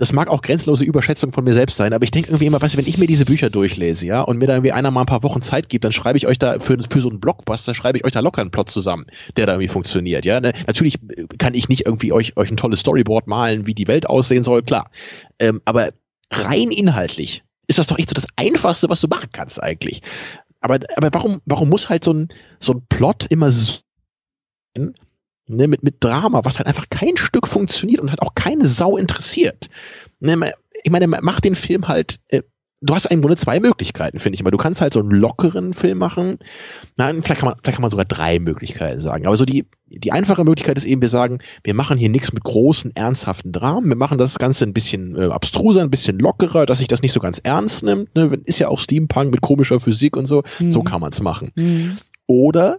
Das mag auch grenzenlose Überschätzung von mir selbst sein, aber ich denke irgendwie immer, weißt du, wenn ich mir diese Bücher durchlese, ja, und mir da irgendwie einer mal ein paar Wochen Zeit gibt, dann schreibe ich euch da für, für so einen Blockbuster, schreibe ich euch da locker einen Plot zusammen, der da irgendwie funktioniert, ja. Ne? Natürlich kann ich nicht irgendwie euch, euch ein tolles Storyboard malen, wie die Welt aussehen soll, klar. Ähm, aber rein inhaltlich ist das doch echt so das Einfachste, was du machen kannst eigentlich. Aber, aber warum, warum muss halt so ein, so ein Plot immer so ne, mit, mit Drama, was halt einfach kein Stück funktioniert und halt auch keine Sau interessiert. Ne, ich meine, mach den Film halt, äh, du hast im Grunde zwei Möglichkeiten, finde ich immer. Du kannst halt so einen lockeren Film machen. Nein, vielleicht kann man, vielleicht kann man sogar drei Möglichkeiten sagen. Aber so die, die einfache Möglichkeit ist eben, wir sagen, wir machen hier nichts mit großen, ernsthaften Dramen. Wir machen das Ganze ein bisschen äh, abstruser, ein bisschen lockerer, dass sich das nicht so ganz ernst nimmt. Ne? Ist ja auch Steampunk mit komischer Physik und so. Mhm. So kann man es machen. Mhm. Oder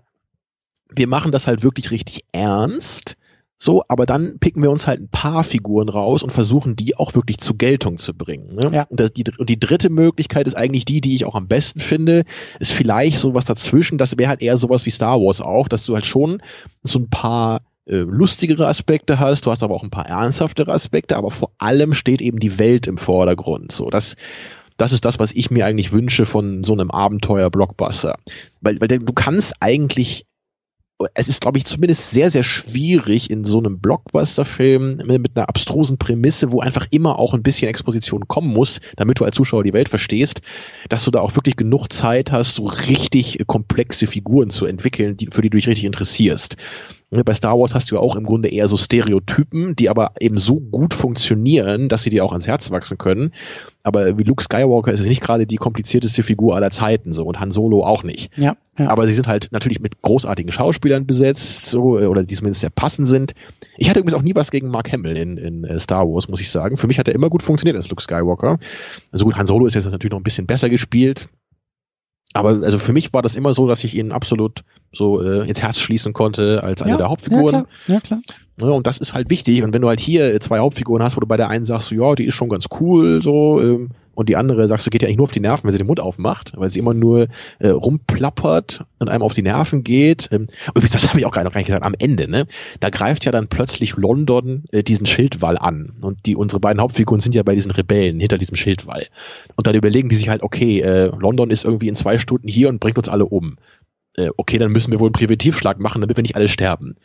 wir machen das halt wirklich richtig ernst. So, aber dann picken wir uns halt ein paar Figuren raus und versuchen die auch wirklich zur Geltung zu bringen. Ne? Ja. Und, das, die, und die dritte Möglichkeit ist eigentlich die, die ich auch am besten finde, ist vielleicht sowas dazwischen. Das wäre halt eher sowas wie Star Wars auch, dass du halt schon so ein paar äh, lustigere Aspekte hast, du hast aber auch ein paar ernsthaftere Aspekte, aber vor allem steht eben die Welt im Vordergrund. So, das, das ist das, was ich mir eigentlich wünsche von so einem Abenteuer-Blockbuster. Weil, weil du kannst eigentlich es ist, glaube ich, zumindest sehr, sehr schwierig in so einem Blockbuster-Film mit einer abstrusen Prämisse, wo einfach immer auch ein bisschen Exposition kommen muss, damit du als Zuschauer die Welt verstehst, dass du da auch wirklich genug Zeit hast, so richtig komplexe Figuren zu entwickeln, die, für die du dich richtig interessierst. Ne, bei Star Wars hast du ja auch im Grunde eher so Stereotypen, die aber eben so gut funktionieren, dass sie dir auch ans Herz wachsen können. Aber wie Luke Skywalker ist es nicht gerade die komplizierteste Figur aller Zeiten so und Han Solo auch nicht. Ja, ja. Aber sie sind halt natürlich mit großartigen Schauspielern besetzt, so, oder die zumindest sehr passend sind. Ich hatte übrigens auch nie was gegen Mark Hamill in, in äh, Star Wars, muss ich sagen. Für mich hat er immer gut funktioniert als Luke Skywalker. Also gut, Han Solo ist jetzt natürlich noch ein bisschen besser gespielt. Aber also für mich war das immer so, dass ich ihn absolut so äh, ins Herz schließen konnte als eine ja, der Hauptfiguren. Ja, klar. Ja, klar. Ja, und das ist halt wichtig. Und wenn du halt hier zwei Hauptfiguren hast, wo du bei der einen sagst, ja, die ist schon ganz cool, so, ähm, und die andere sagst du, geht ja eigentlich nur auf die Nerven, wenn sie den Mund aufmacht, weil sie immer nur äh, rumplappert und einem auf die Nerven geht. Ähm, übrigens, das habe ich auch gar nicht gesagt, am Ende, ne? Da greift ja dann plötzlich London äh, diesen Schildwall an. Und die unsere beiden Hauptfiguren sind ja bei diesen Rebellen hinter diesem Schildwall. Und dann überlegen die sich halt, okay, äh, London ist irgendwie in zwei Stunden hier und bringt uns alle um. Äh, okay, dann müssen wir wohl einen Präventivschlag machen, damit wir nicht alle sterben.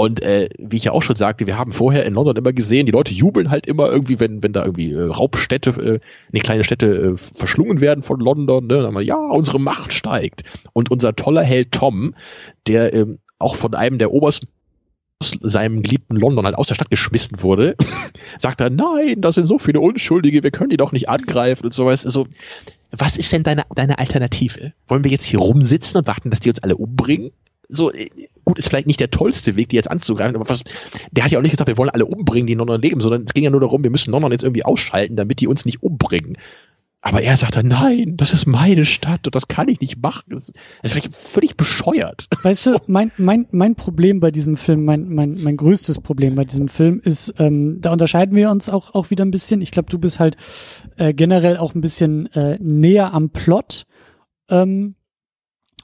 Und äh, wie ich ja auch schon sagte, wir haben vorher in London immer gesehen, die Leute jubeln halt immer irgendwie, wenn, wenn da irgendwie äh, Raubstädte, äh, nee, kleine Städte äh, verschlungen werden von London. Ne? Dann wir, ja, unsere Macht steigt. Und unser toller Held Tom, der ähm, auch von einem der obersten seinem geliebten London halt aus der Stadt geschmissen wurde, sagt er, nein, das sind so viele Unschuldige, wir können die doch nicht angreifen und sowas. So, was ist denn deine, deine Alternative? Wollen wir jetzt hier rumsitzen und warten, dass die uns alle umbringen? so, äh, gut, ist vielleicht nicht der tollste Weg, die jetzt anzugreifen, aber was, der hat ja auch nicht gesagt, wir wollen alle umbringen, die noch leben, sondern es ging ja nur darum, wir müssen London jetzt irgendwie ausschalten, damit die uns nicht umbringen. Aber er sagte, nein, das ist meine Stadt und das kann ich nicht machen. Das ist völlig bescheuert. Weißt du, mein, mein, mein Problem bei diesem Film, mein, mein, mein größtes Problem bei diesem Film ist, ähm, da unterscheiden wir uns auch, auch wieder ein bisschen. Ich glaube, du bist halt äh, generell auch ein bisschen äh, näher am Plot. Ähm,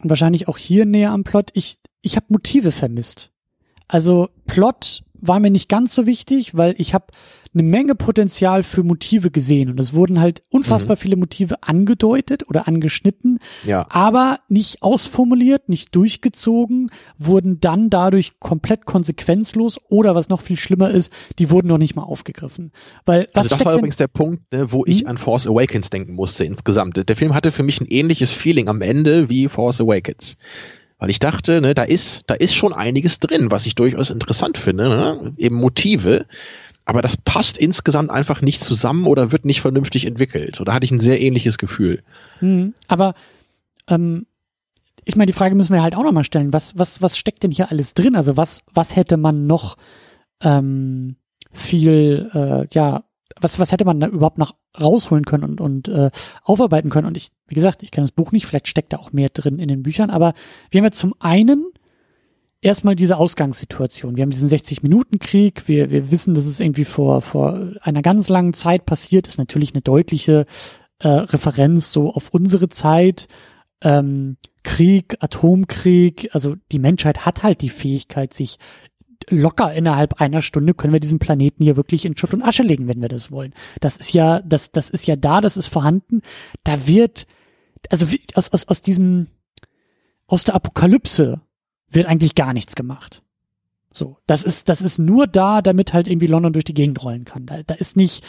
und wahrscheinlich auch hier näher am Plot, ich, ich habe Motive vermisst. Also Plot war mir nicht ganz so wichtig, weil ich habe eine Menge Potenzial für Motive gesehen und es wurden halt unfassbar mhm. viele Motive angedeutet oder angeschnitten, ja. aber nicht ausformuliert, nicht durchgezogen, wurden dann dadurch komplett konsequenzlos oder was noch viel schlimmer ist, die wurden noch nicht mal aufgegriffen. Weil was also das war übrigens der Punkt, ne, wo ich mhm. an Force Awakens denken musste insgesamt. Der Film hatte für mich ein ähnliches Feeling am Ende wie Force Awakens. Weil ich dachte, ne, da ist, da ist schon einiges drin, was ich durchaus interessant finde, ne? eben Motive aber das passt insgesamt einfach nicht zusammen oder wird nicht vernünftig entwickelt. Oder hatte ich ein sehr ähnliches Gefühl. Hm, aber ähm, ich meine, die Frage müssen wir halt auch nochmal stellen. Was, was, was steckt denn hier alles drin? Also was, was hätte man noch ähm, viel, äh, ja, was, was hätte man da überhaupt noch rausholen können und, und äh, aufarbeiten können? Und ich, wie gesagt, ich kenne das Buch nicht, vielleicht steckt da auch mehr drin in den Büchern, aber wir haben ja zum einen erstmal diese Ausgangssituation. Wir haben diesen 60-Minuten-Krieg. Wir, wir wissen, dass es irgendwie vor, vor einer ganz langen Zeit passiert ist. Natürlich eine deutliche äh, Referenz so auf unsere Zeit. Ähm, Krieg, Atomkrieg, also die Menschheit hat halt die Fähigkeit, sich locker innerhalb einer Stunde können wir diesen Planeten hier wirklich in Schutt und Asche legen, wenn wir das wollen. Das ist ja, das, das ist ja da, das ist vorhanden. Da wird, also aus, aus, aus diesem, aus der Apokalypse wird eigentlich gar nichts gemacht. So, das ist, das ist nur da, damit halt irgendwie London durch die Gegend rollen kann. Da, da ist nicht,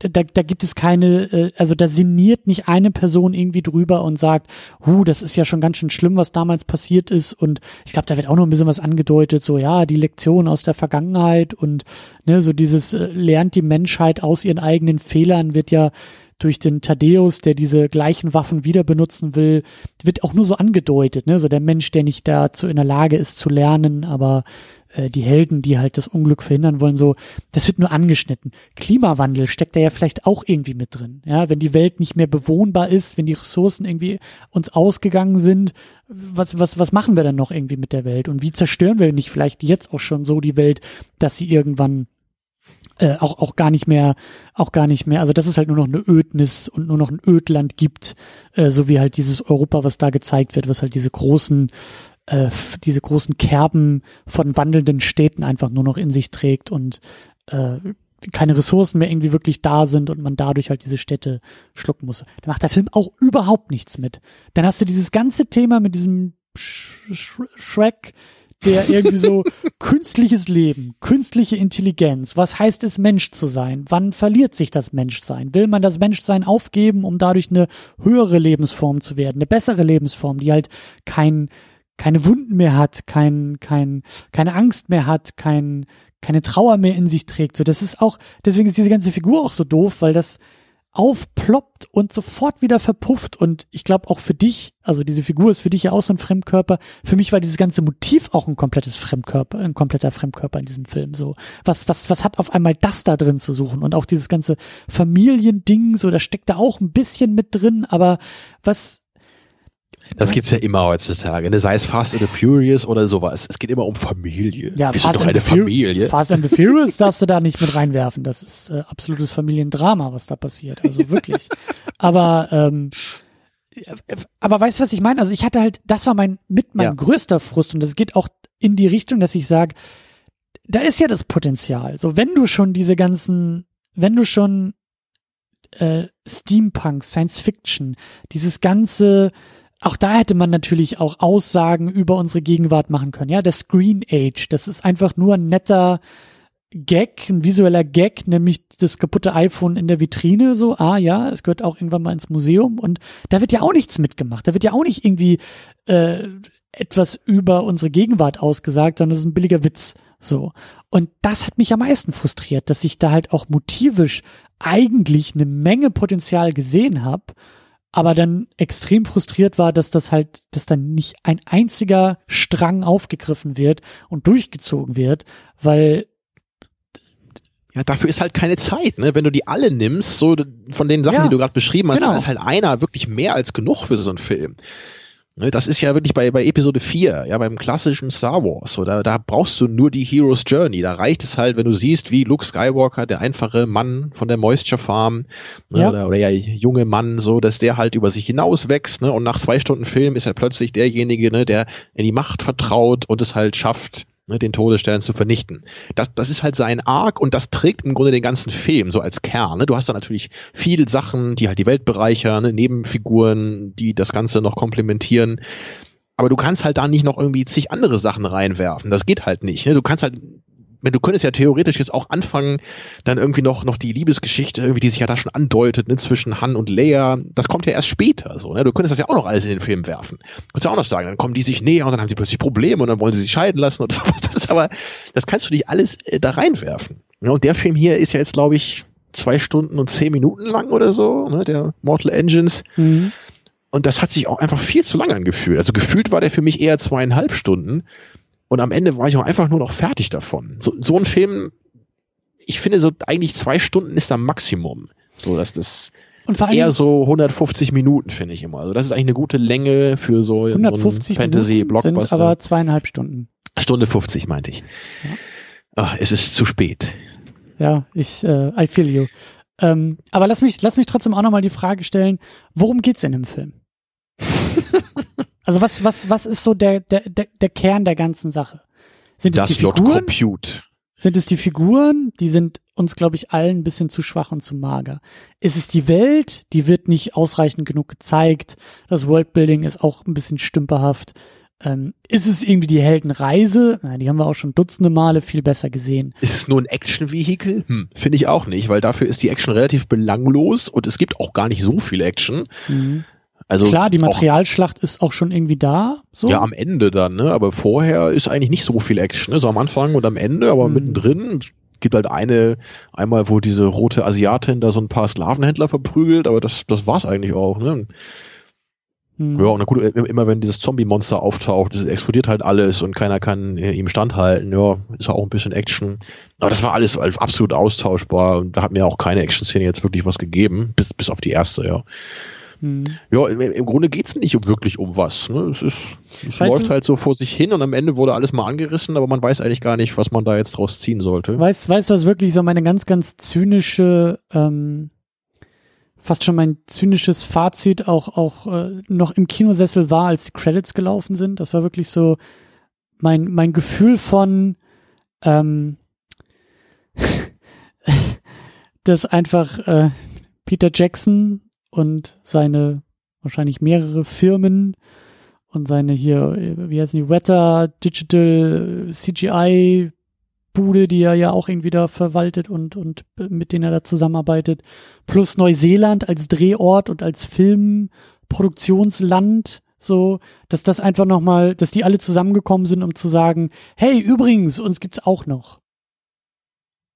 da, da, gibt es keine, äh, also da sinniert nicht eine Person irgendwie drüber und sagt, hu, das ist ja schon ganz schön schlimm, was damals passiert ist. Und ich glaube, da wird auch noch ein bisschen was angedeutet, so ja, die Lektion aus der Vergangenheit und ne, so dieses äh, lernt die Menschheit aus ihren eigenen Fehlern wird ja durch den Thaddeus, der diese gleichen Waffen wieder benutzen will, wird auch nur so angedeutet, ne? So der Mensch, der nicht dazu in der Lage ist zu lernen, aber äh, die Helden, die halt das Unglück verhindern wollen, so, das wird nur angeschnitten. Klimawandel steckt da ja vielleicht auch irgendwie mit drin. Ja, wenn die Welt nicht mehr bewohnbar ist, wenn die Ressourcen irgendwie uns ausgegangen sind, was, was, was machen wir dann noch irgendwie mit der Welt? Und wie zerstören wir nicht vielleicht jetzt auch schon so die Welt, dass sie irgendwann äh, auch auch gar nicht mehr auch gar nicht mehr also dass es halt nur noch eine Ödnis und nur noch ein Ödland gibt äh, so wie halt dieses Europa was da gezeigt wird was halt diese großen äh, diese großen Kerben von wandelnden Städten einfach nur noch in sich trägt und äh, keine Ressourcen mehr irgendwie wirklich da sind und man dadurch halt diese Städte schlucken muss. Da macht der Film auch überhaupt nichts mit. Dann hast du dieses ganze Thema mit diesem Sh Sh Shrek, der irgendwie so künstliches Leben, künstliche Intelligenz, was heißt es Mensch zu sein? Wann verliert sich das Menschsein? Will man das Menschsein aufgeben, um dadurch eine höhere Lebensform zu werden, eine bessere Lebensform, die halt kein keine Wunden mehr hat, kein kein keine Angst mehr hat, kein keine Trauer mehr in sich trägt. So, das ist auch deswegen ist diese ganze Figur auch so doof, weil das aufploppt und sofort wieder verpufft. Und ich glaube auch für dich, also diese Figur ist für dich ja auch so ein Fremdkörper. Für mich war dieses ganze Motiv auch ein komplettes Fremdkörper, ein kompletter Fremdkörper in diesem Film. So, was, was, was hat auf einmal das da drin zu suchen? Und auch dieses ganze Familiending, so, da steckt da auch ein bisschen mit drin, aber was, das gibt's ja immer heutzutage, ne? sei es Fast and the Furious oder sowas. Es geht immer um Familie. Ja, Bist Fast du doch eine Familie? Fast and the Furious darfst du da nicht mit reinwerfen. Das ist äh, absolutes Familiendrama, was da passiert. Also wirklich. aber ähm, aber weißt du, was ich meine? Also ich hatte halt, das war mein mit mein ja. größter Frust und das geht auch in die Richtung, dass ich sage, da ist ja das Potenzial. So, wenn du schon diese ganzen, wenn du schon äh, Steampunk, Science Fiction, dieses ganze auch da hätte man natürlich auch Aussagen über unsere Gegenwart machen können. Ja, der Screen Age, das ist einfach nur ein netter Gag, ein visueller Gag, nämlich das kaputte iPhone in der Vitrine, so, ah ja, es gehört auch irgendwann mal ins Museum und da wird ja auch nichts mitgemacht. Da wird ja auch nicht irgendwie äh, etwas über unsere Gegenwart ausgesagt, sondern es ist ein billiger Witz. So. Und das hat mich am meisten frustriert, dass ich da halt auch motivisch eigentlich eine Menge Potenzial gesehen habe aber dann extrem frustriert war, dass das halt, dass dann nicht ein einziger Strang aufgegriffen wird und durchgezogen wird, weil ja, dafür ist halt keine Zeit, ne? Wenn du die alle nimmst, so von den Sachen, ja, die du gerade beschrieben hast, genau. dann ist halt einer wirklich mehr als genug für so einen Film. Ne, das ist ja wirklich bei, bei Episode 4, ja, beim klassischen Star Wars. So, da, da brauchst du nur die Hero's Journey. Da reicht es halt, wenn du siehst, wie Luke Skywalker, der einfache Mann von der Moisture Farm, ne, ja. oder, oder ja, junge Mann, so, dass der halt über sich hinaus wächst, ne, und nach zwei Stunden Film ist er plötzlich derjenige, ne, der in die Macht vertraut und es halt schafft, ne, den Todesstern zu vernichten. Das, das ist halt sein Arc und das trägt im Grunde den ganzen Film so als Kern. Ne? Du hast da natürlich viele Sachen, die halt die Welt bereichern, ne? Nebenfiguren, die das Ganze noch komplementieren. Aber du kannst halt da nicht noch irgendwie zig andere Sachen reinwerfen. Das geht halt nicht. Ne? Du kannst halt wenn du könntest ja theoretisch jetzt auch anfangen, dann irgendwie noch, noch die Liebesgeschichte, irgendwie, die sich ja da schon andeutet, ne, zwischen Han und Leia, das kommt ja erst später, so, ne? Du könntest das ja auch noch alles in den Film werfen. Du könntest ja auch noch sagen, dann kommen die sich näher und dann haben sie plötzlich Probleme und dann wollen sie sich scheiden lassen oder sowas. Das ist aber, das kannst du nicht alles äh, da reinwerfen. Ja, und der Film hier ist ja jetzt, glaube ich, zwei Stunden und zehn Minuten lang oder so, ne, der Mortal Engines. Mhm. Und das hat sich auch einfach viel zu lang angefühlt. Also gefühlt war der für mich eher zweieinhalb Stunden. Und am Ende war ich auch einfach nur noch fertig davon. So, so ein Film, ich finde so eigentlich zwei Stunden ist am Maximum. So, dass das und eher so 150 Minuten finde ich immer. Also das ist eigentlich eine gute Länge für so, 150 so Fantasy-Blockbuster. Sind aber zweieinhalb Stunden. Stunde 50 meinte ich. Ja. Ach, es ist zu spät. Ja, ich, äh, I feel you. Ähm, aber lass mich, lass mich trotzdem auch nochmal die Frage stellen, worum geht's in dem Film? Also was, was, was ist so der, der, der, der Kern der ganzen Sache? Sind das es die Figuren? Compute. Sind es die Figuren? Die sind uns, glaube ich, allen ein bisschen zu schwach und zu mager. Ist es die Welt? Die wird nicht ausreichend genug gezeigt. Das Worldbuilding ist auch ein bisschen stümperhaft. Ähm, ist es irgendwie die Heldenreise? Na, die haben wir auch schon dutzende Male viel besser gesehen. Ist es nur ein Action-Vehikel? Hm, Finde ich auch nicht, weil dafür ist die Action relativ belanglos und es gibt auch gar nicht so viel Action. Mhm. Also Klar, die Materialschlacht auch, ist auch schon irgendwie da. So. Ja, am Ende dann, ne? Aber vorher ist eigentlich nicht so viel Action, ne? So am Anfang und am Ende, aber mhm. mittendrin gibt halt eine, einmal, wo diese rote Asiatin da so ein paar Sklavenhändler verprügelt, aber das, das war's eigentlich auch, ne? Hm. Ja, und gut, immer wenn dieses Zombie-Monster auftaucht, es explodiert halt alles und keiner kann äh, ihm standhalten. Ja, ist auch ein bisschen Action. Aber das war alles absolut austauschbar und da hat mir auch keine Action-Szene jetzt wirklich was gegeben, bis, bis auf die erste, ja. Hm. Ja, im, im Grunde geht's nicht um, wirklich um was. Ne? Es, ist, es läuft du, halt so vor sich hin und am Ende wurde alles mal angerissen, aber man weiß eigentlich gar nicht, was man da jetzt draus ziehen sollte. Weißt du, was wirklich so meine ganz, ganz zynische ähm, fast schon mein zynisches Fazit auch auch äh, noch im Kinosessel war, als die Credits gelaufen sind. Das war wirklich so mein mein Gefühl von ähm, dass einfach äh, Peter Jackson und seine wahrscheinlich mehrere Firmen und seine hier, wie heißen die, Wetter, Digital, CGI, Bude, die er ja auch irgendwie da verwaltet und, und mit denen er da zusammenarbeitet, plus Neuseeland als Drehort und als Filmproduktionsland, so, dass das einfach nochmal, dass die alle zusammengekommen sind, um zu sagen, hey, übrigens, uns gibt's auch noch.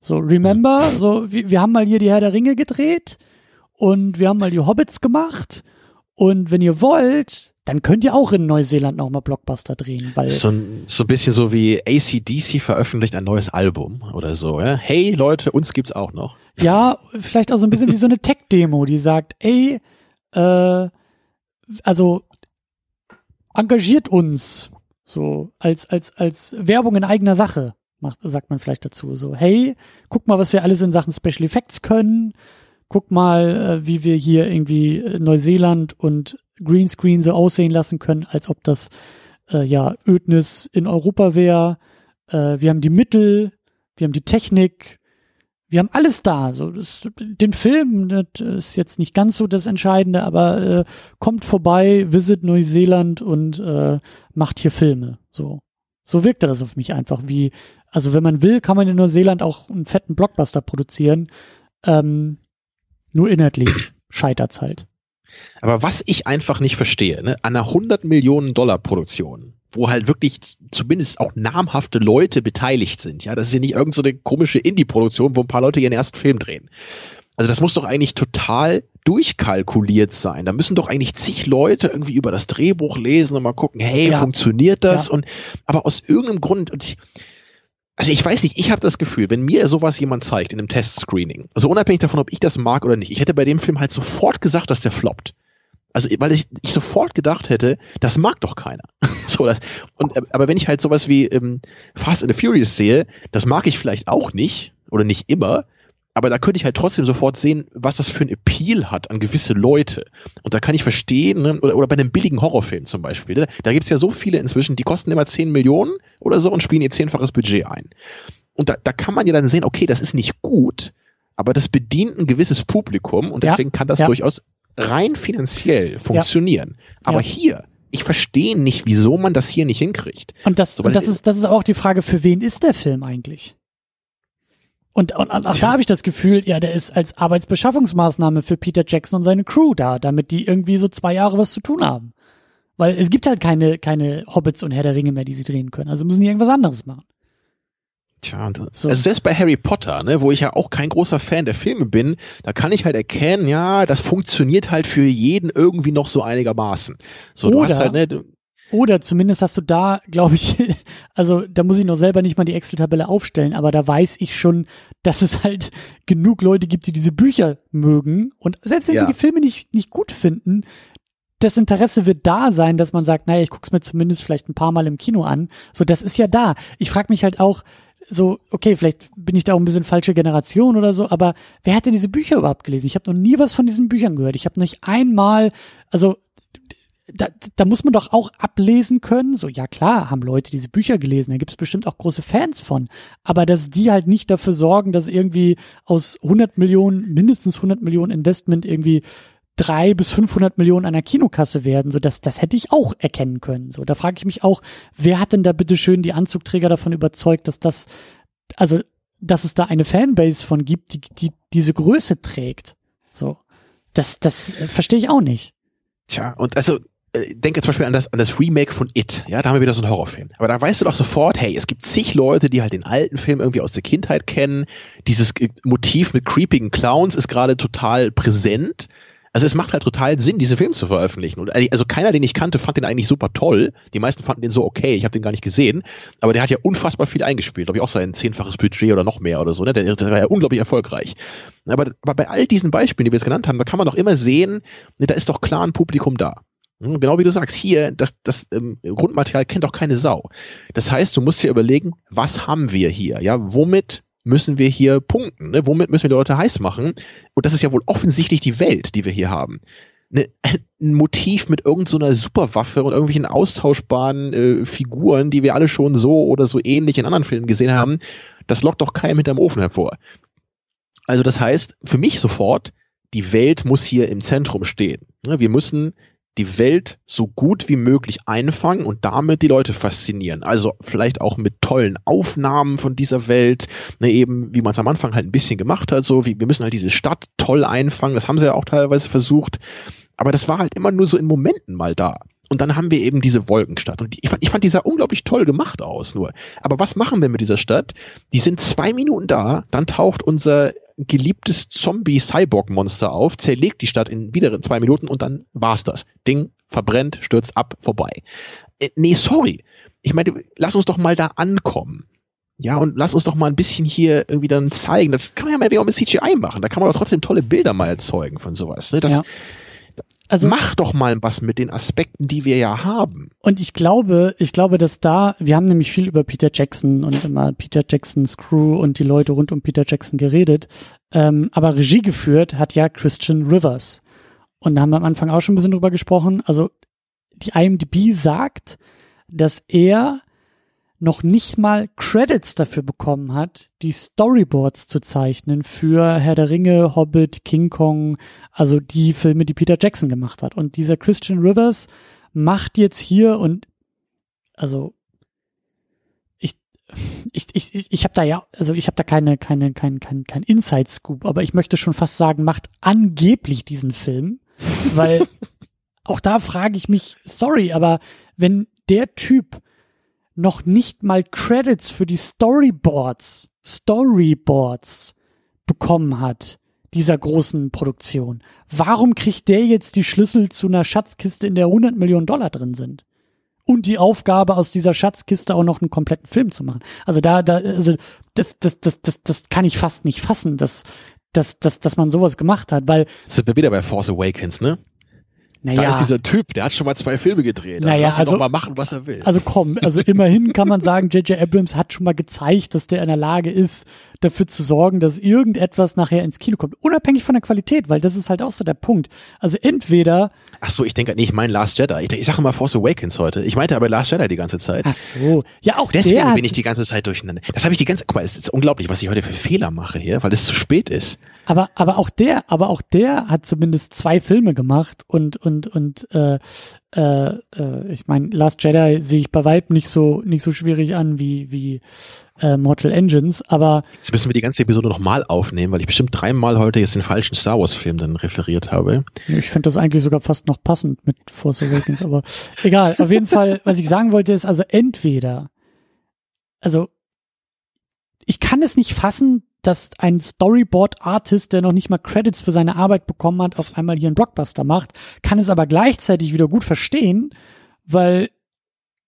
So, remember, so, wir, wir haben mal hier die Herr der Ringe gedreht und wir haben mal die Hobbits gemacht und wenn ihr wollt, dann könnt ihr auch in Neuseeland nochmal Blockbuster drehen. Weil so, ein, so ein bisschen so wie ACDC veröffentlicht ein neues Album oder so. Ja? Hey Leute, uns gibt's auch noch. Ja, vielleicht auch so ein bisschen wie so eine Tech-Demo, die sagt, ey, äh, also engagiert uns so als als als Werbung in eigener Sache macht sagt man vielleicht dazu so hey guck mal was wir alles in Sachen Special Effects können guck mal äh, wie wir hier irgendwie Neuseeland und Greenscreen so aussehen lassen können, als ob das äh, ja Ödnis in Europa wäre. Äh, wir haben die Mittel, wir haben die Technik, wir haben alles da. So, das, den Film das ist jetzt nicht ganz so das Entscheidende, aber äh, kommt vorbei, visit Neuseeland und äh, macht hier Filme. So, so wirkte das auf mich einfach. Wie, also wenn man will, kann man in Neuseeland auch einen fetten Blockbuster produzieren. Ähm, nur inhaltlich scheitert's halt. Aber was ich einfach nicht verstehe, ne, an einer 100 Millionen Dollar Produktion, wo halt wirklich zumindest auch namhafte Leute beteiligt sind, ja, das ist ja nicht irgendeine so komische Indie-Produktion, wo ein paar Leute ihren ersten Film drehen. Also das muss doch eigentlich total durchkalkuliert sein. Da müssen doch eigentlich zig Leute irgendwie über das Drehbuch lesen und mal gucken, hey, ja. funktioniert das? Ja. Und aber aus irgendeinem Grund, und ich, also ich weiß nicht, ich habe das Gefühl, wenn mir sowas jemand zeigt in einem Testscreening, also unabhängig davon, ob ich das mag oder nicht, ich hätte bei dem Film halt sofort gesagt, dass der floppt. Also, weil ich, ich sofort gedacht hätte, das mag doch keiner. so, das, und, aber wenn ich halt sowas wie ähm, Fast and the Furious sehe, das mag ich vielleicht auch nicht oder nicht immer, aber da könnte ich halt trotzdem sofort sehen, was das für ein Appeal hat an gewisse Leute. Und da kann ich verstehen, ne? oder, oder bei einem billigen Horrorfilm zum Beispiel, ne? da gibt's ja so viele inzwischen, die kosten immer 10 Millionen oder so und spielen ihr zehnfaches Budget ein. Und da, da kann man ja dann sehen, okay, das ist nicht gut, aber das bedient ein gewisses Publikum und deswegen ja, kann das ja. durchaus rein finanziell funktionieren. Ja. Aber hier, ich verstehe nicht, wieso man das hier nicht hinkriegt. Und das, so, und das ist, das ist auch die Frage, für wen ist der Film eigentlich? Und, und, und auch da habe ich das Gefühl, ja, der ist als Arbeitsbeschaffungsmaßnahme für Peter Jackson und seine Crew da, damit die irgendwie so zwei Jahre was zu tun haben. Weil es gibt halt keine, keine Hobbits und Herr der Ringe mehr, die sie drehen können. Also müssen die irgendwas anderes machen. Tja, so. also selbst bei Harry Potter, ne, wo ich ja auch kein großer Fan der Filme bin, da kann ich halt erkennen, ja, das funktioniert halt für jeden irgendwie noch so einigermaßen. So, Oder, du hast halt, ne, oder zumindest hast du da, glaube ich, also da muss ich noch selber nicht mal die Excel-Tabelle aufstellen, aber da weiß ich schon, dass es halt genug Leute gibt, die diese Bücher mögen. Und selbst wenn ja. sie die Filme nicht, nicht gut finden, das Interesse wird da sein, dass man sagt, naja, ich guck's mir zumindest vielleicht ein paar Mal im Kino an. So, das ist ja da. Ich frage mich halt auch, so, okay, vielleicht bin ich da auch ein bisschen falsche Generation oder so, aber wer hat denn diese Bücher überhaupt gelesen? Ich habe noch nie was von diesen Büchern gehört. Ich habe nicht einmal, also da, da muss man doch auch ablesen können, so ja klar, haben Leute diese Bücher gelesen, da gibt's bestimmt auch große Fans von, aber dass die halt nicht dafür sorgen, dass irgendwie aus 100 Millionen, mindestens 100 Millionen Investment irgendwie drei bis 500 Millionen einer Kinokasse werden, so dass das hätte ich auch erkennen können. So, da frage ich mich auch, wer hat denn da bitte schön die Anzugträger davon überzeugt, dass das, also, dass es da eine Fanbase von gibt, die, die diese Größe trägt. So, das, das äh, verstehe ich auch nicht. Tja, und also denke zum Beispiel an das, an das Remake von It. Ja, da haben wir wieder so einen Horrorfilm. Aber da weißt du doch sofort, hey, es gibt zig Leute, die halt den alten Film irgendwie aus der Kindheit kennen. Dieses äh, Motiv mit creepigen Clowns ist gerade total präsent. Also es macht halt total Sinn, diese Filme zu veröffentlichen. Und also keiner, den ich kannte, fand den eigentlich super toll. Die meisten fanden den so okay. Ich habe den gar nicht gesehen. Aber der hat ja unfassbar viel eingespielt. Glaube ich auch sein zehnfaches Budget oder noch mehr oder so. Ne? Der, der war ja unglaublich erfolgreich. Aber, aber bei all diesen Beispielen, die wir jetzt genannt haben, da kann man doch immer sehen, ne, da ist doch klar ein Publikum da. Hm, genau wie du sagst, hier, das, das ähm, Grundmaterial kennt doch keine Sau. Das heißt, du musst dir überlegen, was haben wir hier? Ja, womit müssen wir hier punkten? Ne? Womit müssen wir die Leute heiß machen? Und das ist ja wohl offensichtlich die Welt, die wir hier haben. Ne, ein Motiv mit irgendeiner so Superwaffe und irgendwelchen austauschbaren äh, Figuren, die wir alle schon so oder so ähnlich in anderen Filmen gesehen haben, das lockt doch keinem hinterm Ofen hervor. Also das heißt, für mich sofort, die Welt muss hier im Zentrum stehen. Ne, wir müssen die Welt so gut wie möglich einfangen und damit die Leute faszinieren. Also vielleicht auch mit tollen Aufnahmen von dieser Welt, ne, eben wie man es am Anfang halt ein bisschen gemacht hat, so wie wir müssen halt diese Stadt toll einfangen, das haben sie ja auch teilweise versucht, aber das war halt immer nur so in Momenten mal da. Und dann haben wir eben diese Wolkenstadt. Und ich, fand, ich fand die sah unglaublich toll gemacht aus nur. Aber was machen wir mit dieser Stadt? Die sind zwei Minuten da, dann taucht unser geliebtes Zombie-Cyborg-Monster auf, zerlegt die Stadt in wieder zwei Minuten und dann war's das. Ding verbrennt, stürzt ab, vorbei. Äh, nee, sorry. Ich meine, lass uns doch mal da ankommen. Ja, und lass uns doch mal ein bisschen hier irgendwie dann zeigen. Das kann man ja mal auch mit CGI machen. Da kann man doch trotzdem tolle Bilder mal erzeugen von sowas. Ne? Das, ja. Also, Mach doch mal was mit den Aspekten, die wir ja haben. Und ich glaube, ich glaube, dass da, wir haben nämlich viel über Peter Jackson und immer Peter Jacksons Crew und die Leute rund um Peter Jackson geredet. Ähm, aber Regie geführt hat ja Christian Rivers. Und da haben wir am Anfang auch schon ein bisschen drüber gesprochen. Also die IMDb sagt, dass er noch nicht mal Credits dafür bekommen hat, die Storyboards zu zeichnen für Herr der Ringe, Hobbit, King Kong, also die Filme, die Peter Jackson gemacht hat. Und dieser Christian Rivers macht jetzt hier und also ich ich ich ich, ich habe da ja also ich habe da keine keine kein kein kein Inside Scoop, aber ich möchte schon fast sagen, macht angeblich diesen Film, weil auch da frage ich mich, sorry, aber wenn der Typ noch nicht mal Credits für die Storyboards, Storyboards bekommen hat dieser großen Produktion. Warum kriegt der jetzt die Schlüssel zu einer Schatzkiste, in der 100 Millionen Dollar drin sind? Und die Aufgabe, aus dieser Schatzkiste auch noch einen kompletten Film zu machen. Also da, da, also das, das, das, das, das kann ich fast nicht fassen, dass, dass, dass, dass man sowas gemacht hat, weil. Sind wir wieder bei Force Awakens, ne? Naja. Da ist dieser Typ, der hat schon mal zwei Filme gedreht. Naja, Lass also doch mal machen, was er will. Also komm, also immerhin kann man sagen, J.J. Abrams hat schon mal gezeigt, dass der in der Lage ist, dafür zu sorgen, dass irgendetwas nachher ins Kino kommt. Unabhängig von der Qualität, weil das ist halt auch so der Punkt. Also entweder. Ach so, ich denke, nee, ich meine Last Jedi. Ich, ich sage immer Force Awakens heute. Ich meinte aber Last Jedi die ganze Zeit. Ach so. Ja, auch Deswegen der bin ich die ganze Zeit durcheinander. Das habe ich die ganze, guck mal, es ist unglaublich, was ich heute für Fehler mache hier, weil es zu spät ist. Aber, aber auch der, aber auch der hat zumindest zwei Filme gemacht und, und, und, äh, äh, äh, ich meine, Last Jedi sehe ich bei Weitem nicht so, nicht so schwierig an wie, wie äh, Mortal Engines, aber. Jetzt müssen wir die ganze Episode nochmal aufnehmen, weil ich bestimmt dreimal heute jetzt den falschen Star Wars Film dann referiert habe. Ich finde das eigentlich sogar fast noch passend mit Force Awakens, aber egal. Auf jeden Fall, was ich sagen wollte, ist also entweder, also, ich kann es nicht fassen, dass ein Storyboard-Artist, der noch nicht mal Credits für seine Arbeit bekommen hat, auf einmal hier einen Blockbuster macht, kann es aber gleichzeitig wieder gut verstehen, weil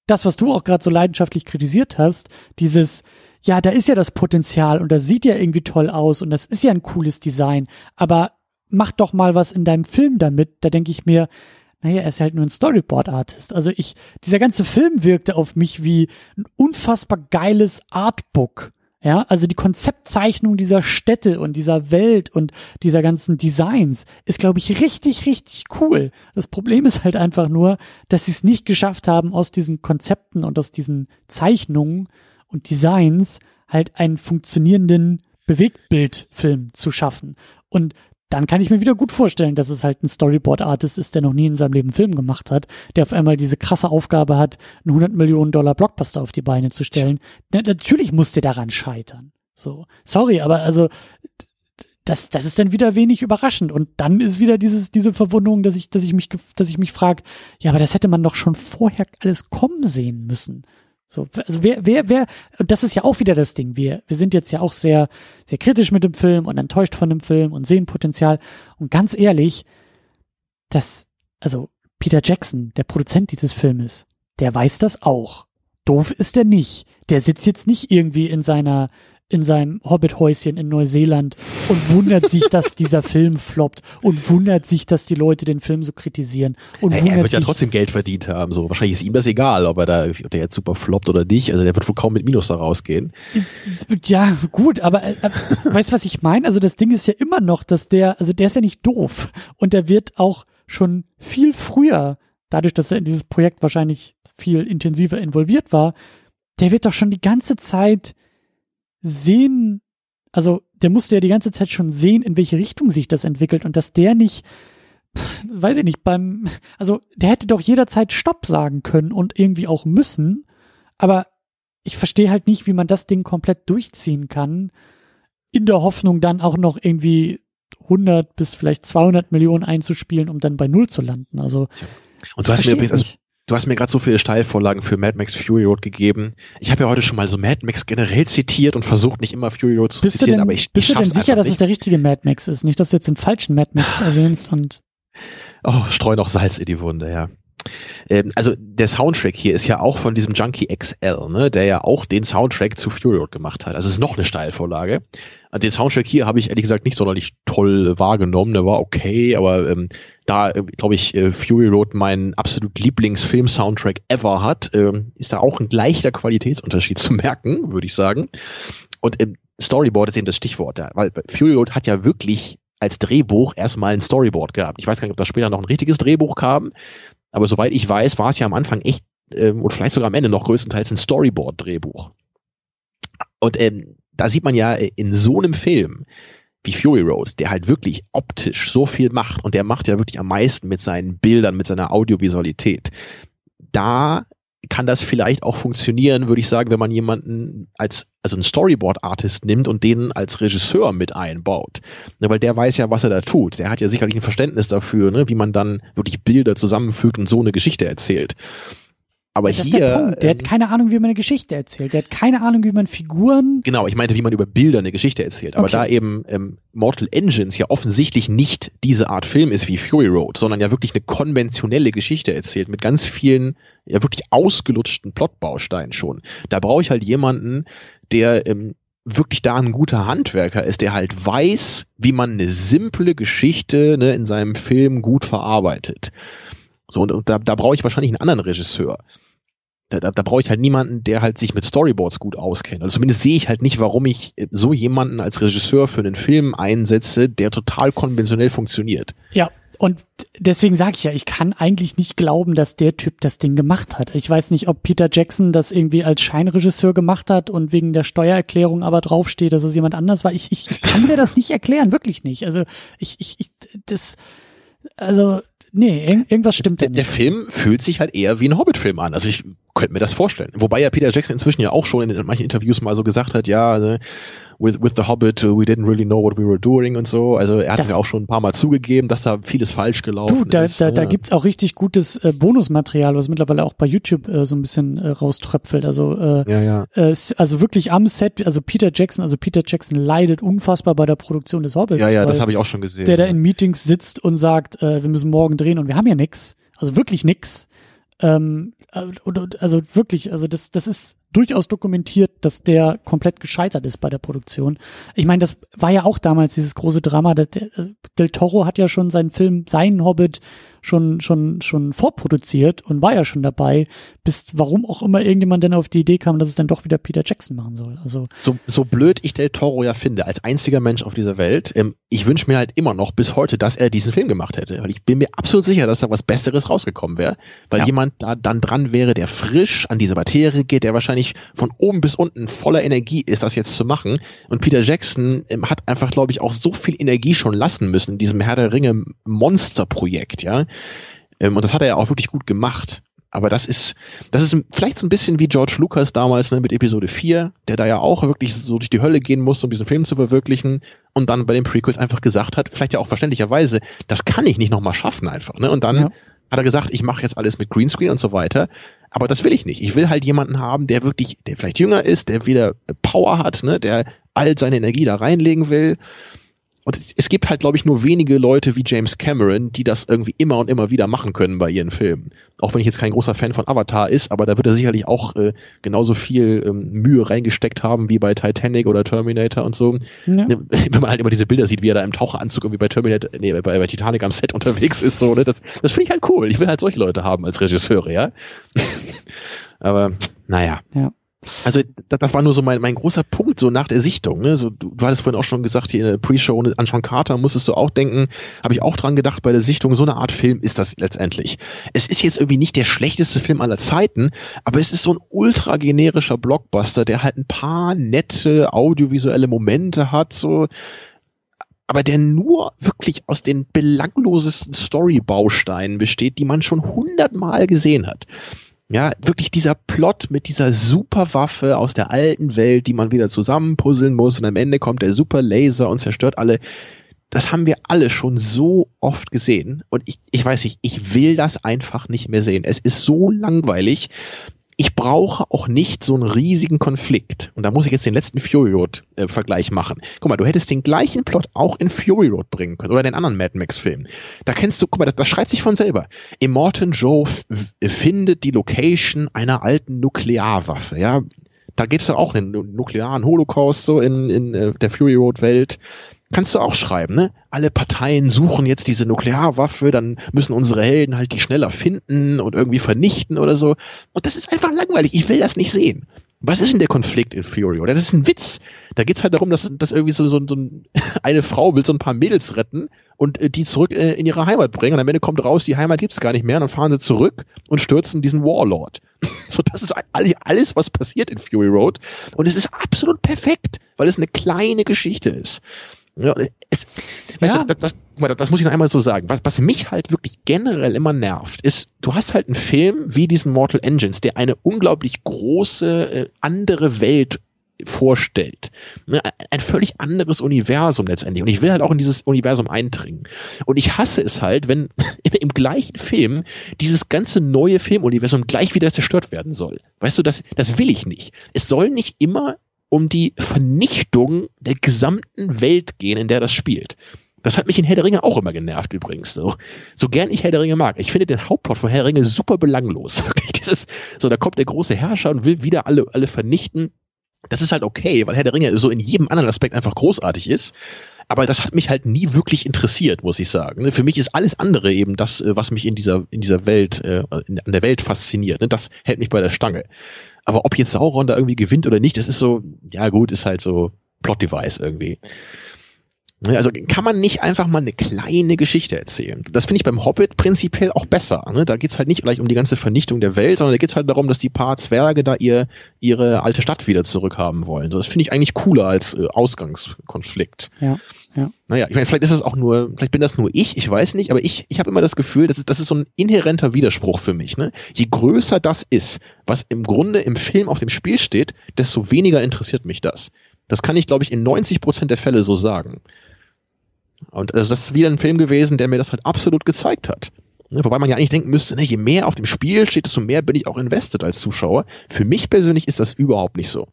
das, was du auch gerade so leidenschaftlich kritisiert hast, dieses, ja, da ist ja das Potenzial und das sieht ja irgendwie toll aus und das ist ja ein cooles Design, aber mach doch mal was in deinem Film damit, da denke ich mir, naja, er ist halt nur ein Storyboard-Artist. Also ich, dieser ganze Film wirkte auf mich wie ein unfassbar geiles Artbook Ja, also die Konzeptzeichnung dieser Städte und dieser Welt und dieser ganzen Designs ist, glaube ich, richtig, richtig cool. Das Problem ist halt einfach nur, dass sie es nicht geschafft haben, aus diesen Konzepten und aus diesen Zeichnungen und Designs halt einen funktionierenden Bewegtbildfilm zu schaffen. Und dann kann ich mir wieder gut vorstellen, dass es halt ein Storyboard-Artist ist, der noch nie in seinem Leben Film gemacht hat, der auf einmal diese krasse Aufgabe hat, einen 100 Millionen Dollar Blockbuster auf die Beine zu stellen. Na, natürlich muss der daran scheitern. So, sorry, aber also das, das ist dann wieder wenig überraschend und dann ist wieder dieses diese Verwunderung, dass ich, dass ich mich, dass ich mich frage, ja, aber das hätte man doch schon vorher alles kommen sehen müssen. So, also wer, wer, wer, und das ist ja auch wieder das Ding. Wir, wir sind jetzt ja auch sehr, sehr kritisch mit dem Film und enttäuscht von dem Film und sehen Potenzial. Und ganz ehrlich, das, also Peter Jackson, der Produzent dieses Filmes, der weiß das auch. Doof ist er nicht. Der sitzt jetzt nicht irgendwie in seiner, in seinem Hobbit-Häuschen in Neuseeland und wundert sich, dass dieser Film floppt und wundert sich, dass die Leute den Film so kritisieren. Und hey, er wird ja trotzdem Geld verdient haben. So wahrscheinlich ist ihm das egal, ob er da, ob der jetzt super floppt oder nicht. Also der wird wohl kaum mit Minus da rausgehen. Ja, gut, aber, aber weißt du, was ich meine? Also das Ding ist ja immer noch, dass der, also der ist ja nicht doof und der wird auch schon viel früher, dadurch, dass er in dieses Projekt wahrscheinlich viel intensiver involviert war, der wird doch schon die ganze Zeit sehen, also der musste ja die ganze Zeit schon sehen, in welche Richtung sich das entwickelt und dass der nicht, weiß ich nicht, beim, also der hätte doch jederzeit Stopp sagen können und irgendwie auch müssen, aber ich verstehe halt nicht, wie man das Ding komplett durchziehen kann, in der Hoffnung dann auch noch irgendwie 100 bis vielleicht 200 Millionen einzuspielen, um dann bei Null zu landen. Also und du hast mir übrigens, also, Du hast mir gerade so viele Steilvorlagen für Mad Max Fury Road gegeben. Ich habe ja heute schon mal so Mad Max generell zitiert und versucht nicht immer Fury Road zu bist zitieren, denn, aber ich Bist ich du denn sicher, dass es der richtige Mad Max ist? Nicht, dass du jetzt den falschen Mad Max erwähnst und Oh, streu noch Salz in die Wunde, ja. Ähm, also der Soundtrack hier ist ja auch von diesem Junkie XL, ne, der ja auch den Soundtrack zu Fury Road gemacht hat. Also es ist noch eine Steilvorlage. Den Soundtrack hier habe ich ehrlich gesagt nicht sonderlich toll wahrgenommen. Der war okay, aber ähm, da, äh, glaube ich, äh, Fury Road meinen absolut Lieblingsfilm-Soundtrack ever hat, ähm, ist da auch ein leichter Qualitätsunterschied zu merken, würde ich sagen. Und ähm, Storyboard ist eben das Stichwort, ja, weil Fury Road hat ja wirklich als Drehbuch erstmal ein Storyboard gehabt. Ich weiß gar nicht, ob da später noch ein richtiges Drehbuch kam, aber soweit ich weiß, war es ja am Anfang echt ähm, und vielleicht sogar am Ende noch größtenteils ein Storyboard-Drehbuch. Und ähm, da sieht man ja äh, in so einem Film, wie Fury Road, der halt wirklich optisch so viel macht und der macht ja wirklich am meisten mit seinen Bildern, mit seiner Audiovisualität. Da kann das vielleicht auch funktionieren, würde ich sagen, wenn man jemanden als, also einen Storyboard-Artist nimmt und den als Regisseur mit einbaut. Ne, weil der weiß ja, was er da tut. Der hat ja sicherlich ein Verständnis dafür, ne, wie man dann wirklich Bilder zusammenfügt und so eine Geschichte erzählt. Aber das hier. Der, Punkt. der ähm, hat keine Ahnung, wie man eine Geschichte erzählt. Der hat keine Ahnung, wie man Figuren. Genau, ich meinte, wie man über Bilder eine Geschichte erzählt. Aber okay. da eben ähm, Mortal Engines ja offensichtlich nicht diese Art Film ist wie Fury Road, sondern ja wirklich eine konventionelle Geschichte erzählt mit ganz vielen, ja wirklich ausgelutschten Plotbausteinen schon. Da brauche ich halt jemanden, der ähm, wirklich da ein guter Handwerker ist, der halt weiß, wie man eine simple Geschichte ne, in seinem Film gut verarbeitet. So, und, und da, da brauche ich wahrscheinlich einen anderen Regisseur da, da, da brauche ich halt niemanden, der halt sich mit Storyboards gut auskennt. Also zumindest sehe ich halt nicht, warum ich so jemanden als Regisseur für einen Film einsetze, der total konventionell funktioniert. Ja, und deswegen sage ich ja, ich kann eigentlich nicht glauben, dass der Typ das Ding gemacht hat. Ich weiß nicht, ob Peter Jackson das irgendwie als Scheinregisseur gemacht hat und wegen der Steuererklärung aber draufsteht, dass es jemand anders war. Ich, ich, ich kann mir das nicht erklären, wirklich nicht. Also ich, ich, ich das, also Nee, irgendwas stimmt der, nicht. Der Film fühlt sich halt eher wie ein Hobbit-Film an. Also ich könnte mir das vorstellen. Wobei ja Peter Jackson inzwischen ja auch schon in manchen Interviews mal so gesagt hat, ja, also, with, with The Hobbit, we didn't really know what we were doing und so. Also er hat das ja auch schon ein paar Mal zugegeben, dass da vieles falsch gelaufen du, da, ist. Da, ja. da gibt's auch richtig gutes äh, Bonusmaterial, was mittlerweile auch bei YouTube äh, so ein bisschen äh, rauströpfelt. Also, äh, ja, ja. Äh, also wirklich am Set, also Peter Jackson, also Peter Jackson leidet unfassbar bei der Produktion des Hobbits. Ja, ja, das habe ich auch schon gesehen. Der da in Meetings sitzt und sagt, äh, wir müssen morgen drehen und wir haben ja nix. Also wirklich nix. Ähm, äh, also wirklich, also das, das ist durchaus dokumentiert, dass der komplett gescheitert ist bei der Produktion. Ich meine, das war ja auch damals dieses große Drama. Der, Del Toro hat ja schon seinen Film, seinen Hobbit, schon, schon, schon vorproduziert und war ja schon dabei, bis warum auch immer irgendjemand denn auf die Idee kam, dass es dann doch wieder Peter Jackson machen soll. Also so, so blöd ich Del Toro ja finde, als einziger Mensch auf dieser Welt, ähm, ich wünsche mir halt immer noch bis heute, dass er diesen Film gemacht hätte. Weil ich bin mir absolut sicher, dass da was Besseres rausgekommen wäre, weil ja. jemand da dann dran wäre, der frisch an diese Materie geht, der wahrscheinlich von oben bis unten voller Energie ist, das jetzt zu machen. Und Peter Jackson ähm, hat einfach, glaube ich, auch so viel Energie schon lassen müssen in diesem Herr der Ringe Monsterprojekt, ja. Ähm, und das hat er ja auch wirklich gut gemacht. Aber das ist, das ist vielleicht so ein bisschen wie George Lucas damals ne, mit Episode 4, der da ja auch wirklich so durch die Hölle gehen musste, um diesen Film zu verwirklichen und dann bei den Prequels einfach gesagt hat, vielleicht ja auch verständlicherweise, das kann ich nicht nochmal schaffen einfach. Ne? Und dann ja. hat er gesagt, ich mache jetzt alles mit Greenscreen und so weiter. Aber das will ich nicht. Ich will halt jemanden haben, der wirklich, der vielleicht jünger ist, der wieder Power hat, ne, der all seine Energie da reinlegen will. Und es, gibt halt, glaube ich, nur wenige Leute wie James Cameron, die das irgendwie immer und immer wieder machen können bei ihren Filmen. Auch wenn ich jetzt kein großer Fan von Avatar ist, aber da wird er sicherlich auch äh, genauso viel ähm, Mühe reingesteckt haben wie bei Titanic oder Terminator und so. Ja. Wenn man halt immer diese Bilder sieht, wie er da im Taucheranzug irgendwie bei Terminator, nee, bei, bei Titanic am Set unterwegs ist, so, ne? Das, das finde ich halt cool. Ich will halt solche Leute haben als Regisseure, ja. aber, naja. Ja. Also das war nur so mein, mein großer Punkt so nach der Sichtung. Ne? So, du, du hattest vorhin auch schon gesagt, hier in der Pre-Show an Sean Carter musstest du auch denken, habe ich auch dran gedacht bei der Sichtung, so eine Art Film ist das letztendlich. Es ist jetzt irgendwie nicht der schlechteste Film aller Zeiten, aber es ist so ein ultra generischer Blockbuster, der halt ein paar nette audiovisuelle Momente hat, so aber der nur wirklich aus den belanglosesten Story-Bausteinen besteht, die man schon hundertmal gesehen hat. Ja, wirklich dieser Plot mit dieser Superwaffe aus der alten Welt, die man wieder zusammenpuzzeln muss und am Ende kommt der Superlaser und zerstört alle. Das haben wir alle schon so oft gesehen und ich, ich weiß nicht, ich will das einfach nicht mehr sehen. Es ist so langweilig ich brauche auch nicht so einen riesigen Konflikt. Und da muss ich jetzt den letzten Fury Road äh, machen. Guck mal, du hättest den gleichen Plot auch in Fury Road bringen können oder den anderen Mad Max Film. Da kennst du, guck mal, das, das schreibt sich von selber. Immortan Joe findet die Location einer alten Nuklearwaffe, ja. Da gibt's ja auch einen nuklearen Holocaust so in, in äh, der Fury Road Welt kannst du auch schreiben, ne? Alle Parteien suchen jetzt diese Nuklearwaffe, dann müssen unsere Helden halt die schneller finden und irgendwie vernichten oder so. Und das ist einfach langweilig. Ich will das nicht sehen. Was ist denn der Konflikt in Fury? Oder das ist ein Witz. Da geht's halt darum, dass, dass irgendwie so, so, so eine Frau will so ein paar Mädels retten und äh, die zurück äh, in ihre Heimat bringen. Und am Ende kommt raus, die Heimat gibt's gar nicht mehr. Und dann fahren sie zurück und stürzen diesen Warlord. so, das ist alles, was passiert in Fury Road. Und es ist absolut perfekt, weil es eine kleine Geschichte ist. Ja, es, ja. Du, das, das, das, muss ich noch einmal so sagen. Was, was mich halt wirklich generell immer nervt, ist, du hast halt einen Film wie diesen Mortal Engines, der eine unglaublich große äh, andere Welt vorstellt. Ne, ein völlig anderes Universum letztendlich. Und ich will halt auch in dieses Universum eindringen. Und ich hasse es halt, wenn im gleichen Film dieses ganze neue Filmuniversum gleich wieder zerstört werden soll. Weißt du, das, das will ich nicht. Es soll nicht immer um die Vernichtung der gesamten Welt gehen, in der das spielt. Das hat mich in Herr der Ringe auch immer genervt übrigens. So, so gern ich Herr der Ringe mag. Ich finde den Hauptplot von Herr der Ringe super belanglos. Dieses, so, da kommt der große Herrscher und will wieder alle, alle vernichten. Das ist halt okay, weil Herr der Ringe so in jedem anderen Aspekt einfach großartig ist. Aber das hat mich halt nie wirklich interessiert, muss ich sagen. Für mich ist alles andere eben das, äh, was mich in dieser, in dieser Welt, äh, an der Welt fasziniert. Das hält mich bei der Stange. Aber ob jetzt Sauron da irgendwie gewinnt oder nicht, das ist so, ja gut, ist halt so Plot-Device irgendwie. Ne, also kann man nicht einfach mal eine kleine Geschichte erzählen. Das finde ich beim Hobbit prinzipiell auch besser. Ne? Da geht's halt nicht gleich um die ganze Vernichtung der Welt, sondern da geht's halt darum, dass die paar Zwerge da ihr, ihre alte Stadt wieder zurückhaben wollen. das finde ich eigentlich cooler als äh, Ausgangskonflikt. Ja. Ja. Naja, ich meine, vielleicht ist das auch nur, vielleicht bin das nur ich, ich weiß nicht, aber ich, ich habe immer das Gefühl, das ist, das ist so ein inhärenter Widerspruch für mich. Ne? Je größer das ist, was im Grunde im Film auf dem Spiel steht, desto weniger interessiert mich das. Das kann ich, glaube ich, in 90 Prozent der Fälle so sagen. Und also das ist wieder ein Film gewesen, der mir das halt absolut gezeigt hat. Ne, wobei man ja eigentlich denken müsste, ne, je mehr auf dem Spiel steht, desto mehr bin ich auch invested als Zuschauer. Für mich persönlich ist das überhaupt nicht so.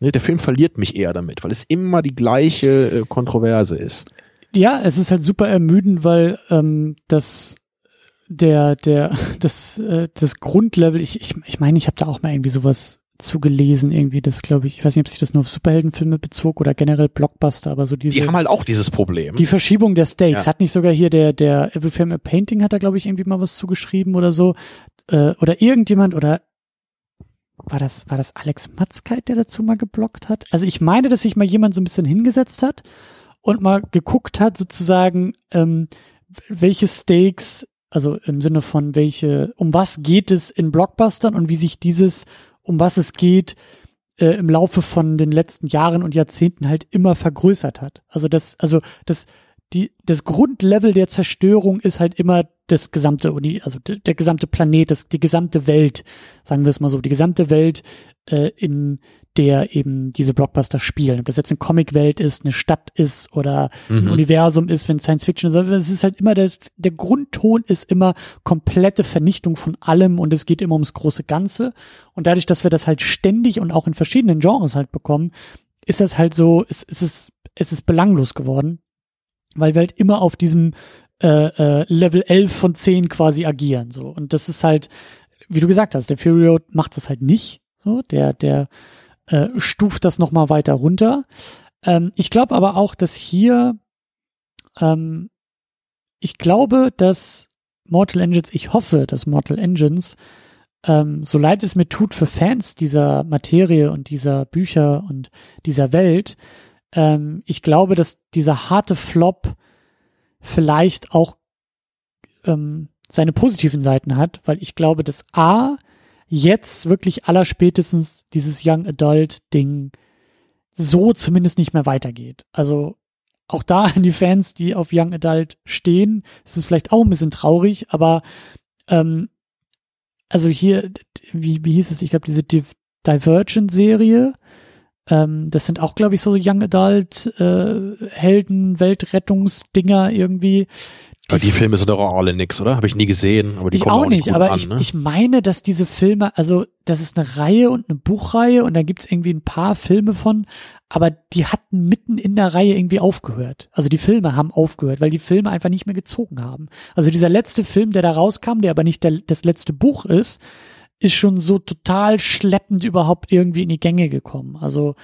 Ne, der Film verliert mich eher damit, weil es immer die gleiche äh, Kontroverse ist. Ja, es ist halt super ermüdend, weil ähm, das der der das äh, das Grundlevel ich ich ich meine ich habe da auch mal irgendwie sowas zugelesen, irgendwie das, glaube ich, ich weiß nicht, ob sich das nur auf Superheldenfilme bezog oder generell Blockbuster, aber so diese. Die haben halt auch dieses Problem. Die Verschiebung der Stakes. Ja. Hat nicht sogar hier der, der Every Film a Painting hat da, glaube ich, irgendwie mal was zugeschrieben oder so. Äh, oder irgendjemand oder war das, war das Alex Matzkeit, der dazu mal geblockt hat? Also ich meine, dass sich mal jemand so ein bisschen hingesetzt hat und mal geguckt hat, sozusagen, ähm, welche Stakes, also im Sinne von welche, um was geht es in Blockbustern und wie sich dieses um was es geht, äh, im Laufe von den letzten Jahren und Jahrzehnten halt immer vergrößert hat. Also das, also das, die, das Grundlevel der Zerstörung ist halt immer das gesamte Uni, also der gesamte Planet, das, die gesamte Welt, sagen wir es mal so, die gesamte Welt, äh, in der eben diese Blockbuster spielen. Ob das jetzt eine Comicwelt ist, eine Stadt ist oder mhm. ein Universum ist, wenn Science Fiction ist, es ist halt immer das, der Grundton ist immer komplette Vernichtung von allem und es geht immer ums große Ganze. Und dadurch, dass wir das halt ständig und auch in verschiedenen Genres halt bekommen, ist das halt so, es, es ist, es ist belanglos geworden, weil wir halt immer auf diesem äh, äh, Level 11 von 10 quasi agieren, so. Und das ist halt, wie du gesagt hast, der Fury Road macht das halt nicht, so, der, der äh, stuft das nochmal weiter runter. Ähm, ich glaube aber auch, dass hier, ähm, ich glaube, dass Mortal Engines, ich hoffe, dass Mortal Engines, ähm, so leid es mir tut für Fans dieser Materie und dieser Bücher und dieser Welt, ähm, ich glaube, dass dieser harte Flop vielleicht auch ähm, seine positiven Seiten hat, weil ich glaube, dass A, jetzt wirklich allerspätestens dieses Young Adult Ding so zumindest nicht mehr weitergeht. Also auch da an die Fans, die auf Young Adult stehen, ist es vielleicht auch ein bisschen traurig, aber ähm, also hier, wie, wie hieß es, ich glaube, diese Div Divergent-Serie, ähm, das sind auch, glaube ich, so Young Adult äh, Helden, Weltrettungsdinger irgendwie. Aber die Filme sind doch auch alle nix, oder? Habe ich nie gesehen. Aber die ich kommen auch nicht, nicht aber an, ich, ne? ich meine, dass diese Filme, also das ist eine Reihe und eine Buchreihe und da gibt's irgendwie ein paar Filme von, aber die hatten mitten in der Reihe irgendwie aufgehört. Also die Filme haben aufgehört, weil die Filme einfach nicht mehr gezogen haben. Also dieser letzte Film, der da rauskam, der aber nicht der, das letzte Buch ist, ist schon so total schleppend überhaupt irgendwie in die Gänge gekommen. Also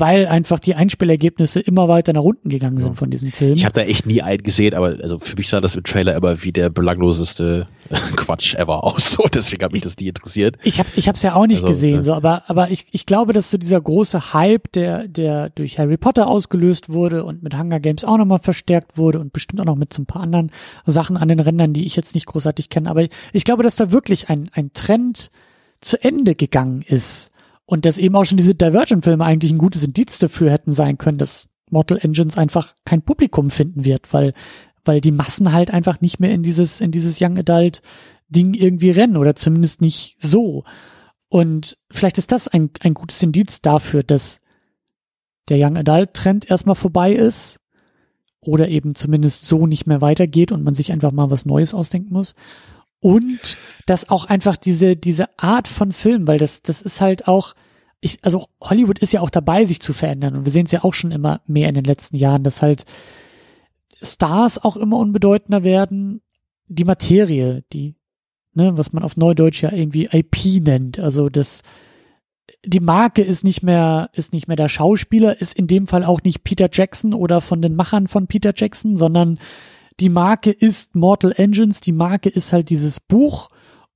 weil einfach die Einspielergebnisse immer weiter nach unten gegangen sind ja. von diesem Film. Ich habe da echt nie einen gesehen, aber also für mich sah das im Trailer immer wie der belangloseste Quatsch ever aus. So, deswegen hat mich das nie interessiert. Ich habe ich hab's ja auch nicht also, gesehen, äh, so, aber aber ich, ich glaube, dass so dieser große Hype, der der durch Harry Potter ausgelöst wurde und mit Hunger Games auch nochmal verstärkt wurde und bestimmt auch noch mit so ein paar anderen Sachen an den Rändern, die ich jetzt nicht großartig kenne, aber ich glaube, dass da wirklich ein ein Trend zu Ende gegangen ist und dass eben auch schon diese Divergent-Filme eigentlich ein gutes Indiz dafür hätten sein können, dass Mortal Engines einfach kein Publikum finden wird, weil, weil die Massen halt einfach nicht mehr in dieses, in dieses Young Adult Ding irgendwie rennen oder zumindest nicht so. Und vielleicht ist das ein, ein gutes Indiz dafür, dass der Young Adult Trend erstmal vorbei ist oder eben zumindest so nicht mehr weitergeht und man sich einfach mal was Neues ausdenken muss und dass auch einfach diese, diese Art von Film, weil das, das ist halt auch, ich, also Hollywood ist ja auch dabei, sich zu verändern. Und wir sehen es ja auch schon immer mehr in den letzten Jahren, dass halt Stars auch immer unbedeutender werden, die Materie, die, ne, was man auf Neudeutsch ja irgendwie IP nennt, also das, die Marke ist nicht mehr, ist nicht mehr der Schauspieler, ist in dem Fall auch nicht Peter Jackson oder von den Machern von Peter Jackson, sondern die Marke ist Mortal Engines, die Marke ist halt dieses Buch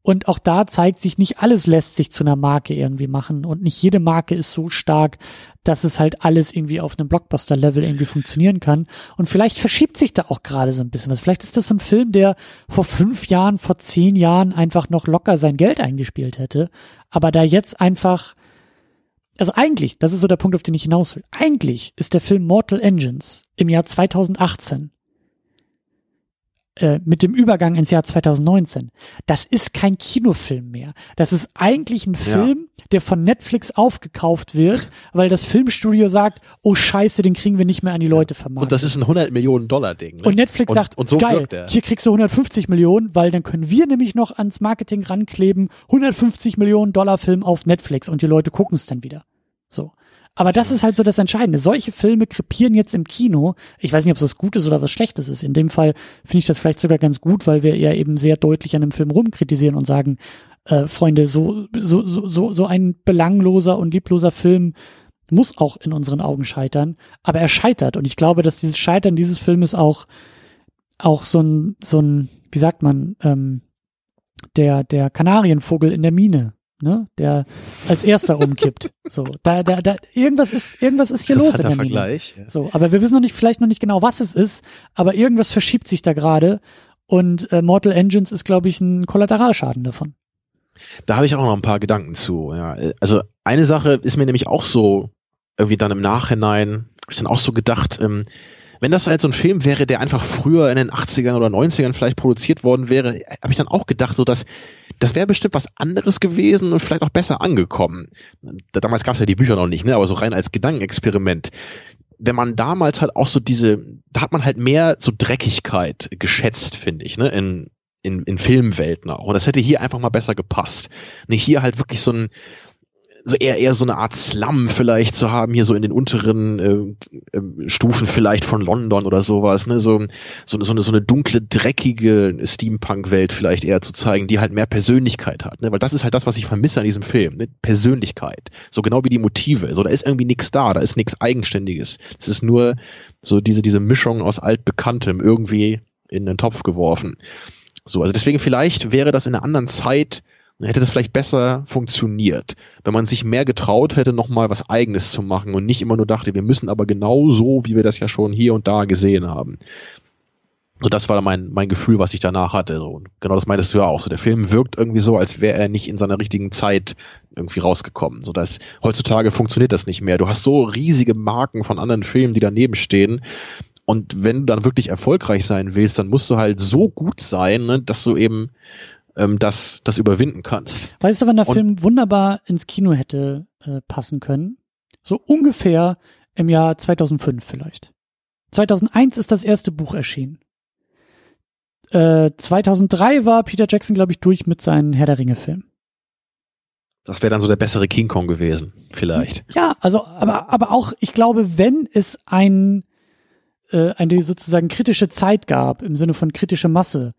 und auch da zeigt sich, nicht alles lässt sich zu einer Marke irgendwie machen und nicht jede Marke ist so stark, dass es halt alles irgendwie auf einem Blockbuster-Level irgendwie funktionieren kann. Und vielleicht verschiebt sich da auch gerade so ein bisschen was. Vielleicht ist das ein Film, der vor fünf Jahren, vor zehn Jahren einfach noch locker sein Geld eingespielt hätte, aber da jetzt einfach also eigentlich, das ist so der Punkt, auf den ich hinaus will. Eigentlich ist der Film Mortal Engines im Jahr 2018 äh, mit dem Übergang ins Jahr 2019. Das ist kein Kinofilm mehr. Das ist eigentlich ein Film, ja. der von Netflix aufgekauft wird, weil das Filmstudio sagt, oh scheiße, den kriegen wir nicht mehr an die Leute vermarktet. Und das ist ein 100 Millionen Dollar Ding. Ne? Und Netflix und, sagt, und so geil, hier kriegst du 150 Millionen, weil dann können wir nämlich noch ans Marketing rankleben, 150 Millionen Dollar Film auf Netflix und die Leute gucken es dann wieder. Aber das ist halt so das Entscheidende. Solche Filme krepieren jetzt im Kino. Ich weiß nicht, ob es was Gutes oder was Schlechtes ist. In dem Fall finde ich das vielleicht sogar ganz gut, weil wir ja eben sehr deutlich an dem Film rumkritisieren und sagen, äh, Freunde, so, so, so, so, so ein belangloser und liebloser Film muss auch in unseren Augen scheitern, aber er scheitert und ich glaube, dass dieses Scheitern dieses Filmes auch auch so ein so ein wie sagt man ähm, der der Kanarienvogel in der Mine ne, der als erster umkippt. So, da, da, da, irgendwas ist, irgendwas ist hier los in der Vergleich, Mine. So, aber wir wissen noch nicht, vielleicht noch nicht genau, was es ist, aber irgendwas verschiebt sich da gerade und äh, Mortal Engines ist, glaube ich, ein Kollateralschaden davon. Da habe ich auch noch ein paar Gedanken zu. Ja. Also eine Sache ist mir nämlich auch so irgendwie dann im Nachhinein, habe ich dann auch so gedacht, ähm, wenn das halt so ein Film wäre, der einfach früher in den 80ern oder 90ern vielleicht produziert worden wäre, habe ich dann auch gedacht, so dass das wäre bestimmt was anderes gewesen und vielleicht auch besser angekommen. Damals gab es ja die Bücher noch nicht, ne? aber so rein als Gedankenexperiment. Wenn man damals halt auch so diese, da hat man halt mehr so Dreckigkeit geschätzt, finde ich, ne? In, in, in Filmwelten auch. Und das hätte hier einfach mal besser gepasst. Nicht hier halt wirklich so ein, so eher eher so eine Art Slum vielleicht zu haben, hier so in den unteren äh, äh, Stufen vielleicht von London oder sowas, ne? So, so, so, eine, so eine dunkle, dreckige Steampunk-Welt vielleicht eher zu zeigen, die halt mehr Persönlichkeit hat. Ne? Weil das ist halt das, was ich vermisse an diesem Film. Ne? Persönlichkeit. So genau wie die Motive. So, da ist irgendwie nichts da, da ist nichts Eigenständiges. Es ist nur so diese, diese Mischung aus Altbekanntem irgendwie in den Topf geworfen. So, also deswegen vielleicht wäre das in einer anderen Zeit hätte das vielleicht besser funktioniert, wenn man sich mehr getraut hätte, nochmal was Eigenes zu machen und nicht immer nur dachte, wir müssen aber genau so, wie wir das ja schon hier und da gesehen haben. So, das war mein, mein Gefühl, was ich danach hatte. Und genau das meintest du ja auch. So, der Film wirkt irgendwie so, als wäre er nicht in seiner richtigen Zeit irgendwie rausgekommen. So, dass heutzutage funktioniert das nicht mehr. Du hast so riesige Marken von anderen Filmen, die daneben stehen. Und wenn du dann wirklich erfolgreich sein willst, dann musst du halt so gut sein, ne, dass du eben ähm, das, das überwinden kannst. Weißt du, wann der Und Film wunderbar ins Kino hätte äh, passen können? So ungefähr im Jahr 2005 vielleicht. 2001 ist das erste Buch erschienen. Äh, 2003 war Peter Jackson, glaube ich, durch mit seinen Herr der Ringe-Filmen. Das wäre dann so der bessere King Kong gewesen, vielleicht. Ja, also, aber, aber auch, ich glaube, wenn es ein, äh, eine sozusagen kritische Zeit gab, im Sinne von kritische Masse,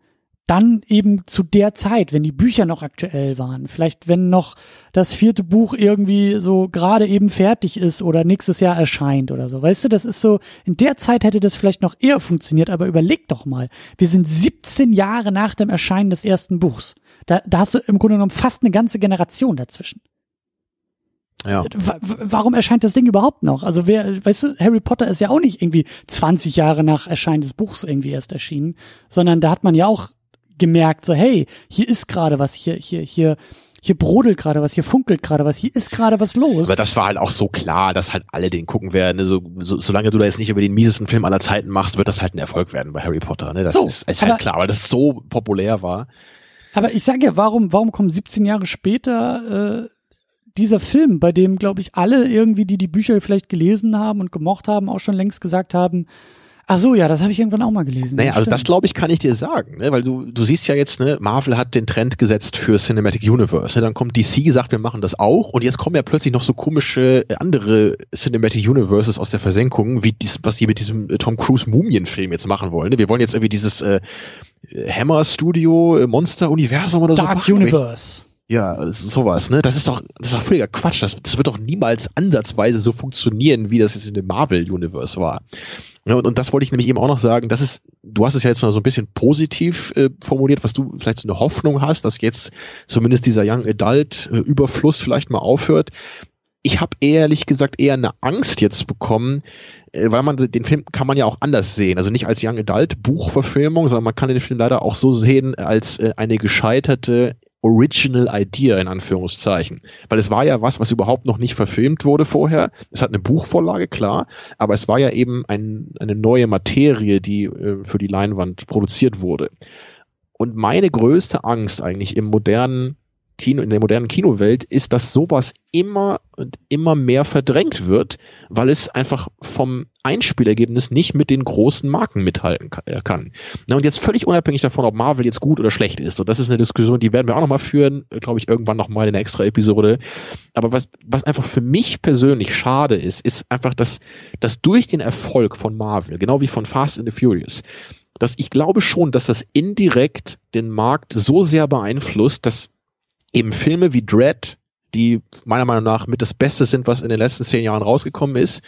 dann eben zu der Zeit, wenn die Bücher noch aktuell waren, vielleicht wenn noch das vierte Buch irgendwie so gerade eben fertig ist oder nächstes Jahr erscheint oder so. Weißt du, das ist so, in der Zeit hätte das vielleicht noch eher funktioniert, aber überleg doch mal, wir sind 17 Jahre nach dem Erscheinen des ersten Buchs. Da, da hast du im Grunde genommen fast eine ganze Generation dazwischen. Ja. Warum erscheint das Ding überhaupt noch? Also wer, weißt du, Harry Potter ist ja auch nicht irgendwie 20 Jahre nach Erscheinen des Buchs irgendwie erst erschienen, sondern da hat man ja auch gemerkt, so hey, hier ist gerade was, hier, hier, hier, hier brodelt gerade was, hier funkelt gerade was, hier ist gerade was los. Aber das war halt auch so klar, dass halt alle den gucken werden. So, so, solange du da jetzt nicht über den miesesten Film aller Zeiten machst, wird das halt ein Erfolg werden bei Harry Potter. Ne? Das so, ist, ist halt klar, weil das so populär war. Aber ich sage ja, warum, warum kommen 17 Jahre später äh, dieser Film, bei dem, glaube ich, alle irgendwie, die die Bücher vielleicht gelesen haben und gemocht haben, auch schon längst gesagt haben, Ach so, ja, das habe ich irgendwann auch mal gelesen. Naja, also das glaube ich, kann ich dir sagen, ne? weil du, du siehst ja jetzt, ne, Marvel hat den Trend gesetzt für Cinematic Universe. Ne? Dann kommt DC, sagt, wir machen das auch und jetzt kommen ja plötzlich noch so komische äh, andere Cinematic Universes aus der Versenkung, wie dies, was die mit diesem äh, Tom Cruise Mumienfilm jetzt machen wollen. Ne? Wir wollen jetzt irgendwie dieses äh, Hammer Studio äh, Monster Universum oder Dark so. Dark Universe. Ja, das ist sowas, ne? Das ist doch, das ist doch völliger Quatsch. Das, das wird doch niemals ansatzweise so funktionieren, wie das jetzt in dem Marvel Universe war. Und, und das wollte ich nämlich eben auch noch sagen, das ist, du hast es ja jetzt noch so ein bisschen positiv äh, formuliert, was du vielleicht so eine Hoffnung hast, dass jetzt zumindest dieser Young Adult äh, Überfluss vielleicht mal aufhört. Ich habe ehrlich gesagt eher eine Angst jetzt bekommen, äh, weil man den Film kann man ja auch anders sehen. Also nicht als Young Adult Buchverfilmung, sondern man kann den Film leider auch so sehen als äh, eine gescheiterte Original Idea in Anführungszeichen. Weil es war ja was, was überhaupt noch nicht verfilmt wurde vorher. Es hat eine Buchvorlage, klar, aber es war ja eben ein, eine neue Materie, die äh, für die Leinwand produziert wurde. Und meine größte Angst eigentlich im modernen Kino, in der modernen Kinowelt ist, dass sowas immer und immer mehr verdrängt wird, weil es einfach vom Einspielergebnis nicht mit den großen Marken mithalten äh, kann. Na, und jetzt völlig unabhängig davon, ob Marvel jetzt gut oder schlecht ist. Und das ist eine Diskussion, die werden wir auch nochmal führen, äh, glaube ich, irgendwann nochmal in einer extra Episode. Aber was, was einfach für mich persönlich schade ist, ist einfach, dass, dass durch den Erfolg von Marvel, genau wie von Fast and the Furious, dass ich glaube schon, dass das indirekt den Markt so sehr beeinflusst, dass eben Filme wie Dread, die meiner Meinung nach mit das Beste sind, was in den letzten zehn Jahren rausgekommen ist,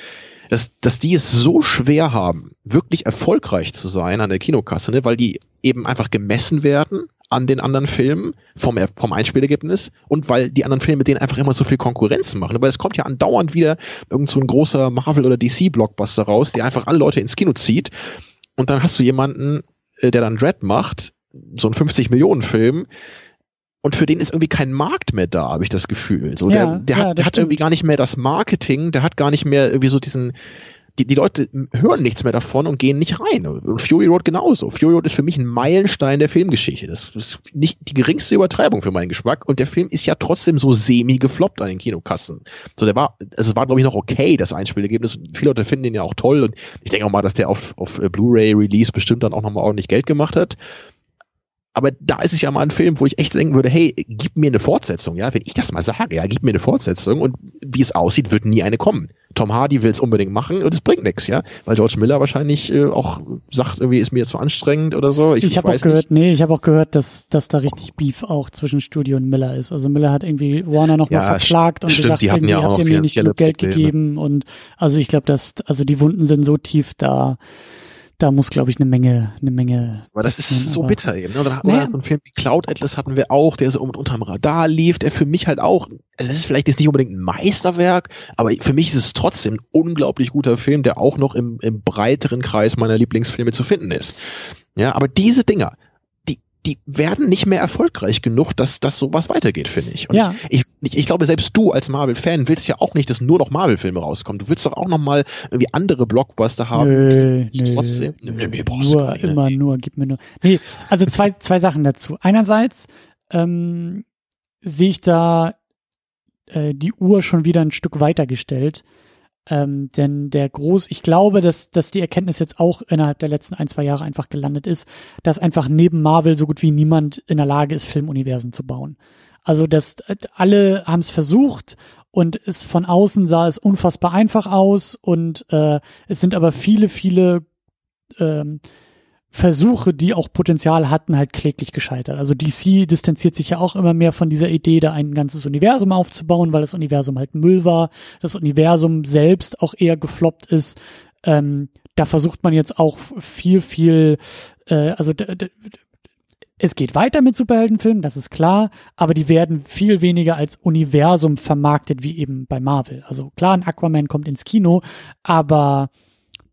dass, dass die es so schwer haben, wirklich erfolgreich zu sein an der Kinokasse, ne? weil die eben einfach gemessen werden an den anderen Filmen vom, vom Einspielergebnis und weil die anderen Filme denen einfach immer so viel Konkurrenz machen. Aber es kommt ja andauernd wieder irgend so ein großer Marvel- oder DC-Blockbuster raus, der einfach alle Leute ins Kino zieht. Und dann hast du jemanden, äh, der dann Dread macht, so ein 50-Millionen-Film, und für den ist irgendwie kein Markt mehr da, habe ich das Gefühl. So, ja, der, der ja, hat, der hat irgendwie gar nicht mehr das Marketing, der hat gar nicht mehr irgendwie so diesen, die, die Leute hören nichts mehr davon und gehen nicht rein. Und Fury Road genauso. Fury Road ist für mich ein Meilenstein der Filmgeschichte. Das ist nicht die geringste Übertreibung für meinen Geschmack. Und der Film ist ja trotzdem so semi gefloppt an den Kinokassen. So, der war, also es war, glaube ich, noch okay, das Einspielergebnis. Viele Leute finden den ja auch toll. Und ich denke auch mal, dass der auf, auf Blu-ray-Release bestimmt dann auch nochmal ordentlich Geld gemacht hat. Aber da ist es ja mal ein Film, wo ich echt denken würde, hey, gib mir eine Fortsetzung, ja, wenn ich das mal sage, ja, gib mir eine Fortsetzung und wie es aussieht, wird nie eine kommen. Tom Hardy will es unbedingt machen und es bringt nichts, ja, weil George Miller wahrscheinlich äh, auch sagt, irgendwie ist mir zu anstrengend oder so. Ich, ich habe auch gehört, nicht. nee, ich habe auch gehört, dass dass da richtig Beef auch zwischen Studio und Miller ist. Also Miller hat irgendwie Warner noch ja, verklagt und stimmt, gesagt, die hatten ja auch habt ihr mir nicht genug Geld gegeben und also ich glaube, dass also die Wunden sind so tief da da muss, glaube ich, eine Menge, eine Menge. Aber das ist so aber, bitter eben. Ne? Oder, naja. so ein Film wie Cloud Atlas hatten wir auch, der so unterm Radar lief, der für mich halt auch, also es ist vielleicht jetzt nicht unbedingt ein Meisterwerk, aber für mich ist es trotzdem ein unglaublich guter Film, der auch noch im, im breiteren Kreis meiner Lieblingsfilme zu finden ist. Ja, aber diese Dinger, die werden nicht mehr erfolgreich genug, dass, dass sowas weitergeht, finde ich. Und ja. ich, ich, ich glaube, selbst du als Marvel-Fan willst ja auch nicht, dass nur noch Marvel-Filme rauskommen. Du willst doch auch noch mal irgendwie andere Blockbuster haben, nö, die, die nö, trotzdem. Nö, nö, nur, immer nur, gib mir nur. Nee, also zwei, zwei Sachen dazu. Einerseits ähm, sehe ich da äh, die Uhr schon wieder ein Stück weitergestellt. Ähm, denn der Groß, ich glaube, dass, dass die Erkenntnis jetzt auch innerhalb der letzten ein, zwei Jahre einfach gelandet ist, dass einfach neben Marvel so gut wie niemand in der Lage ist, Filmuniversen zu bauen. Also dass äh, alle haben es versucht und es von außen sah es unfassbar einfach aus und äh, es sind aber viele, viele ähm, Versuche, die auch Potenzial hatten, halt kläglich gescheitert. Also DC distanziert sich ja auch immer mehr von dieser Idee, da ein ganzes Universum aufzubauen, weil das Universum halt Müll war, das Universum selbst auch eher gefloppt ist. Ähm, da versucht man jetzt auch viel, viel, äh, also es geht weiter mit Superheldenfilmen, das ist klar, aber die werden viel weniger als Universum vermarktet wie eben bei Marvel. Also klar, ein Aquaman kommt ins Kino, aber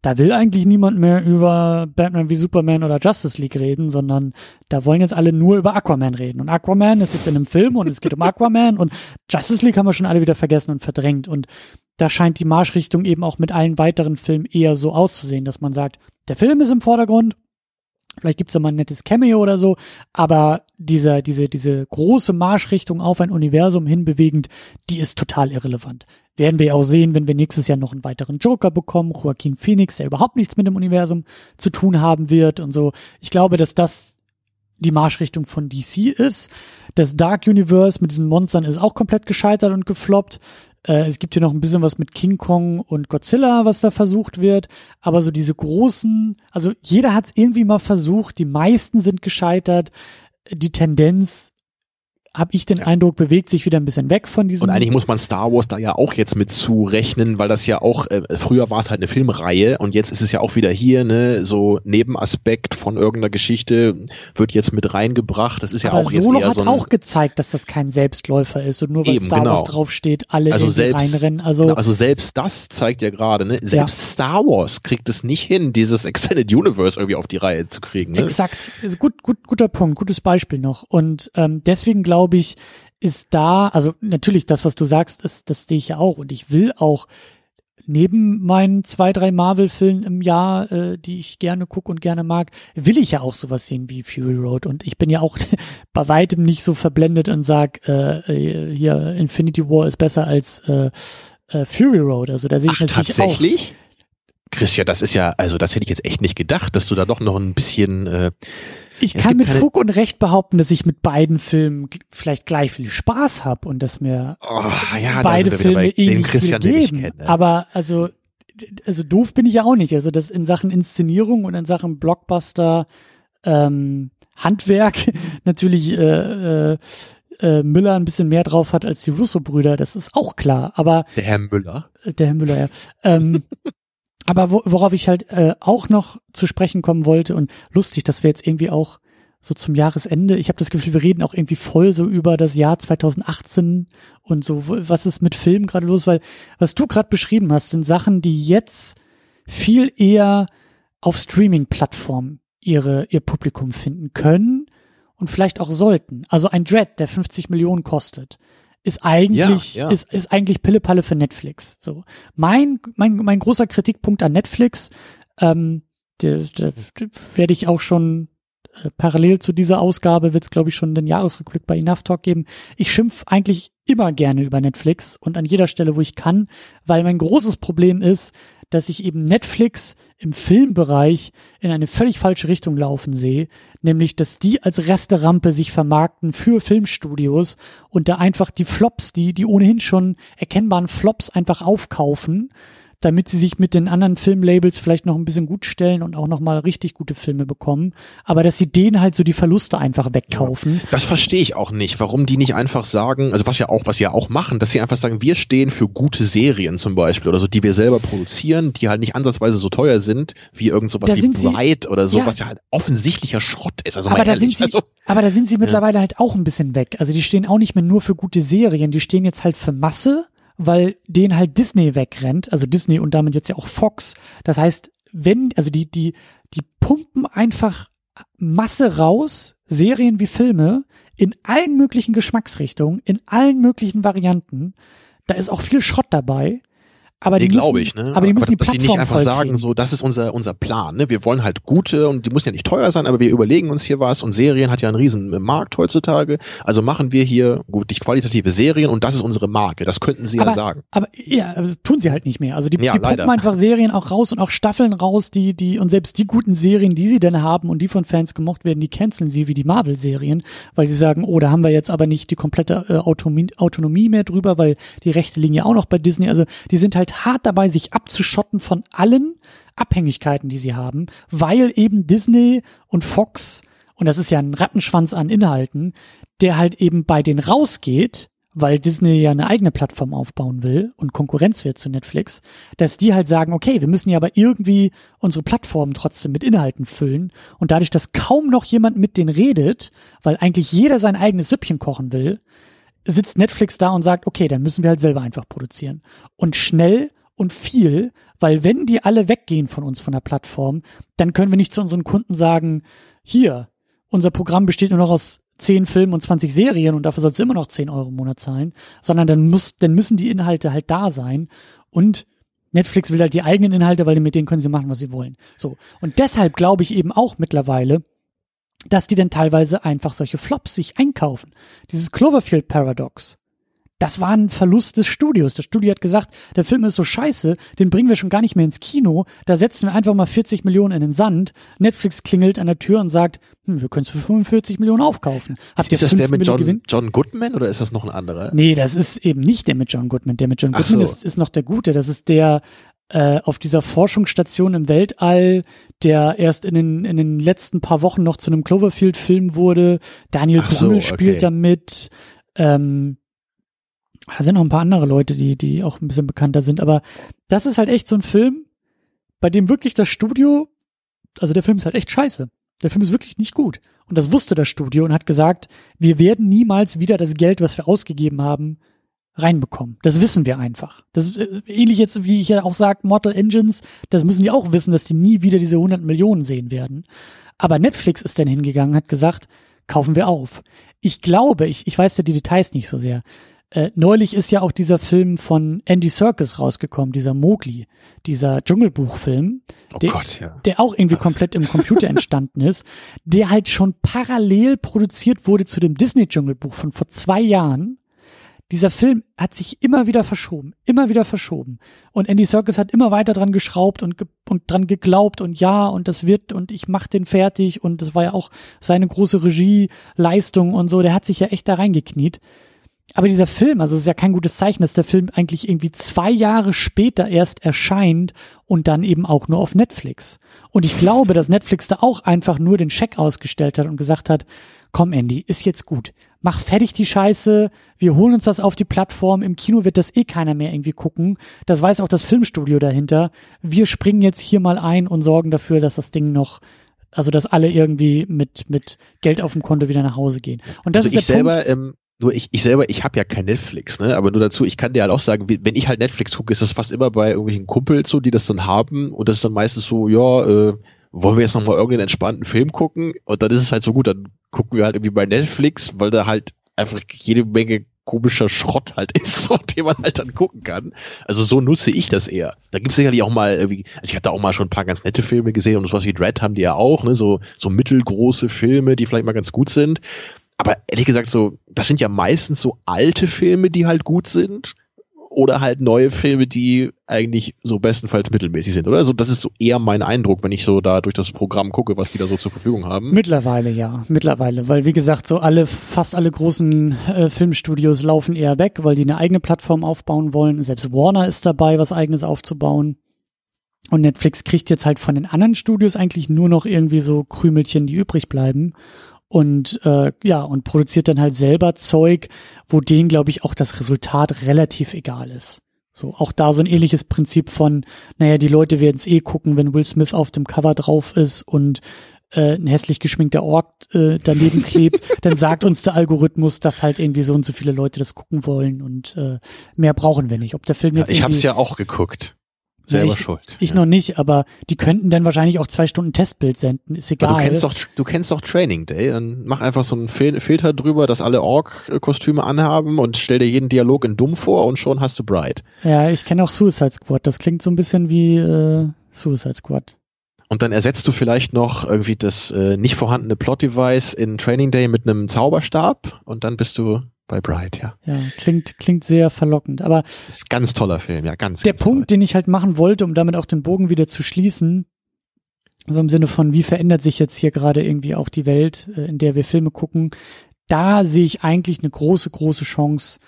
da will eigentlich niemand mehr über Batman wie Superman oder Justice League reden, sondern da wollen jetzt alle nur über Aquaman reden. Und Aquaman ist jetzt in einem Film und es geht um Aquaman und Justice League haben wir schon alle wieder vergessen und verdrängt. Und da scheint die Marschrichtung eben auch mit allen weiteren Filmen eher so auszusehen, dass man sagt, der Film ist im Vordergrund, Vielleicht gibt's da mal ein nettes Cameo oder so, aber diese, diese, diese große Marschrichtung auf ein Universum hinbewegend, die ist total irrelevant. Werden wir auch sehen, wenn wir nächstes Jahr noch einen weiteren Joker bekommen, Joaquin Phoenix, der überhaupt nichts mit dem Universum zu tun haben wird und so. Ich glaube, dass das die Marschrichtung von DC ist. Das Dark Universe mit diesen Monstern ist auch komplett gescheitert und gefloppt. Äh, es gibt hier noch ein bisschen was mit King Kong und Godzilla, was da versucht wird. Aber so diese großen, also jeder hat es irgendwie mal versucht. Die meisten sind gescheitert. Die Tendenz habe ich den ja. Eindruck, bewegt sich wieder ein bisschen weg von diesem. Und eigentlich muss man Star Wars da ja auch jetzt mit zurechnen, weil das ja auch, äh, früher war es halt eine Filmreihe und jetzt ist es ja auch wieder hier, ne, so Nebenaspekt von irgendeiner Geschichte wird jetzt mit reingebracht. Das ist ja Aber auch Solo jetzt eher hat so ein, auch gezeigt, dass das kein Selbstläufer ist und nur weil eben, Star genau. Wars draufsteht, alle also selbst, reinrennen. Also, genau, also selbst das zeigt ja gerade, ne, selbst ja. Star Wars kriegt es nicht hin, dieses Extended Universe irgendwie auf die Reihe zu kriegen. Ne? Exakt. Also gut, gut, guter Punkt, gutes Beispiel noch. Und ähm, deswegen glaube ich, ist da, also natürlich das, was du sagst, ist, das sehe ich ja auch und ich will auch neben meinen zwei, drei Marvel-Filmen im Jahr, äh, die ich gerne gucke und gerne mag, will ich ja auch sowas sehen wie Fury Road. Und ich bin ja auch bei weitem nicht so verblendet und sag, äh, äh, hier Infinity War ist besser als äh, äh, Fury Road. Also da sehe ich Ach, natürlich tatsächlich? auch. Christian, das ist ja, also das hätte ich jetzt echt nicht gedacht, dass du da doch noch ein bisschen äh, ich es kann mit Fug und Recht behaupten, dass ich mit beiden Filmen vielleicht gleich viel Spaß habe und dass mir oh, ja, beide Filme ähnlich Christian, viel geben. Kenne. Aber also also doof bin ich ja auch nicht. Also das in Sachen Inszenierung und in Sachen Blockbuster ähm, Handwerk natürlich äh, äh, äh, Müller ein bisschen mehr drauf hat als die Russo-Brüder, das ist auch klar. Aber der Herr Müller. Der Herr Müller, ja. ähm, aber wo, worauf ich halt äh, auch noch zu sprechen kommen wollte und lustig, dass wir jetzt irgendwie auch so zum Jahresende, ich habe das Gefühl, wir reden auch irgendwie voll so über das Jahr 2018 und so, was ist mit Filmen gerade los, weil was du gerade beschrieben hast, sind Sachen, die jetzt viel eher auf Streaming-Plattformen ihre, ihr Publikum finden können und vielleicht auch sollten. Also ein Dread, der 50 Millionen kostet, ist eigentlich, ja, ja. ist, ist eigentlich Pillepalle für Netflix. So. Mein, mein, mein großer Kritikpunkt an Netflix, ähm, der, der, werde ich auch schon äh, parallel zu dieser Ausgabe wird es, glaube ich, schon den Jahresrückblick bei Enough Talk geben. Ich schimpf eigentlich immer gerne über Netflix und an jeder Stelle, wo ich kann, weil mein großes Problem ist, dass ich eben Netflix im Filmbereich in eine völlig falsche Richtung laufen sehe, nämlich dass die als Resterampe sich vermarkten für Filmstudios und da einfach die Flops, die die ohnehin schon erkennbaren Flops einfach aufkaufen damit sie sich mit den anderen Filmlabels vielleicht noch ein bisschen gut stellen und auch noch mal richtig gute Filme bekommen. Aber dass sie denen halt so die Verluste einfach wegkaufen. Ja, das verstehe ich auch nicht, warum die nicht einfach sagen, also was ja auch, was sie ja auch machen, dass sie einfach sagen, wir stehen für gute Serien zum Beispiel oder so, die wir selber produzieren, die halt nicht ansatzweise so teuer sind wie irgend sowas da wie Bright oder so, ja, was ja halt offensichtlich Schrott ist. Also aber, da sind sie, also, aber da sind sie mittlerweile ja. halt auch ein bisschen weg. Also die stehen auch nicht mehr nur für gute Serien, die stehen jetzt halt für Masse weil den halt Disney wegrennt, also Disney und damit jetzt ja auch Fox. Das heißt, wenn, also die, die, die pumpen einfach Masse raus, Serien wie Filme, in allen möglichen Geschmacksrichtungen, in allen möglichen Varianten. Da ist auch viel Schrott dabei. Aber die, die glaube ich, ne? Aber die müssen aber, die Plattform dass die nicht einfach sagen, so, das ist unser, unser Plan, ne? Wir wollen halt gute und die müssen ja nicht teuer sein, aber wir überlegen uns hier was und Serien hat ja einen riesen Markt heutzutage. Also machen wir hier gut nicht qualitative Serien und das ist unsere Marke. Das könnten sie aber, ja sagen. Aber ja, also tun sie halt nicht mehr. Also die, ja, die pumpen einfach Serien auch raus und auch Staffeln raus, die, die, und selbst die guten Serien, die sie dann haben und die von Fans gemocht werden, die canceln sie wie die Marvel-Serien, weil sie sagen, oh, da haben wir jetzt aber nicht die komplette äh, Autonomie, Autonomie mehr drüber, weil die Rechte liegen ja auch noch bei Disney. Also die sind halt hart dabei, sich abzuschotten von allen Abhängigkeiten, die sie haben, weil eben Disney und Fox, und das ist ja ein Rattenschwanz an Inhalten, der halt eben bei denen rausgeht, weil Disney ja eine eigene Plattform aufbauen will und Konkurrenz wird zu Netflix, dass die halt sagen, okay, wir müssen ja aber irgendwie unsere Plattform trotzdem mit Inhalten füllen. Und dadurch, dass kaum noch jemand mit denen redet, weil eigentlich jeder sein eigenes Süppchen kochen will, sitzt Netflix da und sagt, okay, dann müssen wir halt selber einfach produzieren. Und schnell und viel, weil wenn die alle weggehen von uns, von der Plattform, dann können wir nicht zu unseren Kunden sagen, hier, unser Programm besteht nur noch aus 10 Filmen und 20 Serien und dafür sollst du immer noch 10 Euro im Monat zahlen, sondern dann muss, dann müssen die Inhalte halt da sein und Netflix will halt die eigenen Inhalte, weil mit denen können sie machen, was sie wollen. So. Und deshalb glaube ich eben auch mittlerweile, dass die dann teilweise einfach solche Flops sich einkaufen. Dieses Cloverfield Paradox das war ein Verlust des Studios. Das Studio hat gesagt, der Film ist so scheiße, den bringen wir schon gar nicht mehr ins Kino. Da setzen wir einfach mal 40 Millionen in den Sand. Netflix klingelt an der Tür und sagt, hm, wir können es für 45 Millionen aufkaufen. Habt ist das der mit John, John, Goodman oder ist das noch ein anderer? Nee, das ist eben nicht der mit John Goodman. Der mit John Goodman so. ist, ist noch der Gute. Das ist der äh, auf dieser Forschungsstation im Weltall, der erst in den, in den letzten paar Wochen noch zu einem Cloverfield-Film wurde. Daniel Brühl so, spielt okay. damit. Ähm, da sind noch ein paar andere Leute, die, die auch ein bisschen bekannter sind, aber das ist halt echt so ein Film, bei dem wirklich das Studio, also der Film ist halt echt scheiße. Der Film ist wirklich nicht gut. Und das wusste das Studio und hat gesagt, wir werden niemals wieder das Geld, was wir ausgegeben haben, reinbekommen. Das wissen wir einfach. Das ist äh, ähnlich jetzt, wie ich ja auch sage, Mortal Engines, das müssen die auch wissen, dass die nie wieder diese 100 Millionen sehen werden. Aber Netflix ist dann hingegangen, hat gesagt, kaufen wir auf. Ich glaube, ich, ich weiß ja die Details nicht so sehr, äh, neulich ist ja auch dieser Film von Andy Serkis rausgekommen, dieser Mowgli, dieser Dschungelbuchfilm, oh der, Gott, ja. der auch irgendwie komplett im Computer entstanden ist, der halt schon parallel produziert wurde zu dem Disney-Dschungelbuch von vor zwei Jahren. Dieser Film hat sich immer wieder verschoben, immer wieder verschoben. Und Andy Serkis hat immer weiter dran geschraubt und, ge und dran geglaubt und ja, und das wird und ich mach den fertig und das war ja auch seine große Regieleistung und so. Der hat sich ja echt da reingekniet. Aber dieser Film, also es ist ja kein gutes Zeichen, dass der Film eigentlich irgendwie zwei Jahre später erst erscheint und dann eben auch nur auf Netflix. Und ich glaube, dass Netflix da auch einfach nur den Scheck ausgestellt hat und gesagt hat, komm Andy, ist jetzt gut. Mach fertig die Scheiße, wir holen uns das auf die Plattform, im Kino wird das eh keiner mehr irgendwie gucken. Das weiß auch das Filmstudio dahinter. Wir springen jetzt hier mal ein und sorgen dafür, dass das Ding noch also dass alle irgendwie mit mit Geld auf dem Konto wieder nach Hause gehen. Und das also ist der ich selber, Punkt. Ähm, nur ich, ich selber, ich habe ja kein Netflix, ne? Aber nur dazu, ich kann dir halt auch sagen, wenn ich halt Netflix gucke, ist das fast immer bei irgendwelchen Kumpels so, die das dann haben und das ist dann meistens so, ja, äh, wollen wir jetzt nochmal irgendeinen entspannten Film gucken? Und dann ist es halt so gut, dann gucken wir halt irgendwie bei Netflix, weil da halt einfach jede Menge komischer Schrott halt ist, so, den man halt dann gucken kann. Also so nutze ich das eher. Da gibt es sicherlich auch mal irgendwie, also ich hatte auch mal schon ein paar ganz nette Filme gesehen und sowas wie Dread haben die ja auch, ne, so, so mittelgroße Filme, die vielleicht mal ganz gut sind aber ehrlich gesagt, so, das sind ja meistens so alte Filme, die halt gut sind. Oder halt neue Filme, die eigentlich so bestenfalls mittelmäßig sind, oder? Also das ist so eher mein Eindruck, wenn ich so da durch das Programm gucke, was die da so zur Verfügung haben. Mittlerweile ja, mittlerweile, weil wie gesagt, so alle, fast alle großen äh, Filmstudios laufen eher weg, weil die eine eigene Plattform aufbauen wollen. Selbst Warner ist dabei, was eigenes aufzubauen. Und Netflix kriegt jetzt halt von den anderen Studios eigentlich nur noch irgendwie so Krümelchen, die übrig bleiben und äh, ja und produziert dann halt selber Zeug, wo denen glaube ich auch das Resultat relativ egal ist. So auch da so ein ähnliches Prinzip von, naja, die Leute werden es eh gucken, wenn Will Smith auf dem Cover drauf ist und äh, ein hässlich geschminkter Ork äh, daneben klebt, dann sagt uns der Algorithmus, dass halt irgendwie so und so viele Leute das gucken wollen und äh, mehr brauchen wir nicht. Ob der Film jetzt ja, ich habe es ja auch geguckt. Selber ja, ich, schuld. Ich ja. noch nicht, aber die könnten dann wahrscheinlich auch zwei Stunden Testbild senden, ist egal. Aber du kennst doch, du kennst doch Training Day, dann mach einfach so einen Fil Filter drüber, dass alle Ork-Kostüme anhaben und stell dir jeden Dialog in dumm vor und schon hast du Bright. Ja, ich kenne auch Suicide Squad, das klingt so ein bisschen wie äh, Suicide Squad. Und dann ersetzt du vielleicht noch irgendwie das äh, nicht vorhandene Plot-Device in Training Day mit einem Zauberstab und dann bist du bei Bright, ja. Ja, klingt, klingt sehr verlockend. Aber ist ganz toller Film, ja, ganz. Der ganz Punkt, toll. den ich halt machen wollte, um damit auch den Bogen wieder zu schließen, so im Sinne von, wie verändert sich jetzt hier gerade irgendwie auch die Welt, äh, in der wir Filme gucken, da sehe ich eigentlich eine große, große Chance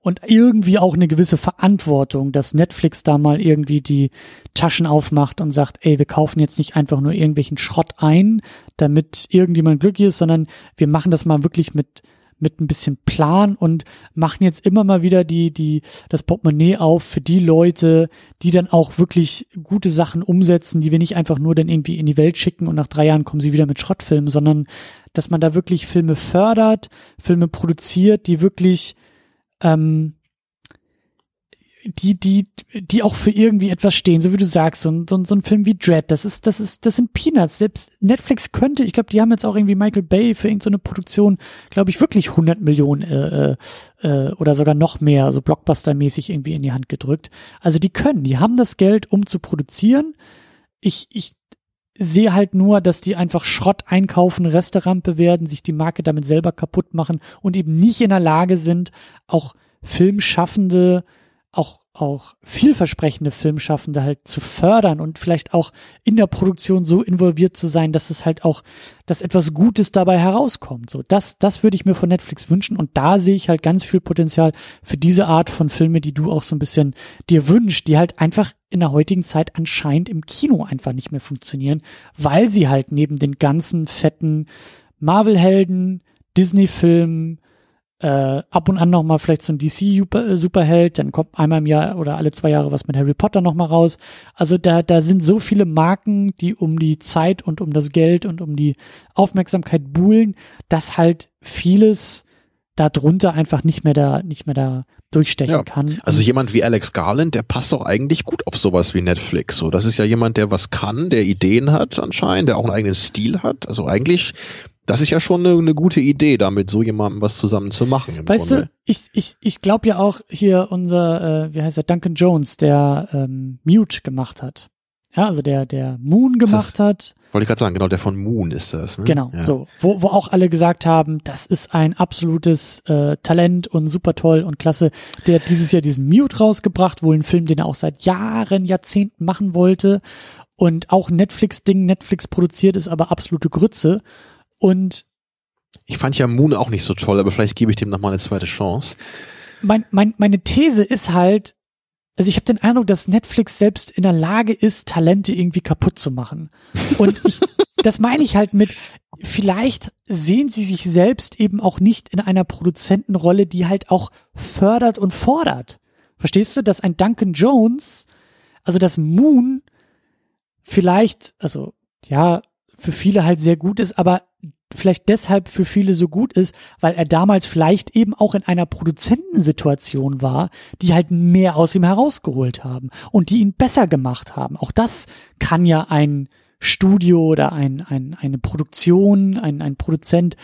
und irgendwie auch eine gewisse Verantwortung, dass Netflix da mal irgendwie die Taschen aufmacht und sagt, ey, wir kaufen jetzt nicht einfach nur irgendwelchen Schrott ein, damit irgendjemand glücklich ist, sondern wir machen das mal wirklich mit mit ein bisschen Plan und machen jetzt immer mal wieder die, die, das Portemonnaie auf für die Leute, die dann auch wirklich gute Sachen umsetzen, die wir nicht einfach nur dann irgendwie in die Welt schicken und nach drei Jahren kommen sie wieder mit Schrottfilmen, sondern dass man da wirklich Filme fördert, Filme produziert, die wirklich ähm, die, die, die auch für irgendwie etwas stehen, so wie du sagst, so ein, so ein, so ein Film wie Dread, das ist, das ist, das sind Peanuts. Selbst Netflix könnte, ich glaube, die haben jetzt auch irgendwie Michael Bay für irgendeine so Produktion, glaube ich, wirklich 100 Millionen äh, äh, oder sogar noch mehr, so Blockbuster-mäßig irgendwie in die Hand gedrückt. Also die können, die haben das Geld, um zu produzieren. Ich, ich sehe halt nur, dass die einfach Schrott einkaufen, Resterampe werden, sich die Marke damit selber kaputt machen und eben nicht in der Lage sind, auch Filmschaffende auch auch vielversprechende Filmschaffende halt zu fördern und vielleicht auch in der Produktion so involviert zu sein, dass es halt auch, dass etwas Gutes dabei herauskommt. So, das, das würde ich mir von Netflix wünschen und da sehe ich halt ganz viel Potenzial für diese Art von Filme, die du auch so ein bisschen dir wünschst, die halt einfach in der heutigen Zeit anscheinend im Kino einfach nicht mehr funktionieren, weil sie halt neben den ganzen fetten Marvel-Helden, Disney-Filmen, äh, ab und an noch mal vielleicht so ein DC-Superheld, dann kommt einmal im Jahr oder alle zwei Jahre was mit Harry Potter noch mal raus. Also da, da sind so viele Marken, die um die Zeit und um das Geld und um die Aufmerksamkeit buhlen, dass halt vieles darunter einfach nicht mehr da, nicht mehr da durchstechen ja, kann. Also jemand wie Alex Garland, der passt doch eigentlich gut auf sowas wie Netflix. So, das ist ja jemand, der was kann, der Ideen hat anscheinend, der auch einen eigenen Stil hat. Also eigentlich das ist ja schon eine, eine, gute Idee, damit so jemandem was zusammen zu machen. weißt Grunde. du, ich, ich, ich glaube ja auch hier unser, äh, wie heißt er, Duncan Jones, der ähm, Mute gemacht hat. Ja, also der, der Moon gemacht das, hat. Wollte ich gerade sagen, genau, der von Moon ist das. Ne? Genau, ja. so. Wo, wo auch alle gesagt haben, das ist ein absolutes äh, Talent und super toll und klasse. Der hat dieses Jahr diesen Mute rausgebracht, wohl ein Film, den er auch seit Jahren, Jahrzehnten machen wollte. Und auch Netflix-Ding, Netflix produziert ist aber absolute Grütze. Und ich fand ja Moon auch nicht so toll, aber vielleicht gebe ich dem noch mal eine zweite Chance. Mein, mein, meine These ist halt, also ich habe den Eindruck, dass Netflix selbst in der Lage ist, Talente irgendwie kaputt zu machen. Und ich, das meine ich halt mit, vielleicht sehen sie sich selbst eben auch nicht in einer Produzentenrolle, die halt auch fördert und fordert. Verstehst du, dass ein Duncan Jones, also das Moon vielleicht, also ja, für viele halt sehr gut ist, aber vielleicht deshalb für viele so gut ist, weil er damals vielleicht eben auch in einer Produzentensituation war, die halt mehr aus ihm herausgeholt haben und die ihn besser gemacht haben. Auch das kann ja ein Studio oder ein, ein, eine Produktion, ein, ein Produzent,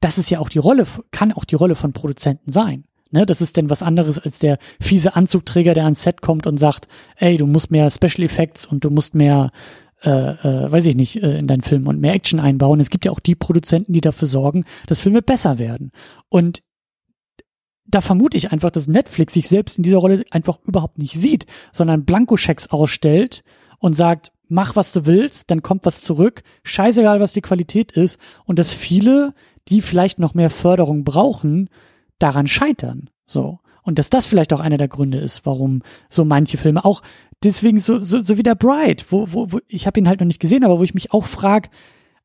das ist ja auch die Rolle, kann auch die Rolle von Produzenten sein. Ne, das ist denn was anderes als der fiese Anzugträger, der ans Set kommt und sagt, ey, du musst mehr Special Effects und du musst mehr äh, äh, weiß ich nicht, äh, in deinen Film und mehr Action einbauen. Es gibt ja auch die Produzenten, die dafür sorgen, dass Filme besser werden. Und da vermute ich einfach, dass Netflix sich selbst in dieser Rolle einfach überhaupt nicht sieht, sondern Blankoschecks ausstellt und sagt, mach was du willst, dann kommt was zurück, scheißegal was die Qualität ist und dass viele, die vielleicht noch mehr Förderung brauchen, daran scheitern. So. Und dass das vielleicht auch einer der Gründe ist, warum so manche Filme auch deswegen so, so, so wie der Bride, wo, wo, wo ich habe ihn halt noch nicht gesehen, aber wo ich mich auch frage,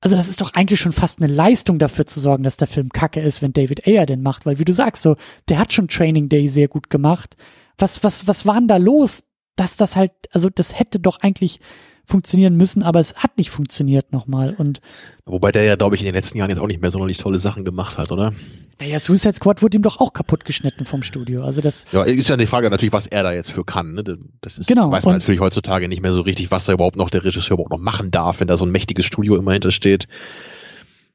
also das ist doch eigentlich schon fast eine Leistung dafür zu sorgen, dass der Film kacke ist, wenn David Ayer den macht, weil wie du sagst, so, der hat schon Training Day sehr gut gemacht. Was, was, was war denn da los, dass das halt, also das hätte doch eigentlich funktionieren müssen, aber es hat nicht funktioniert nochmal. Und Wobei der ja, glaube ich, in den letzten Jahren jetzt auch nicht mehr sonderlich tolle Sachen gemacht hat, oder? Naja, Suicide Squad wurde ihm doch auch kaputt geschnitten vom Studio. Also das. Ja, ist ja die Frage natürlich, was er da jetzt für kann. Ne? Das ist, genau. weiß man natürlich heutzutage nicht mehr so richtig, was da überhaupt noch der Regisseur überhaupt noch machen darf, wenn da so ein mächtiges Studio immer hintersteht.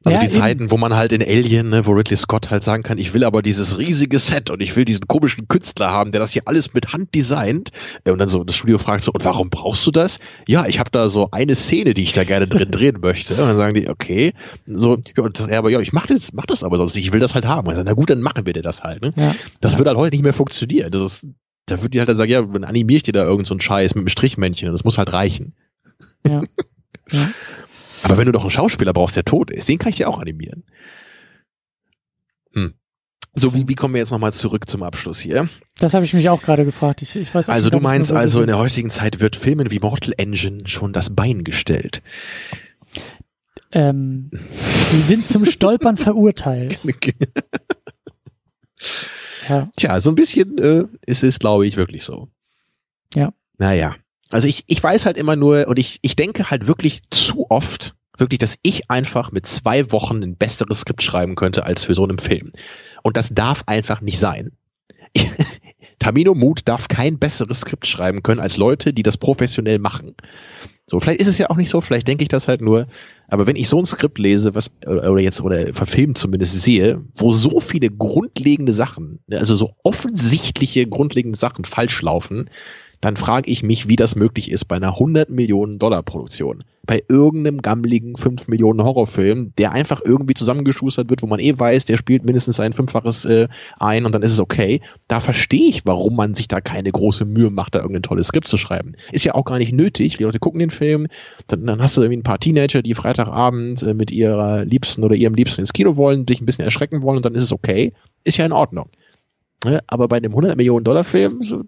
Also ja, die Zeiten, eben. wo man halt in Alien, ne, wo Ridley Scott halt sagen kann, ich will aber dieses riesige Set und ich will diesen komischen Künstler haben, der das hier alles mit Hand designt. Äh, und dann so das Studio fragt so, und warum brauchst du das? Ja, ich habe da so eine Szene, die ich da gerne drin drehen möchte. Und dann sagen die, okay, so, ja, und, aber ja, ich mach das, mach das aber sonst nicht, ich will das halt haben. Und dann, na gut, dann machen wir dir das halt. Ne? Ja. Das ja. wird halt heute nicht mehr funktionieren. Das ist, da würde die halt dann sagen, ja, dann animiere ich dir da irgendeinen so Scheiß mit einem Strichmännchen. Das muss halt reichen. Ja. ja. Aber wenn du doch einen Schauspieler brauchst, der tot ist, den kann ich dir auch animieren. Hm. So, wie, wie kommen wir jetzt nochmal zurück zum Abschluss hier? Das habe ich mich auch gerade gefragt. Ich, ich weiß also du meinst also, in der heutigen Zeit wird Filmen wie Mortal Engine schon das Bein gestellt. Ähm, die sind zum Stolpern verurteilt. ja. Tja, so ein bisschen äh, ist es, glaube ich, wirklich so. Ja. Naja. Also ich, ich weiß halt immer nur und ich, ich denke halt wirklich zu oft, wirklich, dass ich einfach mit zwei Wochen ein besseres Skript schreiben könnte als für so einen Film. Und das darf einfach nicht sein. Tamino Mut darf kein besseres Skript schreiben können als Leute, die das professionell machen. So, vielleicht ist es ja auch nicht so, vielleicht denke ich das halt nur. Aber wenn ich so ein Skript lese, was, oder jetzt, oder verfilmt zumindest sehe, wo so viele grundlegende Sachen, also so offensichtliche grundlegende Sachen falsch laufen, dann frage ich mich, wie das möglich ist bei einer 100 Millionen Dollar Produktion. Bei irgendeinem gammeligen 5 Millionen Horrorfilm, der einfach irgendwie zusammengeschustert wird, wo man eh weiß, der spielt mindestens ein Fünffaches äh, ein und dann ist es okay. Da verstehe ich, warum man sich da keine große Mühe macht, da irgendein tolles Skript zu schreiben. Ist ja auch gar nicht nötig. Die Leute gucken den Film, dann, dann hast du irgendwie ein paar Teenager, die Freitagabend äh, mit ihrer Liebsten oder ihrem Liebsten ins Kino wollen, dich ein bisschen erschrecken wollen und dann ist es okay. Ist ja in Ordnung. Ne? Aber bei einem 100 Millionen Dollar Film, so,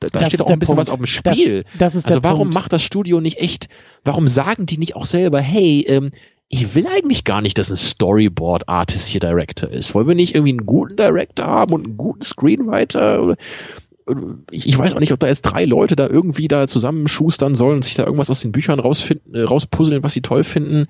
da, da steht auch ein bisschen Punkt. was auf dem Spiel. Das, das ist also warum Punkt. macht das Studio nicht echt, warum sagen die nicht auch selber, hey, ähm, ich will eigentlich gar nicht, dass ein Storyboard-Artist hier Director ist. Wollen wir nicht irgendwie einen guten Director haben und einen guten Screenwriter? Ich, ich weiß auch nicht, ob da jetzt drei Leute da irgendwie da zusammenschustern sollen und sich da irgendwas aus den Büchern rausfinden, äh, rauspuzzeln, was sie toll finden.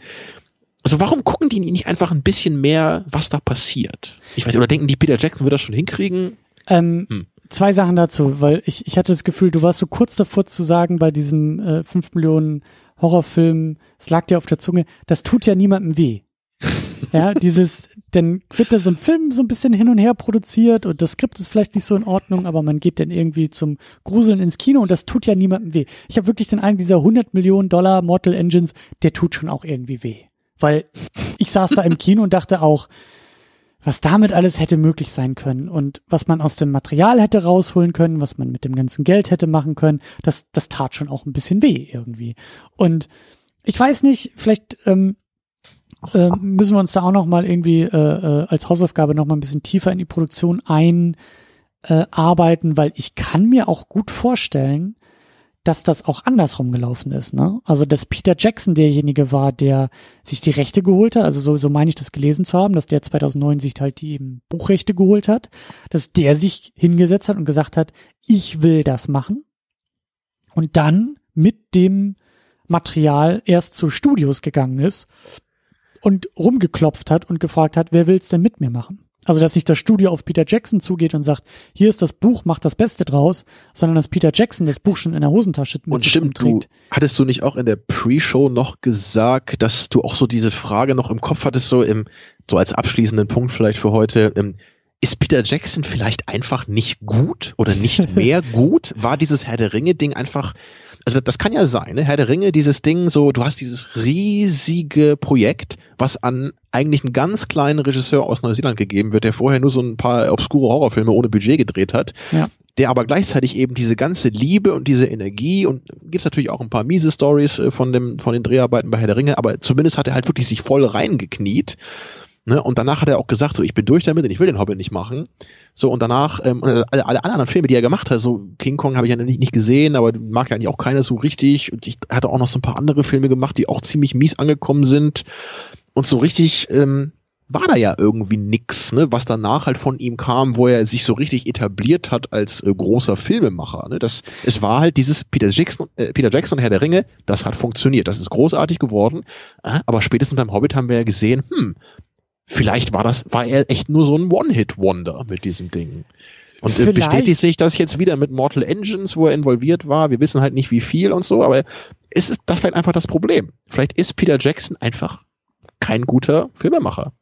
Also warum gucken die nicht einfach ein bisschen mehr, was da passiert? Ich weiß, oder denken die, Peter Jackson wird das schon hinkriegen? Ähm, hm zwei Sachen dazu, weil ich, ich hatte das Gefühl, du warst so kurz davor zu sagen bei diesem äh, 5 Millionen Horrorfilm, es lag dir auf der Zunge, das tut ja niemandem weh. ja, dieses, dann wird da so ein Film so ein bisschen hin und her produziert und das Skript ist vielleicht nicht so in Ordnung, aber man geht dann irgendwie zum Gruseln ins Kino und das tut ja niemandem weh. Ich habe wirklich den einen dieser 100 Millionen Dollar Mortal Engines, der tut schon auch irgendwie weh. Weil ich saß da im Kino und dachte auch, was damit alles hätte möglich sein können und was man aus dem Material hätte rausholen können, was man mit dem ganzen Geld hätte machen können, das, das tat schon auch ein bisschen weh irgendwie. Und ich weiß nicht, vielleicht ähm, äh, müssen wir uns da auch noch mal irgendwie äh, äh, als Hausaufgabe noch mal ein bisschen tiefer in die Produktion ein äh, arbeiten, weil ich kann mir auch gut vorstellen, dass das auch andersrum gelaufen ist. Ne? Also dass Peter Jackson derjenige war, der sich die Rechte geholt hat. Also so, so meine ich das gelesen zu haben, dass der 2009 sich halt die eben Buchrechte geholt hat, dass der sich hingesetzt hat und gesagt hat, ich will das machen. Und dann mit dem Material erst zu Studios gegangen ist und rumgeklopft hat und gefragt hat, wer will's denn mit mir machen? Also, dass nicht das Studio auf Peter Jackson zugeht und sagt, hier ist das Buch, mach das Beste draus, sondern dass Peter Jackson das Buch schon in der Hosentasche mit Und stimmt, du, hattest du nicht auch in der Pre-Show noch gesagt, dass du auch so diese Frage noch im Kopf hattest, so im, so als abschließenden Punkt vielleicht für heute, im, ist Peter Jackson vielleicht einfach nicht gut oder nicht mehr gut? War dieses Herr der Ringe Ding einfach also das kann ja sein, ne? Herr der Ringe, dieses Ding, so, du hast dieses riesige Projekt, was an eigentlich einen ganz kleinen Regisseur aus Neuseeland gegeben wird, der vorher nur so ein paar obskure Horrorfilme ohne Budget gedreht hat. Ja. Der aber gleichzeitig eben diese ganze Liebe und diese Energie und gibt's natürlich auch ein paar miese Stories äh, von dem, von den Dreharbeiten bei Herr der Ringe, aber zumindest hat er halt wirklich sich voll reingekniet Ne? Und danach hat er auch gesagt, so ich bin durch damit und ich will den Hobbit nicht machen. So und danach ähm, alle, alle anderen Filme, die er gemacht hat, so King Kong habe ich ja nicht, nicht gesehen, aber mag ja eigentlich auch keiner so richtig. Und ich hatte auch noch so ein paar andere Filme gemacht, die auch ziemlich mies angekommen sind. Und so richtig ähm, war da ja irgendwie nix, ne, was danach halt von ihm kam, wo er sich so richtig etabliert hat als äh, großer Filmemacher. Ne? Das, es war halt dieses Peter Jackson, äh, Peter Jackson, Herr der Ringe, das hat funktioniert, das ist großartig geworden. Äh, aber spätestens beim Hobbit haben wir ja gesehen, hm, vielleicht war das, war er echt nur so ein One-Hit-Wonder mit diesem Ding. Und äh, vielleicht. bestätigt sich das jetzt wieder mit Mortal Engines, wo er involviert war. Wir wissen halt nicht, wie viel und so, aber ist es das vielleicht einfach das Problem? Vielleicht ist Peter Jackson einfach kein guter Filmemacher.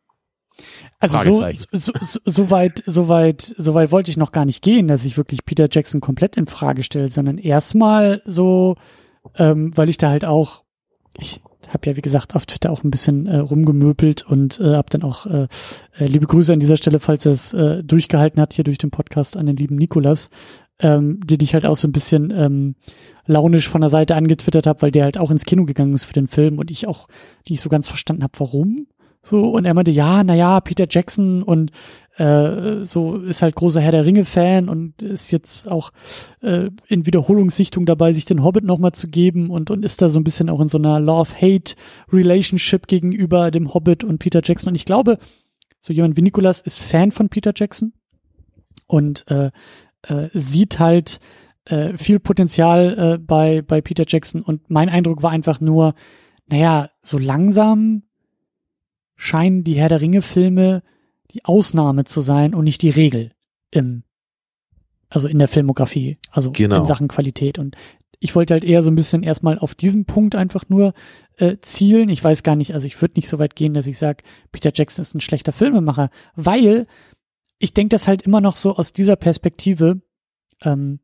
Also so, so, so, so weit, so weit, so weit wollte ich noch gar nicht gehen, dass ich wirklich Peter Jackson komplett in Frage stelle, sondern erstmal so, ähm, weil ich da halt auch, ich habe ja wie gesagt auf Twitter auch ein bisschen äh, rumgemöbelt und äh, habe dann auch äh, äh, liebe Grüße an dieser Stelle, falls er es äh, durchgehalten hat hier durch den Podcast an den lieben Nikolas, ähm, den ich halt auch so ein bisschen ähm, launisch von der Seite angetwittert habe, weil der halt auch ins Kino gegangen ist für den Film und ich auch nicht so ganz verstanden habe, warum. So, und er meinte, ja, na ja, Peter Jackson und äh, so ist halt großer Herr der Ringe-Fan und ist jetzt auch äh, in Wiederholungssichtung dabei, sich den Hobbit nochmal zu geben und, und ist da so ein bisschen auch in so einer Love-Hate-Relationship gegenüber dem Hobbit und Peter Jackson. Und ich glaube, so jemand wie Nicolas ist Fan von Peter Jackson und äh, äh, sieht halt äh, viel Potenzial äh, bei, bei Peter Jackson. Und mein Eindruck war einfach nur, naja, so langsam scheinen die Herr der Ringe Filme die Ausnahme zu sein und nicht die Regel im, also in der Filmografie, also genau. in Sachen Qualität. Und ich wollte halt eher so ein bisschen erstmal auf diesem Punkt einfach nur äh, zielen. Ich weiß gar nicht, also ich würde nicht so weit gehen, dass ich sage, Peter Jackson ist ein schlechter Filmemacher, weil ich denke das halt immer noch so aus dieser Perspektive. Ähm,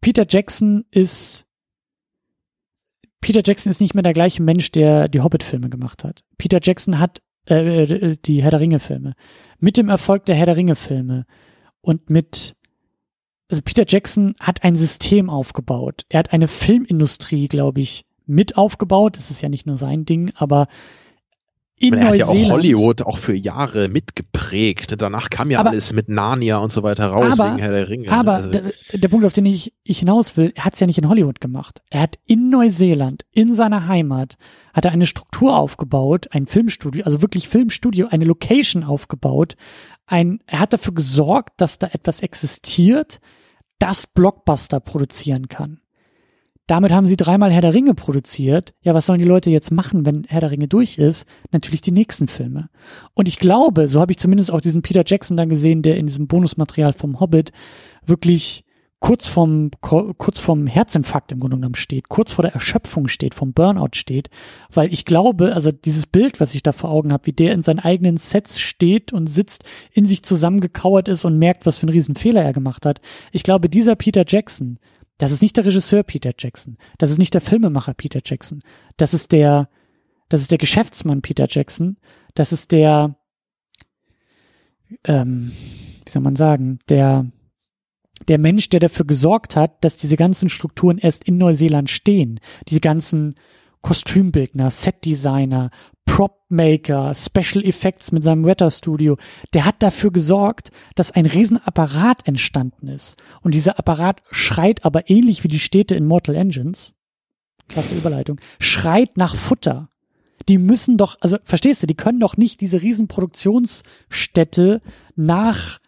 Peter Jackson ist Peter Jackson ist nicht mehr der gleiche Mensch, der die Hobbit-Filme gemacht hat. Peter Jackson hat äh, äh, die Herr der Ringe-Filme. Mit dem Erfolg der Herr der Ringe-Filme und mit also Peter Jackson hat ein System aufgebaut. Er hat eine Filmindustrie, glaube ich, mit aufgebaut. Das ist ja nicht nur sein Ding, aber in er hat ja auch Hollywood auch für Jahre mitgeprägt. Danach kam ja aber, alles mit Narnia und so weiter raus aber, wegen Herr der Ringe. Aber also, der, der, Punkt, auf den ich, ich hinaus will, er hat es ja nicht in Hollywood gemacht. Er hat in Neuseeland, in seiner Heimat, hat er eine Struktur aufgebaut, ein Filmstudio, also wirklich Filmstudio, eine Location aufgebaut. Ein, er hat dafür gesorgt, dass da etwas existiert, das Blockbuster produzieren kann. Damit haben sie dreimal Herr der Ringe produziert. Ja, was sollen die Leute jetzt machen, wenn Herr der Ringe durch ist? Natürlich die nächsten Filme. Und ich glaube, so habe ich zumindest auch diesen Peter Jackson dann gesehen, der in diesem Bonusmaterial vom Hobbit wirklich kurz vom, kurz vom Herzinfarkt im Grunde genommen steht, kurz vor der Erschöpfung steht, vom Burnout steht, weil ich glaube, also dieses Bild, was ich da vor Augen habe, wie der in seinen eigenen Sets steht und sitzt, in sich zusammengekauert ist und merkt, was für einen riesen Fehler er gemacht hat. Ich glaube, dieser Peter Jackson, das ist nicht der Regisseur Peter Jackson. Das ist nicht der Filmemacher Peter Jackson. Das ist der, das ist der Geschäftsmann Peter Jackson. Das ist der, ähm, wie soll man sagen, der, der Mensch, der dafür gesorgt hat, dass diese ganzen Strukturen erst in Neuseeland stehen. Diese ganzen Kostümbildner, Setdesigner, Prop-Maker, Special Effects mit seinem Wetter Studio, der hat dafür gesorgt, dass ein Riesenapparat entstanden ist. Und dieser Apparat schreit aber ähnlich wie die Städte in Mortal Engines. Klasse Überleitung. Schreit nach Futter. Die müssen doch, also verstehst du, die können doch nicht diese Riesenproduktionsstätte nach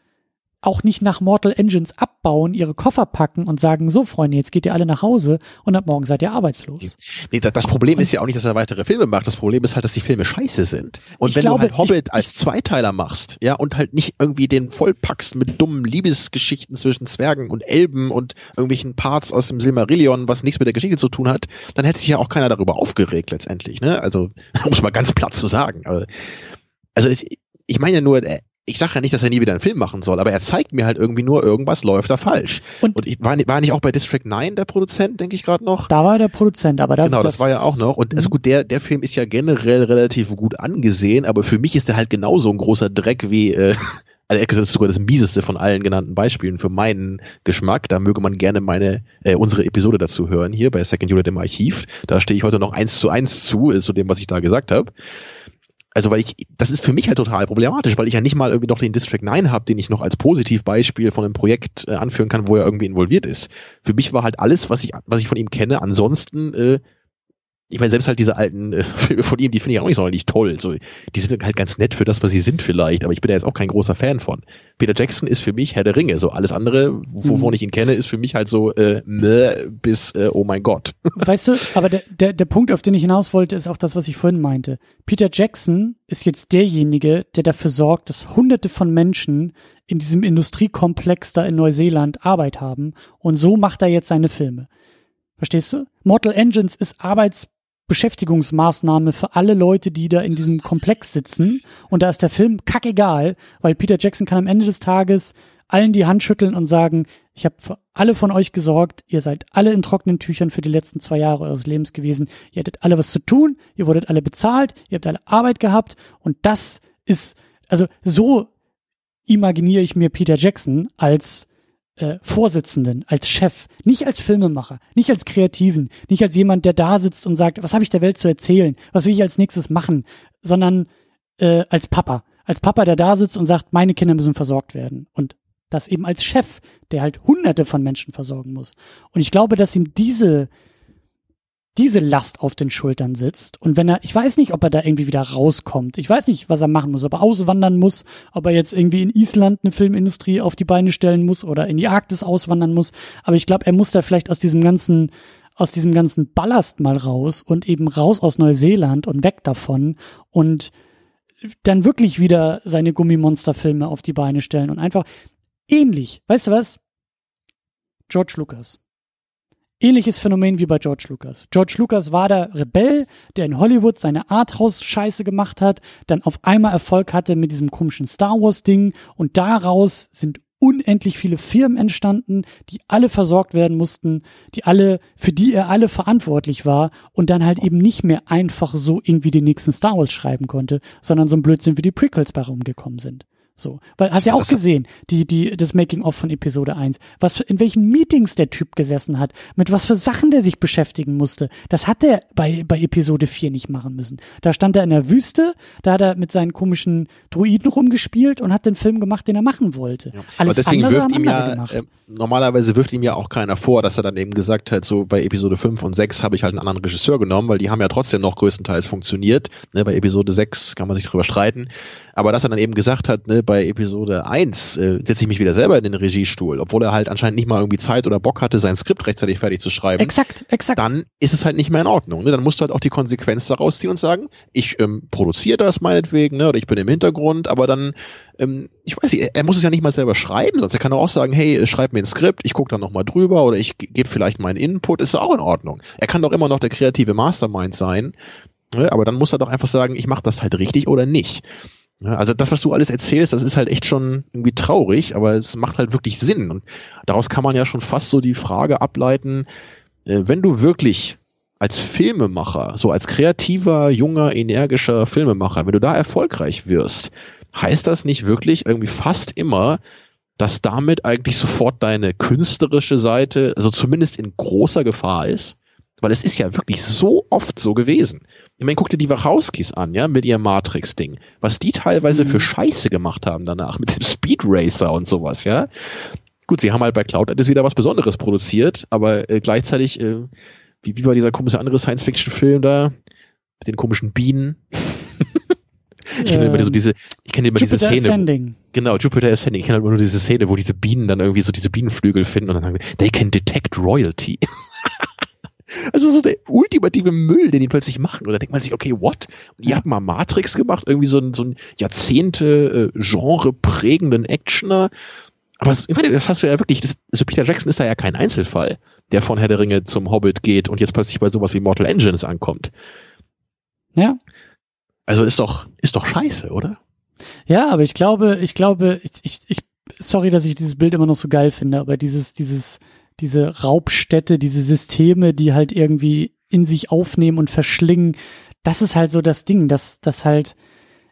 auch nicht nach Mortal Engines abbauen, ihre Koffer packen und sagen, so Freunde, jetzt geht ihr alle nach Hause und ab morgen seid ihr arbeitslos. Nee, das Problem und ist ja auch nicht, dass er weitere Filme macht. Das Problem ist halt, dass die Filme scheiße sind. Und wenn glaube, du halt Hobbit ich, als Zweiteiler machst, ja, und halt nicht irgendwie den vollpackst mit dummen Liebesgeschichten zwischen Zwergen und Elben und irgendwelchen Parts aus dem Silmarillion, was nichts mit der Geschichte zu tun hat, dann hätte sich ja auch keiner darüber aufgeregt letztendlich, ne? Also, um es mal ganz platt zu sagen. Also, ich, ich meine ja nur, ich sage ja nicht, dass er nie wieder einen Film machen soll, aber er zeigt mir halt irgendwie nur, irgendwas läuft da falsch. Und, und ich, war, war nicht auch bei District 9 der Produzent, denke ich gerade noch? Da war der Produzent, aber da, Genau, das, das war ja auch noch. Und also gut, der, der Film ist ja generell relativ gut angesehen, aber für mich ist der halt genauso ein großer Dreck wie, äh, also das ist sogar das mieseste von allen genannten Beispielen für meinen Geschmack. Da möge man gerne meine äh, unsere Episode dazu hören hier bei Second Unit im Archiv. Da stehe ich heute noch eins zu eins zu, äh, zu dem, was ich da gesagt habe also weil ich, das ist für mich halt total problematisch, weil ich ja nicht mal irgendwie noch den District 9 habe, den ich noch als Positivbeispiel von einem Projekt äh, anführen kann, wo er irgendwie involviert ist. Für mich war halt alles, was ich, was ich von ihm kenne, ansonsten äh, ich meine, selbst halt diese alten äh, Filme von ihm, die finde ich auch nicht sonderlich toll. So, die sind halt ganz nett für das, was sie sind vielleicht, aber ich bin da jetzt auch kein großer Fan von. Peter Jackson ist für mich Herr der Ringe. So alles andere, wovon mhm. ich ihn kenne, ist für mich halt so äh, meh, bis äh, oh mein Gott. Weißt du, aber der, der, der Punkt, auf den ich hinaus wollte, ist auch das, was ich vorhin meinte. Peter Jackson ist jetzt derjenige, der dafür sorgt, dass hunderte von Menschen in diesem Industriekomplex da in Neuseeland Arbeit haben und so macht er jetzt seine Filme. Verstehst du? Mortal Engines ist Arbeits Beschäftigungsmaßnahme für alle Leute, die da in diesem Komplex sitzen. Und da ist der Film kackegal, weil Peter Jackson kann am Ende des Tages allen die Hand schütteln und sagen, ich habe für alle von euch gesorgt, ihr seid alle in trockenen Tüchern für die letzten zwei Jahre eures Lebens gewesen, ihr hattet alle was zu tun, ihr wurdet alle bezahlt, ihr habt alle Arbeit gehabt und das ist, also so imaginiere ich mir Peter Jackson als äh, Vorsitzenden, als Chef, nicht als Filmemacher, nicht als Kreativen, nicht als jemand, der da sitzt und sagt, was habe ich der Welt zu erzählen, was will ich als nächstes machen, sondern äh, als Papa, als Papa, der da sitzt und sagt, meine Kinder müssen versorgt werden. Und das eben als Chef, der halt Hunderte von Menschen versorgen muss. Und ich glaube, dass ihm diese diese Last auf den Schultern sitzt. Und wenn er, ich weiß nicht, ob er da irgendwie wieder rauskommt. Ich weiß nicht, was er machen muss, ob er auswandern muss, ob er jetzt irgendwie in Island eine Filmindustrie auf die Beine stellen muss oder in die Arktis auswandern muss. Aber ich glaube, er muss da vielleicht aus diesem ganzen, aus diesem ganzen Ballast mal raus und eben raus aus Neuseeland und weg davon und dann wirklich wieder seine Gummimonsterfilme auf die Beine stellen und einfach ähnlich. Weißt du was? George Lucas. Ähnliches Phänomen wie bei George Lucas. George Lucas war der Rebell, der in Hollywood seine Arthouse-Scheiße gemacht hat, dann auf einmal Erfolg hatte mit diesem komischen Star Wars-Ding und daraus sind unendlich viele Firmen entstanden, die alle versorgt werden mussten, die alle, für die er alle verantwortlich war und dann halt eben nicht mehr einfach so irgendwie den nächsten Star Wars schreiben konnte, sondern so ein Blödsinn wie die Prequels bei rumgekommen sind. So, weil hast ja auch gesehen, die die das Making of von Episode 1, was in welchen Meetings der Typ gesessen hat, mit was für Sachen der sich beschäftigen musste. Das hat er bei bei Episode 4 nicht machen müssen. Da stand er in der Wüste, da hat er mit seinen komischen Druiden rumgespielt und hat den Film gemacht, den er machen wollte. Ja. Alles Aber deswegen wirft ihm ja äh, normalerweise wirft ihm ja auch keiner vor, dass er dann eben gesagt hat, so bei Episode 5 und 6 habe ich halt einen anderen Regisseur genommen, weil die haben ja trotzdem noch größtenteils funktioniert. Ne, bei Episode 6 kann man sich drüber streiten. Aber dass er dann eben gesagt hat, ne, bei Episode 1 äh, setze ich mich wieder selber in den Regiestuhl, obwohl er halt anscheinend nicht mal irgendwie Zeit oder Bock hatte, sein Skript rechtzeitig fertig zu schreiben. Exakt, exakt. Dann ist es halt nicht mehr in Ordnung. Ne? Dann musst du halt auch die Konsequenz daraus ziehen und sagen, ich ähm, produziere das meinetwegen, ne, oder ich bin im Hintergrund, aber dann, ähm, ich weiß nicht, er muss es ja nicht mal selber schreiben, sonst er kann auch sagen, hey, schreib mir ein Skript, ich gucke dann nochmal drüber oder ich gebe vielleicht meinen Input, ist auch in Ordnung. Er kann doch immer noch der kreative Mastermind sein, ne? aber dann muss er doch einfach sagen, ich mache das halt richtig oder nicht. Also das, was du alles erzählst, das ist halt echt schon irgendwie traurig, aber es macht halt wirklich Sinn. Und daraus kann man ja schon fast so die Frage ableiten, äh, wenn du wirklich als Filmemacher, so als kreativer, junger, energischer Filmemacher, wenn du da erfolgreich wirst, heißt das nicht wirklich irgendwie fast immer, dass damit eigentlich sofort deine künstlerische Seite, also zumindest in großer Gefahr ist? Weil es ist ja wirklich so oft so gewesen. Ich meine, guck dir die Wachowskis an, ja, mit ihrem Matrix-Ding. Was die teilweise mhm. für Scheiße gemacht haben danach, mit dem Speed Racer und sowas, ja. Gut, sie haben halt bei Cloud Atlas wieder was Besonderes produziert, aber äh, gleichzeitig, äh, wie, wie war dieser komische andere Science-Fiction-Film da? Mit den komischen Bienen. ich kenne ähm, immer so diese, ich kenne immer Jupiter diese Szene. Ascending. Genau, Jupiter Ascending. Ich kenne halt immer nur diese Szene, wo diese Bienen dann irgendwie so diese Bienenflügel finden und dann sagen, they can detect royalty. Also so der ultimative Müll, den die plötzlich machen. Und da denkt man sich, okay, what? Und die ja. hatten mal Matrix gemacht, irgendwie so ein, so ein Jahrzehnte äh, Genre prägenden Actioner. Aber das, ich meine, das hast du ja wirklich, das, also Peter Jackson ist da ja kein Einzelfall, der von Herr der Ringe zum Hobbit geht und jetzt plötzlich bei sowas wie Mortal Engines ankommt. Ja. Also ist doch, ist doch scheiße, oder? Ja, aber ich glaube, ich glaube, ich, ich, ich sorry, dass ich dieses Bild immer noch so geil finde, aber dieses, dieses, diese Raubstätte, diese Systeme, die halt irgendwie in sich aufnehmen und verschlingen, das ist halt so das Ding, dass das halt,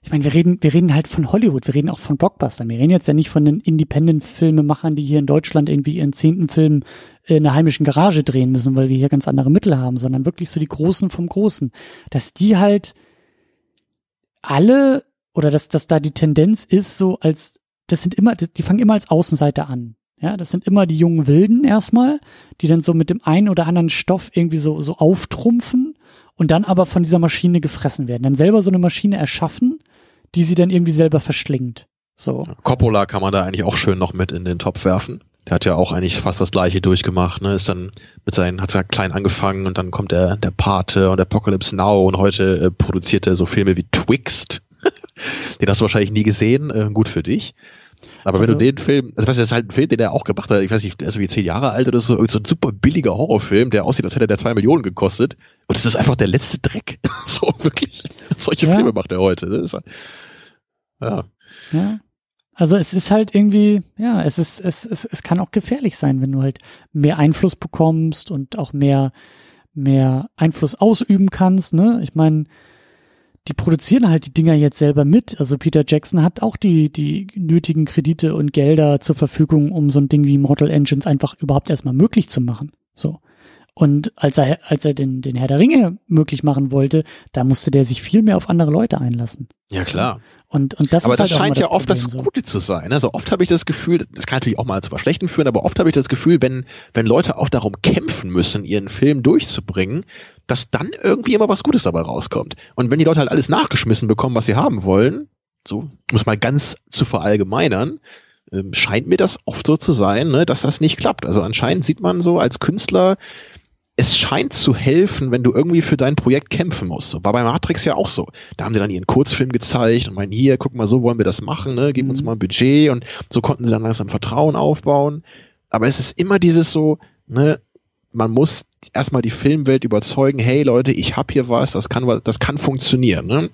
ich meine, wir reden, wir reden halt von Hollywood, wir reden auch von Blockbustern. Wir reden jetzt ja nicht von den Independent-Filmemachern, die hier in Deutschland irgendwie ihren zehnten Film in einer heimischen Garage drehen müssen, weil wir hier ganz andere Mittel haben, sondern wirklich so die Großen vom Großen. Dass die halt alle, oder dass, dass da die Tendenz ist, so als, das sind immer, die fangen immer als Außenseiter an. Ja, das sind immer die jungen Wilden erstmal, die dann so mit dem einen oder anderen Stoff irgendwie so, so auftrumpfen und dann aber von dieser Maschine gefressen werden. Dann selber so eine Maschine erschaffen, die sie dann irgendwie selber verschlingt. So. Coppola kann man da eigentlich auch schön noch mit in den Topf werfen. Der hat ja auch eigentlich fast das gleiche durchgemacht, ne? Ist dann mit seinen, hat ja klein angefangen und dann kommt der, der Pate und Apocalypse Now und heute äh, produziert er so Filme wie Twixt. den hast du wahrscheinlich nie gesehen, äh, gut für dich. Aber also, wenn du den Film, also was ist halt ein Film, den er auch gemacht hat, ich weiß nicht, der ist so wie zehn Jahre alt oder so, so ein super billiger Horrorfilm, der aussieht, als hätte der zwei Millionen gekostet. Und das ist einfach der letzte Dreck. so wirklich. Solche ja. Filme macht er heute. Ist, ja. Ja. Also es ist halt irgendwie, ja, es ist, es, es, es kann auch gefährlich sein, wenn du halt mehr Einfluss bekommst und auch mehr, mehr Einfluss ausüben kannst, ne? Ich meine, die produzieren halt die Dinger jetzt selber mit. Also Peter Jackson hat auch die, die nötigen Kredite und Gelder zur Verfügung, um so ein Ding wie Mortal Engines einfach überhaupt erstmal möglich zu machen. So. Und als er, als er den, den Herr der Ringe möglich machen wollte, da musste der sich viel mehr auf andere Leute einlassen. Ja, klar. Und, und das aber ist das halt scheint ja das oft das Gute so. zu sein. Also oft habe ich das Gefühl, das kann natürlich auch mal zu was Schlechtem führen, aber oft habe ich das Gefühl, wenn, wenn Leute auch darum kämpfen müssen, ihren Film durchzubringen, dass dann irgendwie immer was Gutes dabei rauskommt. Und wenn die Leute halt alles nachgeschmissen bekommen, was sie haben wollen, so, muss mal ganz zu verallgemeinern, ähm, scheint mir das oft so zu sein, ne, dass das nicht klappt. Also anscheinend sieht man so als Künstler, es scheint zu helfen, wenn du irgendwie für dein Projekt kämpfen musst. So, war bei Matrix ja auch so. Da haben sie dann ihren Kurzfilm gezeigt und meinen, hier, guck mal, so wollen wir das machen, ne? gib mhm. uns mal ein Budget und so konnten sie dann langsam Vertrauen aufbauen. Aber es ist immer dieses so, ne, man muss erstmal die Filmwelt überzeugen, hey Leute, ich hab hier was, das kann das kann funktionieren. Ne?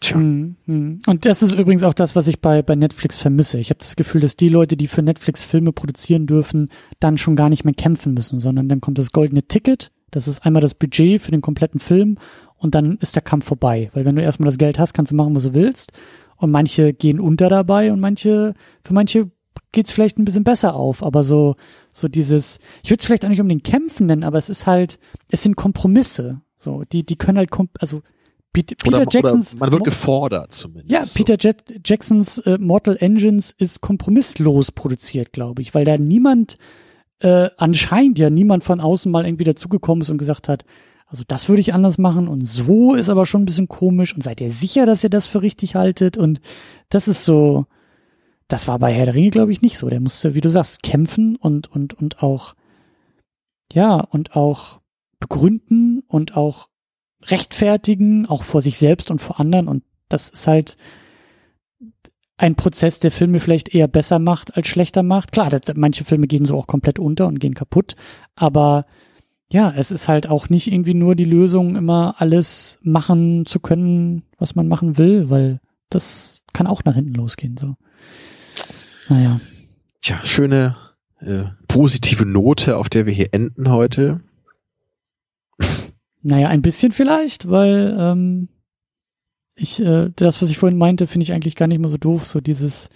Tja. Mhm, mhm. Und das ist übrigens auch das, was ich bei, bei Netflix vermisse. Ich habe das Gefühl, dass die Leute, die für Netflix Filme produzieren dürfen, dann schon gar nicht mehr kämpfen müssen, sondern dann kommt das goldene Ticket. Das ist einmal das Budget für den kompletten Film und dann ist der Kampf vorbei. Weil wenn du erstmal das Geld hast, kannst du machen, was du willst. Und manche gehen unter dabei und manche, für manche geht's vielleicht ein bisschen besser auf. Aber so, so dieses, ich würde es vielleicht auch nicht um den Kämpfen nennen, aber es ist halt, es sind Kompromisse. So, die, die können halt, also Peter, Peter oder, Jacksons. Oder man wird gefordert zumindest. Ja, Peter so. Jacksons äh, Mortal Engines ist kompromisslos produziert, glaube ich, weil da niemand, äh, anscheinend ja niemand von außen mal irgendwie dazugekommen ist und gesagt hat, also das würde ich anders machen und so ist aber schon ein bisschen komisch und seid ihr sicher, dass ihr das für richtig haltet und das ist so, das war bei Herr der Ringe, glaube ich, nicht so. Der musste, wie du sagst, kämpfen und, und, und auch, ja, und auch begründen und auch rechtfertigen, auch vor sich selbst und vor anderen. Und das ist halt ein Prozess, der Filme vielleicht eher besser macht als schlechter macht. Klar, das, manche Filme gehen so auch komplett unter und gehen kaputt, aber ja, es ist halt auch nicht irgendwie nur die Lösung, immer alles machen zu können, was man machen will, weil das kann auch nach hinten losgehen. So, naja. Tja, schöne äh, positive Note, auf der wir hier enden heute. Naja, ein bisschen vielleicht, weil ähm, ich äh, das, was ich vorhin meinte, finde ich eigentlich gar nicht mehr so doof. So dieses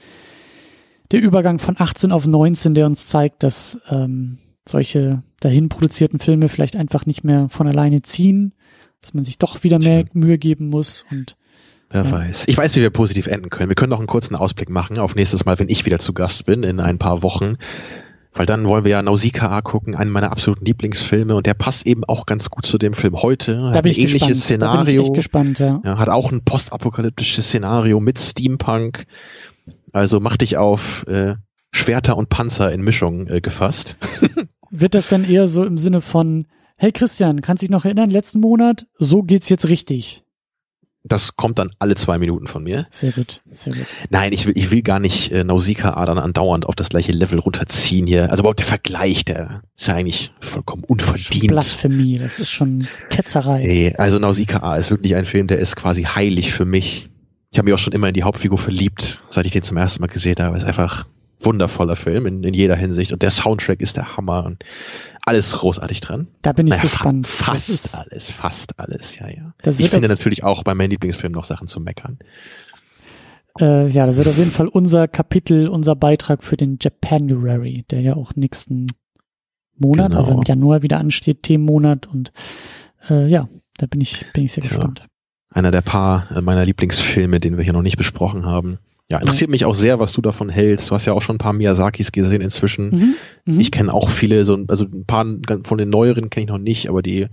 der Übergang von 18 auf 19, der uns zeigt, dass ähm, solche dahin produzierten Filme vielleicht einfach nicht mehr von alleine ziehen, dass man sich doch wieder mehr Mühe geben muss und Wer ja. weiß. Ich weiß, wie wir positiv enden können. Wir können noch einen kurzen Ausblick machen auf nächstes Mal, wenn ich wieder zu Gast bin in ein paar Wochen. Weil dann wollen wir ja Nausicaa gucken, einen meiner absoluten Lieblingsfilme und der passt eben auch ganz gut zu dem Film heute. Da bin ich ähnliches gespannt. Szenario. Da bin ich echt gespannt, ja. ja. Hat auch ein postapokalyptisches Szenario mit Steampunk. Also mach dich auf äh, Schwerter und Panzer in Mischung äh, gefasst. Wird das dann eher so im Sinne von, hey Christian, kannst dich noch erinnern, letzten Monat, so geht's jetzt richtig. Das kommt dann alle zwei Minuten von mir. Sehr gut, sehr gut. Nein, ich will, ich will gar nicht äh, Nausicaa-Adern andauernd auf das gleiche Level runterziehen hier. Also überhaupt der Vergleich, der ist ja eigentlich vollkommen unverdient. Blasphemie, das ist schon Ketzerei. Nee, also Nausicaa ist wirklich ein Film, der ist quasi heilig für mich. Ich habe mich auch schon immer in die Hauptfigur verliebt, seit ich den zum ersten Mal gesehen habe. Ist einfach wundervoller Film in, in jeder Hinsicht. Und der Soundtrack ist der Hammer und alles großartig dran. Da bin ich naja, gespannt. Fa fast alles, fast alles, ja, ja. Ich finde natürlich auch bei meinem Lieblingsfilm noch Sachen zu meckern. Äh, ja, das wird auf jeden Fall unser Kapitel, unser Beitrag für den Japanuary, der ja auch nächsten Monat, genau. also im Januar wieder ansteht, Themenmonat und äh, ja, da bin ich, bin ich sehr Tja. gespannt. Einer der paar meiner Lieblingsfilme, den wir hier noch nicht besprochen haben. Ja, interessiert mich auch sehr, was du davon hältst. Du hast ja auch schon ein paar Miyazakis gesehen inzwischen. Mhm, mhm. ich kenne auch viele, so, also ein paar von den neueren kenne ich noch nicht, aber die,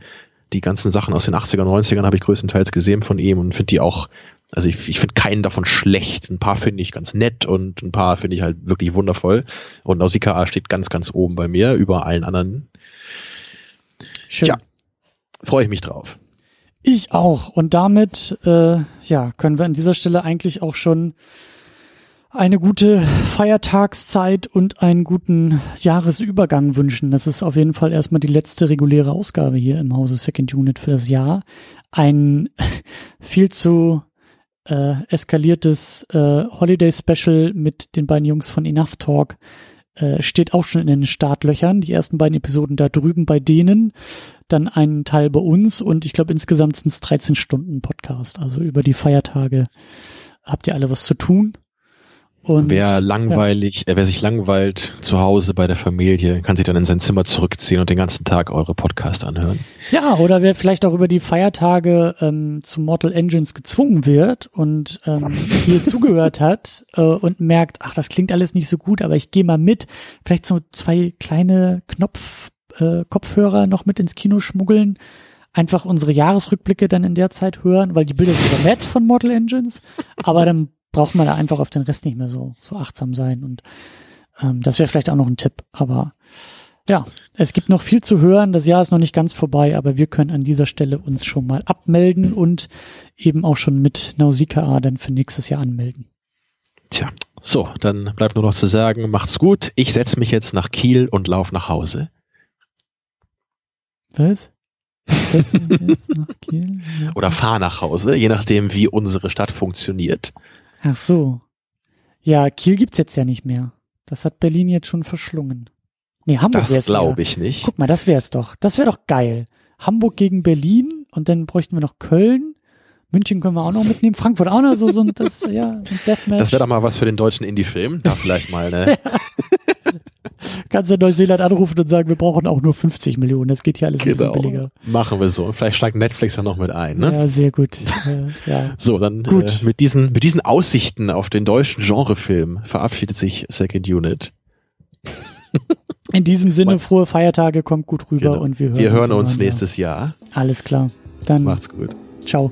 die ganzen Sachen aus den 80er, 90ern habe ich größtenteils gesehen von ihm und finde die auch, also ich, ich finde keinen davon schlecht. Ein paar finde ich ganz nett und ein paar finde ich halt wirklich wundervoll. Und Nausicaa steht ganz, ganz oben bei mir, über allen anderen. Schön. Tja, freue ich mich drauf. Ich auch. Und damit, äh, ja, können wir an dieser Stelle eigentlich auch schon eine gute Feiertagszeit und einen guten Jahresübergang wünschen. Das ist auf jeden Fall erstmal die letzte reguläre Ausgabe hier im Hause Second Unit für das Jahr. Ein viel zu äh, eskaliertes äh, Holiday Special mit den beiden Jungs von Enough Talk äh, steht auch schon in den Startlöchern. Die ersten beiden Episoden da drüben bei denen, dann ein Teil bei uns und ich glaube insgesamt sind es 13 Stunden Podcast. Also über die Feiertage habt ihr alle was zu tun. Und, wer langweilig, ja. Äh, wer sich langweilt zu Hause bei der Familie, kann sich dann in sein Zimmer zurückziehen und den ganzen Tag eure Podcast anhören. Ja, oder wer vielleicht auch über die Feiertage ähm, zu Mortal Engines gezwungen wird und ähm, hier zugehört hat äh, und merkt, ach, das klingt alles nicht so gut, aber ich gehe mal mit. Vielleicht so zwei kleine Knopf äh, Kopfhörer noch mit ins Kino schmuggeln. Einfach unsere Jahresrückblicke dann in der Zeit hören, weil die Bilder sind ja nett von Mortal Engines, aber dann braucht man da einfach auf den Rest nicht mehr so, so achtsam sein. Und ähm, das wäre vielleicht auch noch ein Tipp. Aber ja, es gibt noch viel zu hören. Das Jahr ist noch nicht ganz vorbei, aber wir können an dieser Stelle uns schon mal abmelden und eben auch schon mit Nausicaa dann für nächstes Jahr anmelden. Tja, so, dann bleibt nur noch zu sagen, macht's gut. Ich setze mich jetzt nach Kiel und lauf nach Hause. Was? Oder fahr nach Hause, je nachdem, wie unsere Stadt funktioniert. Ach so. Ja, Kiel gibt's jetzt ja nicht mehr. Das hat Berlin jetzt schon verschlungen. Nee, Hamburg wär's. Das glaube ich nicht. Guck mal, das wär's doch. Das wäre doch geil. Hamburg gegen Berlin und dann bräuchten wir noch Köln. München können wir auch noch mitnehmen. Frankfurt auch noch so, so ein, das, ja, ein Deathmatch. Das wäre doch mal was für den deutschen Indie-Film. Da vielleicht mal, ne? Kannst du Neuseeland anrufen und sagen, wir brauchen auch nur 50 Millionen. Das geht hier alles genau. ein bisschen genau. billiger. Machen wir so. Vielleicht steigt Netflix ja noch mit ein, ne? Ja, sehr gut. ja. So, dann gut. Äh, mit diesen, mit diesen Aussichten auf den deutschen Genrefilm verabschiedet sich Second Unit. In diesem Sinne, frohe Feiertage, kommt gut rüber genau. und wir hören, wir hören uns, uns nächstes Jahr. Alles klar. Dann macht's gut. Ciao.